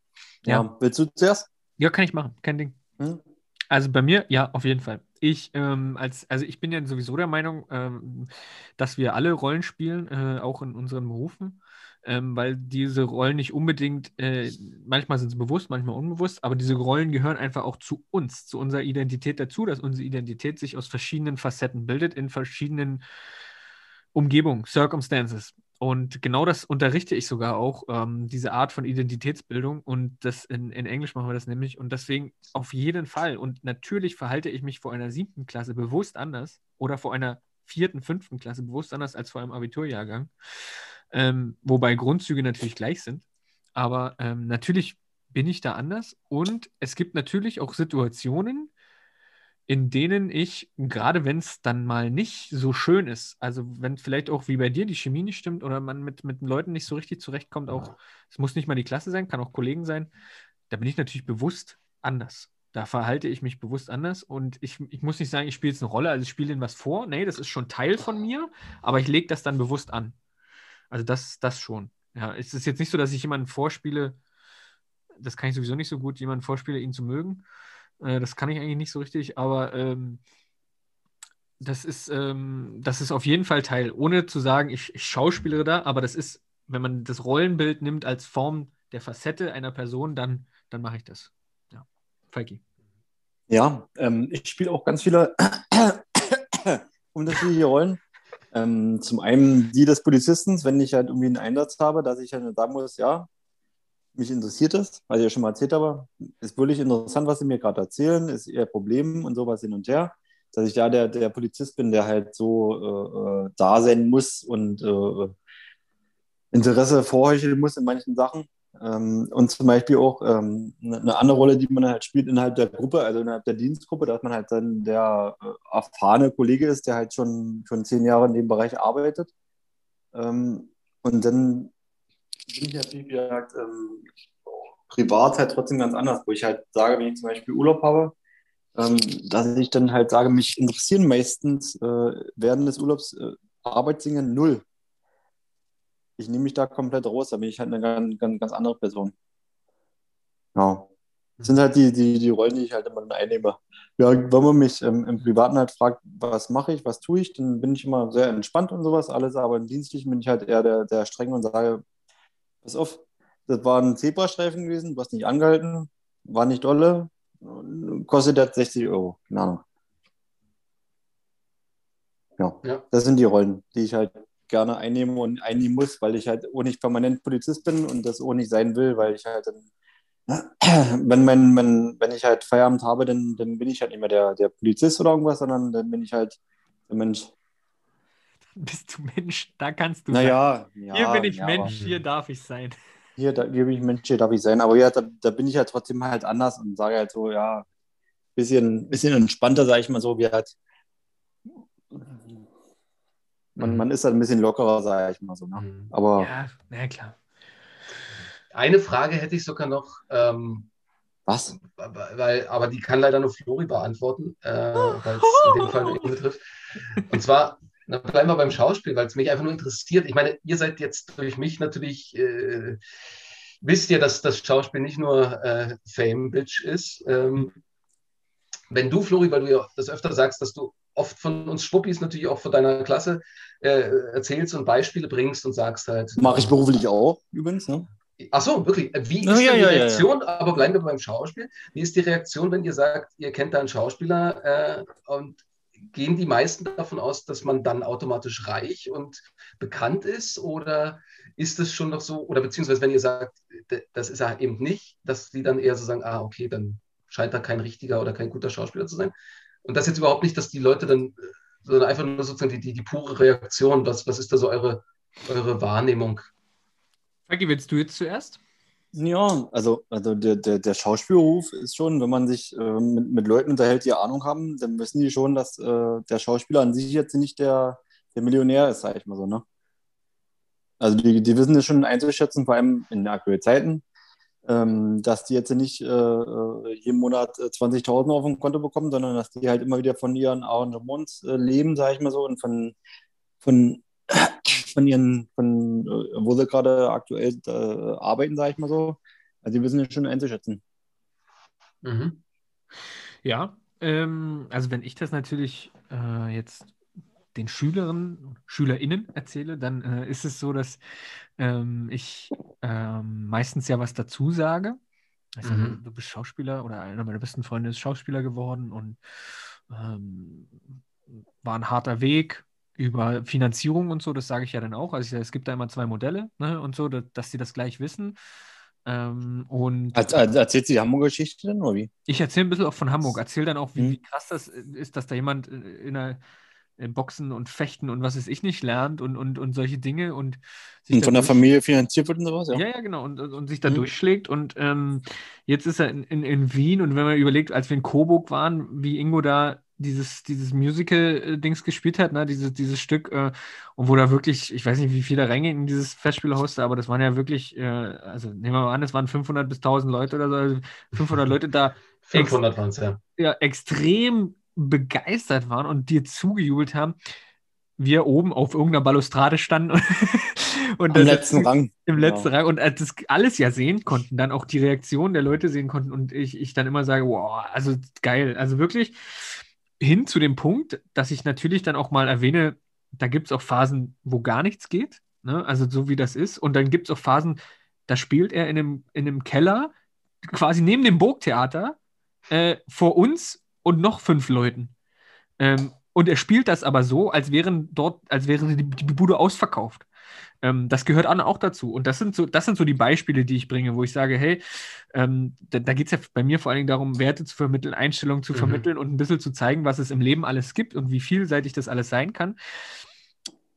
Ja.
Ja. Willst du zuerst?
Ja, kann ich machen. Kein Ding.
Hm?
Also bei mir, ja, auf jeden Fall. Ich, ähm, als, also ich bin ja sowieso der Meinung, ähm, dass wir alle Rollen spielen, äh, auch in unseren Berufen, ähm, weil diese Rollen nicht unbedingt, äh, manchmal sind sie bewusst, manchmal unbewusst, aber diese Rollen gehören einfach auch zu uns, zu unserer Identität dazu, dass unsere Identität sich aus verschiedenen Facetten bildet, in verschiedenen Umgebungen, Circumstances. Und genau das unterrichte ich sogar auch, ähm, diese Art von Identitätsbildung. Und das in, in Englisch machen wir das nämlich. Und deswegen auf jeden Fall. Und natürlich verhalte ich mich vor einer siebten Klasse bewusst anders oder vor einer vierten, fünften Klasse bewusst anders als vor einem Abiturjahrgang. Ähm, wobei Grundzüge natürlich gleich sind. Aber ähm, natürlich bin ich da anders. Und es gibt natürlich auch Situationen, in denen ich, gerade wenn es dann mal nicht so schön ist, also wenn vielleicht auch wie bei dir die Chemie nicht stimmt oder man mit, mit Leuten nicht so richtig zurechtkommt, auch, es muss nicht mal die Klasse sein, kann auch Kollegen sein, da bin ich natürlich bewusst anders. Da verhalte ich mich bewusst anders und ich, ich muss nicht sagen, ich spiele jetzt eine Rolle, also ich spiele denen was vor. Nee, das ist schon Teil von mir, aber ich lege das dann bewusst an. Also das, das schon. Ja, es ist jetzt nicht so, dass ich jemanden vorspiele, das kann ich sowieso nicht so gut, jemanden vorspiele, ihn zu mögen. Äh, Das kann ich eigentlich nicht so richtig, aber ähm, das ist, ähm, das ist auf jeden Fall Teil, ohne zu sagen, ich, ich schauspielere da, aber das ist, wenn man das Rollenbild nimmt als Form der Facette einer Person, dann, dann mache ich das. Ja. Falki.
Ja, ähm, ich spiele auch ganz viele *coughs* unterschiedliche Rollen. Ähm, zum einen die des Polizisten, wenn ich halt irgendwie einen Einsatz habe, dass ich halt sagen muss, ja, mich interessiert das, was ich ja schon mal erzählt habe. Ist wirklich interessant, was sie mir gerade erzählen, ist ihr Problem und sowas hin und her. dass ich da der, der Polizist bin, der halt so äh, äh, da sein muss und äh, Interesse vorheucheln muss in manchen Sachen. Ähm, und zum Beispiel auch ähm, eine eine andere Rolle, die man halt spielt innerhalb der Gruppe, also innerhalb der Dienstgruppe, dass man halt dann der äh, erfahrene Kollege ist, der halt schon, schon zehn Jahre in dem Bereich arbeitet. Ähm, und dann bin ich natürlich, wie gesagt, privat halt trotzdem ganz anders, wo ich halt sage, wenn ich zum Beispiel Urlaub habe, dass ich dann halt sage, mich interessieren meistens äh, während des Urlaubs äh, Arbeitsdinge null. Ich nehme mich da komplett raus, da bin ich halt eine ganz, ganz, ganz andere Person. Ja. Das sind halt die, die, die Rollen, die ich halt immer einnehme. Ja, wenn man mich ähm, im Privaten halt fragt, was mache ich, was tue ich, dann bin ich immer sehr entspannt und sowas, alles, aber im Dienstlichen bin ich halt eher der, der streng und sage, pass auf, das war ein Zebrastreifen gewesen, du hast nicht angehalten, war nicht dolle, kostet das 60 Euro, keine Ahnung. Ja,
Ja.
das sind die Rollen, die ich halt gerne einnehme und einnehmen muss, weil ich halt auch nicht permanent Polizist bin und das auch nicht sein will, weil ich halt dann, *clears throat* wenn, mein, wenn, wenn ich halt Feierabend habe, dann, dann bin ich halt nicht mehr der, der Polizist oder irgendwas, sondern dann bin ich halt der Mensch.
Bist du Mensch? Da kannst du sein.
Naja, ja,
Hier bin ich
ja,
Mensch,
aber-
hier darf ich sein.
Hier, da, hier bin ich Mensch, hier darf ich sein. Aber ja, da, da bin ich halt trotzdem halt anders und sage halt so, ja, bisschen, bisschen entspannter, sage ich mal so, wie halt. Man, man ist halt ein bisschen lockerer, sage ich mal so. Ne?
Mhm.
Aber
Ja, na klar.
Eine Frage hätte ich sogar noch, ähm,
was?
weil, aber die kann leider nur Flori beantworten, äh, weil es *laughs* in dem Fall nur ihn betrifft. Und zwar, na, bleiben wir beim Schauspiel, weil es mich einfach nur interessiert. Ich meine, ihr seid jetzt durch mich natürlich, äh, wisst ihr, dass das Schauspiel nicht nur äh, Fame Bitch ist. Ähm, wenn du, Flori, weil du ja das öfter sagst, dass du oft von uns Schwuppis natürlich auch von deiner Klasse äh, erzählst und Beispiele bringst und sagst halt.
Mache ich beruflich auch, übrigens. Ne?
Ach so, wirklich. Wie ist
Ja,
die
ja, ja, ja.
Reaktion, aber bleiben wir beim Schauspiel, wie ist die Reaktion, wenn ihr sagt, ihr kennt da einen Schauspieler äh, und gehen die meisten davon aus, dass man dann automatisch reich und bekannt ist oder ist es schon noch so, oder beziehungsweise wenn ihr sagt, das ist er eben nicht, dass die dann eher so sagen, ah, okay, dann scheint er kein richtiger oder kein guter Schauspieler zu sein. Und das jetzt überhaupt nicht, dass die Leute dann, sondern einfach nur sozusagen die, die, die pure Reaktion, was, was ist da so eure, eure Wahrnehmung?
Frankie, willst du jetzt zuerst?
Ja, also, also der, der, der Schauspielberuf ist schon, wenn man sich äh, mit, mit Leuten unterhält, die Ahnung haben, dann wissen die schon, dass äh, der Schauspieler an sich jetzt nicht der, der Millionär ist, sag ich mal so, ne? Also die, die wissen das schon einzuschätzen, vor allem in aktuellen Zeiten, ähm, dass die jetzt nicht äh, äh, jeden Monat äh, 20.000 auf dem Konto bekommen, sondern dass die halt immer wieder von ihren Arrangements äh, leben, sag ich mal so, und von, von, *clears throat* von ihren, von äh, wo sie gerade aktuell äh, arbeiten, sag ich mal so. Also die wissen das schon einzuschätzen.
Mhm.
Ja, ähm, also wenn ich das natürlich äh, jetzt den Schülerinnen, SchülerInnen erzähle, dann äh, ist es so, dass ähm, ich ähm, meistens ja was dazu sage. Also,
Mhm.
du, bist Schauspieler oder einer meiner besten Freunde ist Schauspieler geworden und ähm, war ein harter Weg über Finanzierung und so, das sage ich ja dann auch. Also es gibt da immer zwei Modelle ne, und so, dass, dass sie das gleich wissen. Ähm, und
Als, als, erzählt sie die Hamburger Geschichte denn, oder wie?
ich erzähle ein bisschen auch von Hamburg. Erzähle dann auch, wie,
Mhm.
wie krass das ist, dass da jemand äh, in der im Boxen und Fechten und was es ich nicht lernt und, und, und solche Dinge und sich
Und
da
von der Familie finanziert wird und sowas, ja?
ja, ja, genau. Und, und, und sich da
Mhm.
durchschlägt. Und ähm, jetzt ist er in, in, in Wien. Und wenn man überlegt, als wir in Coburg waren, wie Ingo da dieses, dieses Musical-Dings gespielt hat, ne, dieses, dieses Stück, äh, und wo da wirklich, ich weiß nicht, wie viele Ränge in dieses Festspielhaus da, aber das waren ja wirklich, äh, also nehmen wir mal an, es waren 500 bis 1000 Leute oder so, also 500 Leute da
500 waren es, ja.
ja, extrem begeistert waren und dir zugejubelt haben, wir oben auf irgendeiner Balustrade standen und, *laughs*
Am
das-
letzten *laughs* Rang.
im letzten
Ja.
Rang und äh, das alles ja sehen konnten, dann auch die Reaktion der Leute sehen konnten und ich, ich dann immer sage, wow, also geil, also wirklich hin zu dem Punkt, dass ich natürlich dann auch mal erwähne, da gibt es auch Phasen, wo gar nichts geht, ne? also so wie das ist und dann gibt es auch Phasen, da spielt er in einem, in einem Keller, quasi neben dem Burgtheater, äh, vor uns und noch fünf Leuten. Ähm, und er spielt das aber so, als wären dort, als wäre die, die Bude ausverkauft. Ähm, das gehört auch dazu. Und das sind, so, das sind so die Beispiele, die ich bringe, wo ich sage, hey, ähm, da, da geht es ja bei mir vor allen Dingen darum, Werte zu vermitteln, Einstellungen zu
Mhm.
vermitteln und ein bisschen zu zeigen, was es im Leben alles gibt und wie vielseitig das alles sein kann.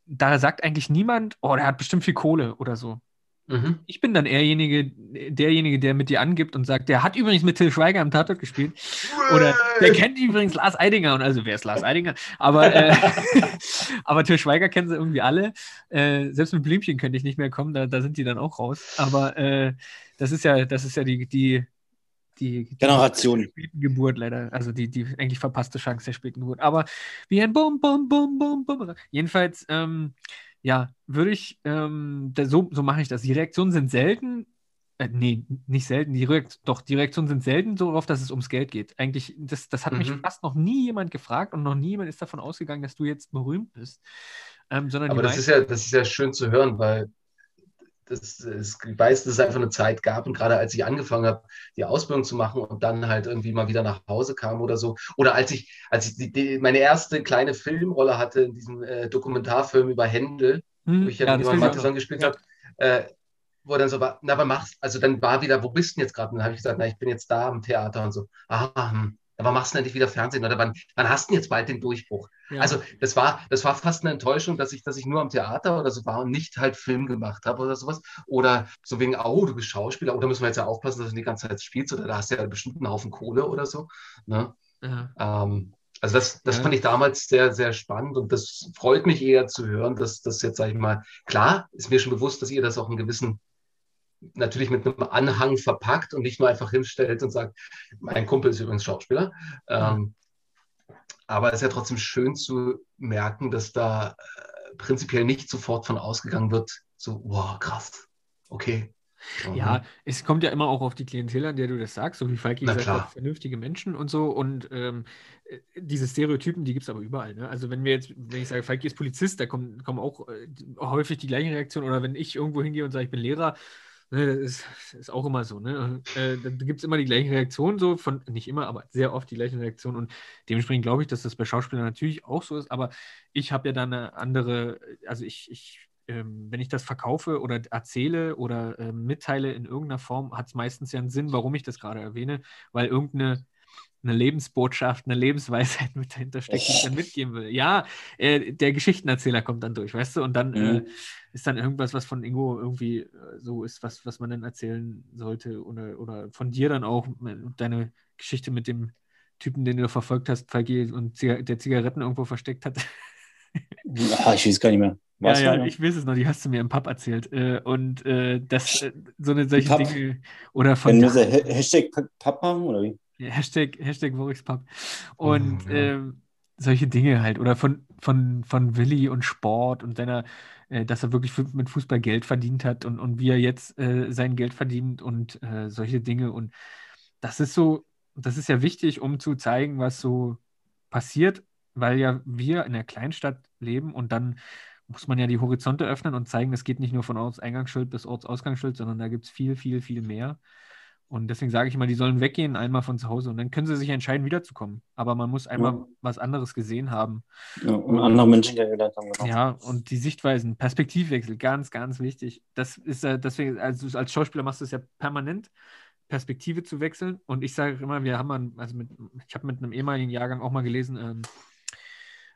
Da sagt eigentlich niemand, oh, der hat bestimmt viel Kohle oder so.
Mhm.
Ich bin dann erjenige, derjenige, der mit dir angibt und sagt, der hat übrigens mit Till Schweiger am Tatort gespielt. Oder der kennt übrigens Lars Eidinger. Und also, wer ist Lars Eidinger? Aber, äh, *laughs* aber Till Schweiger kennen sie irgendwie alle. Äh, selbst mit Blümchen könnte ich nicht mehr kommen, da, da sind die dann auch raus. Aber äh, das ist ja, das ist ja die, die, die, die
Generation.
späten Geburt leider. Also die, die eigentlich verpasste Chance der späten Geburt. Aber wie ein Bum, Bum, Bum, Bum, Bum. Jedenfalls, ähm, ja, würde ich, ähm, so, so mache ich das. Die Reaktionen sind selten, äh, nee, nicht selten, die Reakt doch, die Reaktionen sind selten so darauf, dass es ums Geld geht. Eigentlich, das, das hat mich
Mhm.
fast noch nie jemand gefragt und noch nie jemand ist davon ausgegangen, dass du jetzt berühmt bist. Ähm, sondern
Aber das ist ja, das ist ja schön zu hören, weil das, das, ich weiß, dass es einfach eine Zeit gab und gerade als ich angefangen habe, die Ausbildung zu machen und dann halt irgendwie mal wieder nach Hause kam oder so, oder als ich, als ich die, die, meine erste kleine Filmrolle hatte in diesem äh, Dokumentarfilm über Händel,
Hm,
wo ich ja,
ja,
mit
noch.
gespielt habe, äh, wo dann so war, na, aber machst, also dann war wieder, wo bist du denn jetzt gerade? Und dann habe ich gesagt, na, ich bin jetzt da am Theater und so. Ah, hm, aber machst du endlich wieder Fernsehen? Oder wann, wann hast du denn jetzt bald den Durchbruch?
Ja.
Also das war, das war fast eine Enttäuschung, dass ich, dass ich nur am Theater oder so war und nicht halt Film gemacht habe oder sowas. Oder so wegen, oh, du bist Schauspieler, oder müssen wir jetzt ja aufpassen, dass du die ganze Zeit spielst, oder da hast du ja bestimmt einen Haufen Kohle oder so. Ne?
ja.
Ähm, also das, das
Ja.
fand ich damals sehr, sehr spannend und das freut mich eher zu hören, dass das jetzt, sage ich mal, klar, ist mir schon bewusst, dass ihr das auch einen gewissen, natürlich mit einem Anhang verpackt und nicht nur einfach hinstellt und sagt, mein Kumpel ist übrigens Schauspieler. Ähm, aber es ist ja trotzdem schön zu merken, dass da äh, prinzipiell nicht sofort von ausgegangen wird, so, wow, krass, okay.
Ja, es kommt ja immer auch auf die Klientel an, der du das sagst, so wie Falki
Na
gesagt
klar.
vernünftige Menschen und so. Und ähm, äh, diese Stereotypen, die gibt es aber überall. Ne? Also wenn wir jetzt, wenn ich sage, Falki ist Polizist, da kommen, kommen auch äh, häufig die gleichen Reaktionen. Oder wenn ich irgendwo hingehe und sage, ich bin Lehrer, ne, das ist, ist auch immer so. Ne? Äh, da gibt es immer die gleichen Reaktionen, so von, nicht immer, aber sehr oft die gleichen Reaktionen. Und dementsprechend glaube ich, dass das bei Schauspielern natürlich auch so ist. Aber ich habe ja dann eine andere, also ich, ich ähm, wenn ich das verkaufe oder erzähle oder ähm, mitteile in irgendeiner Form, hat es meistens ja einen Sinn, warum ich das gerade erwähne, weil irgendeine eine Lebensbotschaft, eine Lebensweisheit *laughs* mit dahinter steckt, die ich dann mitgeben will. Ja, äh, der Geschichtenerzähler kommt dann durch, weißt du, und dann äh,
Mhm.
ist dann irgendwas, was von Ingo irgendwie äh, so ist, was, was man dann erzählen sollte oder, oder von dir dann auch äh, deine Geschichte mit dem Typen, den du verfolgt hast, Falki, und Ziga der Zigaretten irgendwo versteckt hat.
Ah, ich weiß gar nicht mehr.
Ja, ja,
noch?
ich weiß es noch, die hast du mir im Pub erzählt. Äh, und äh, das, äh, so eine solche
Pub?
Dinge oder von
Wenn wir Hashtag Papp machen, oder wie?
Ja, Hashtag, Hashtag Pub. Und
Mhm, ja.
ähm, solche Dinge halt. Oder von, von, von Willi und Sport und seiner, äh, dass er wirklich mit Fußball Geld verdient hat und, und wie er jetzt äh, sein Geld verdient und äh, solche Dinge. Und das ist so, das ist ja wichtig, um zu zeigen, was so passiert, weil ja wir in der Kleinstadt leben und dann muss man ja die Horizonte öffnen und zeigen, es geht nicht nur von Ortseingangsschild bis Ortsausgangsschild, sondern da gibt es viel, viel, viel mehr. Und deswegen sage ich immer, die sollen weggehen einmal von zu Hause und dann können sie sich entscheiden, wiederzukommen. Aber man muss einmal
Ja.
was anderes gesehen haben.
Ja, und andere Menschen kennengelernt haben. Genau.
Ja, und die Sichtweisen, Perspektivwechsel, ganz, ganz wichtig. Das ist ja, deswegen, also als Schauspieler machst du es ja permanent, Perspektive zu wechseln. Und ich sage immer, wir haben mal, also mit, ich habe mit einem ehemaligen Jahrgang auch mal gelesen, ähm,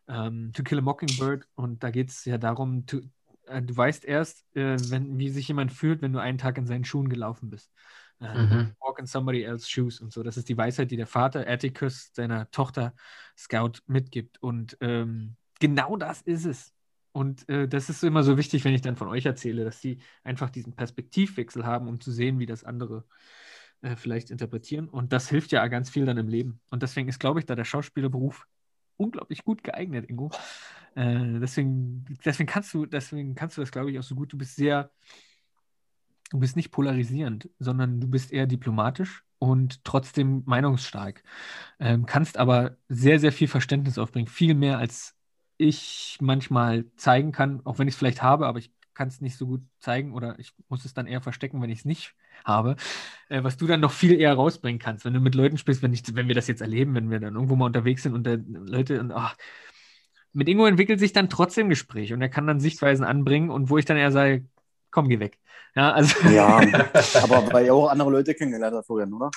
ähm, To Kill a Mockingbird, und da geht es ja darum, to, äh, du weißt erst, äh, wenn, wie sich jemand fühlt, wenn du einen Tag in seinen Schuhen gelaufen bist.
Mhm.
Walk in somebody else's shoes und so. Das ist die Weisheit, die der Vater Atticus seiner Tochter Scout mitgibt. Und ähm, genau das ist es. Und äh, das ist immer so wichtig, wenn ich dann von euch erzähle, dass die einfach diesen Perspektivwechsel haben, um zu sehen, wie das andere äh, vielleicht interpretieren. Und das hilft ja ganz viel dann im Leben. Und deswegen ist, glaube ich, da der Schauspielerberuf unglaublich gut geeignet, Ingo. Äh, deswegen, deswegen kannst du, deswegen kannst du das, glaube ich, auch so gut. Du bist sehr, du bist nicht polarisierend, sondern du bist eher diplomatisch und trotzdem meinungsstark. Ähm, kannst aber sehr, sehr viel Verständnis aufbringen. Viel mehr als ich manchmal zeigen kann, auch wenn ich es vielleicht habe, aber ich kann es nicht so gut zeigen oder ich muss es dann eher verstecken, wenn ich es nicht habe, äh, was du dann noch viel eher rausbringen kannst, wenn du mit Leuten sprichst, wenn, ich, wenn wir das jetzt erleben, wenn wir dann irgendwo mal unterwegs sind und da Leute und ach, mit Ingo entwickelt sich dann trotzdem Gespräch und er kann dann Sichtweisen anbringen und wo ich dann eher sage, komm, geh weg. Ja, also,
Ja, *laughs* aber weil er auch andere Leute kennengelernt hat vorher, oder?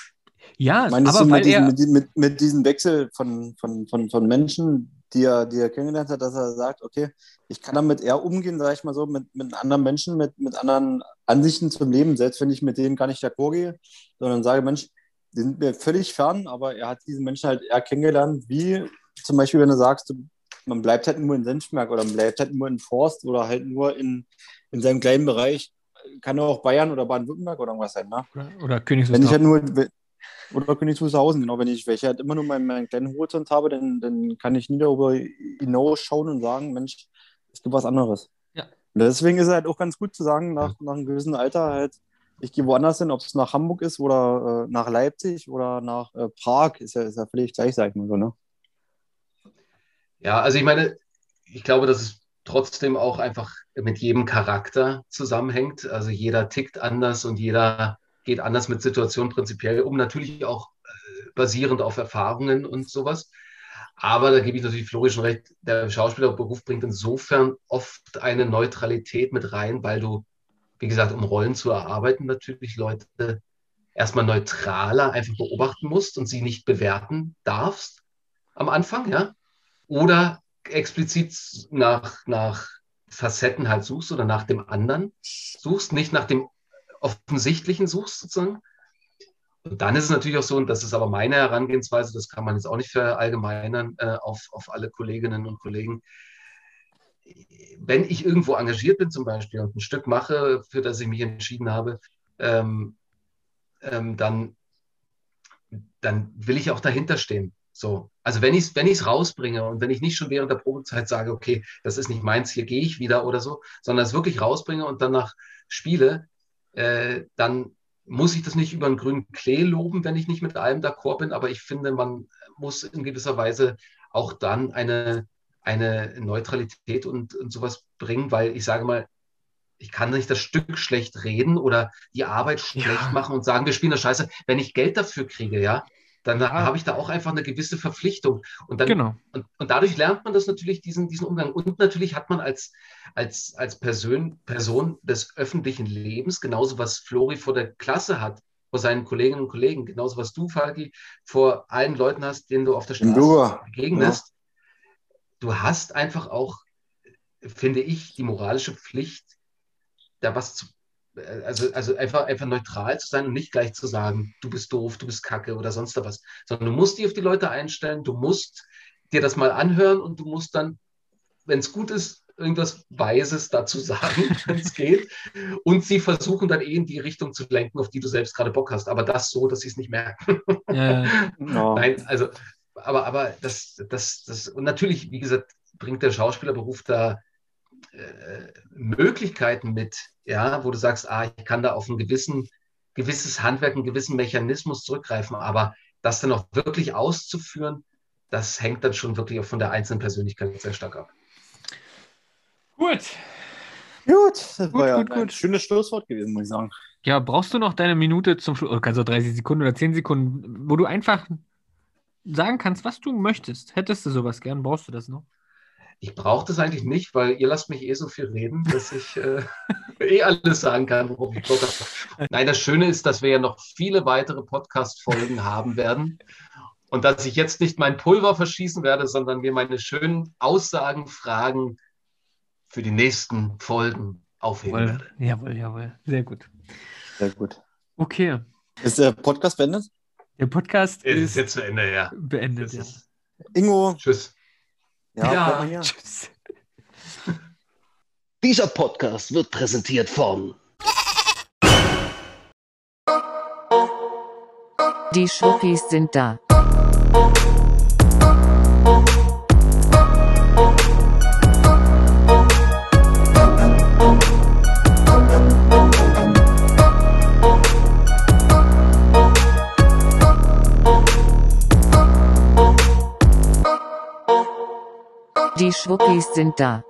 ja
Meinst
aber
du
weil
mit, diesem,
er,
mit, mit, mit diesem Wechsel von, von, von, von Menschen, die er, die er kennengelernt hat, dass er sagt, okay, ich kann damit eher umgehen, sag ich mal so, mit, mit anderen Menschen, mit, mit anderen Ansichten zum Leben, selbst wenn ich mit denen gar nicht d'accord gehe, sondern sage, Mensch, die sind mir völlig fern, aber er hat diesen Menschen halt eher kennengelernt, wie zum Beispiel, wenn du sagst, man bleibt halt nur in Senfmerk oder man bleibt halt nur in Forst oder halt nur in, in seinem kleinen Bereich, kann auch Bayern oder Baden-Württemberg oder irgendwas sein, ne?
oder, oder Königs
Wenn ich halt nur, oder Königswusterhausen, genau, wenn ich welche halt immer nur meinen, meinen kleinen Horizont habe, dann, dann kann ich nie darüber hinausschauen und sagen, Mensch, es gibt was anderes.
Ja.
Und deswegen ist es halt auch ganz gut zu sagen, nach, nach einem gewissen Alter halt, ich gehe woanders hin, ob es nach Hamburg ist oder äh, nach Leipzig oder nach äh, Prag, ist ja, ist ja völlig gleich, sag ich mal so, ne?
Ja, also ich meine, ich glaube, dass es trotzdem auch einfach mit jedem Charakter zusammenhängt. Also jeder tickt anders und jeder geht anders mit Situationen prinzipiell um, natürlich auch äh, basierend auf Erfahrungen und sowas. Aber da gebe ich natürlich Flori schon recht, der Schauspielerberuf bringt insofern oft eine Neutralität mit rein, weil du, wie gesagt, um Rollen zu erarbeiten, natürlich Leute erstmal neutraler einfach beobachten musst und sie nicht bewerten darfst am Anfang, ja oder explizit nach, nach Facetten halt suchst oder nach dem anderen suchst, nicht nach dem Offensichtlichen suchst sozusagen. Und dann ist es natürlich auch so, und das ist aber meine Herangehensweise, das kann man jetzt auch nicht verallgemeinern äh, auf, auf alle Kolleginnen und Kollegen. Wenn ich irgendwo engagiert bin zum Beispiel und ein Stück mache, für das ich mich entschieden habe, ähm, ähm, dann, dann will ich auch dahinter stehen. So, also wenn ich es wenn ich's rausbringe und wenn ich nicht schon während der Probezeit sage, okay, das ist nicht meins, hier gehe ich wieder oder so, sondern es wirklich rausbringe und danach spiele, äh, dann muss ich das nicht über einen grünen Klee loben, wenn ich nicht mit allem d'accord bin, aber ich finde, man muss in gewisser Weise auch dann eine, eine Neutralität und, und sowas bringen, weil ich sage mal, ich kann nicht das Stück schlecht reden oder die Arbeit schlecht
Ja.
machen und sagen, wir spielen das scheiße. Wenn ich Geld dafür kriege, ja, dann
Ja.
habe ich da auch einfach eine gewisse Verpflichtung. Und, dann,
genau.
und, und dadurch lernt man das natürlich, diesen, diesen Umgang. Und natürlich hat man als, als, als Person, Person des öffentlichen Lebens, genauso was Flori vor der Klasse hat, vor seinen Kolleginnen und Kollegen, genauso was du, Falki, vor allen Leuten hast, denen du auf der Straße
Bürger.
begegnest. Du hast einfach auch, finde ich, die moralische Pflicht, da was zu, also, also einfach, einfach neutral zu sein und nicht gleich zu sagen, du bist doof, du bist kacke oder sonst was, sondern du musst dich auf die Leute einstellen, du musst dir das mal anhören und du musst dann, wenn es gut ist, irgendwas Weises dazu sagen, *laughs* wenn es geht. Und sie versuchen dann eh in die Richtung zu lenken, auf die du selbst gerade Bock hast. Aber das so, dass sie es nicht merken.
Äh.
Nein, also, aber, aber das, das, das, und natürlich, wie gesagt, bringt der Schauspielerberuf da äh, Möglichkeiten mit, ja, wo du sagst, ah, ich kann da auf ein gewissen, gewisses Handwerk, einen gewissen Mechanismus zurückgreifen, aber das dann auch wirklich auszuführen, das hängt dann schon wirklich auch von der einzelnen Persönlichkeit sehr stark ab.
gut.
Gut, das
Gut,
war ja
gut,
ein
gut.
schönes Schlusswort gewesen, muss ich sagen.
Ja, brauchst du noch deine Minute zum Schluss? Oder kannst du auch 30 Sekunden oder 10 Sekunden, wo du einfach sagen kannst, was du möchtest. Hättest du sowas gern, brauchst du das noch?
Ich brauche das eigentlich nicht, weil ihr lasst mich eh so viel reden, dass ich äh, *laughs* eh alles sagen kann, worauf ich Bock habe. Nein, das Schöne ist, dass wir ja noch viele weitere Podcast-Folgen *laughs* haben werden und dass ich jetzt nicht mein Pulver verschießen werde, sondern mir meine schönen Aussagen, Fragen für die nächsten Folgen aufheben
Jawohl,
werde.
jawohl, jawohl. Sehr gut.
Sehr gut.
Okay.
Ist der Podcast beendet?
Der Podcast
ist
ist
jetzt zu Ende, ja.
beendet.
Es
Ja.
ist,
Ingo.
tschüss.
Ja,
Ja.
hier.
Tschüss. *laughs*
Dieser Podcast wird präsentiert von
Die Schwuppis sind da. Schwuppis sind da.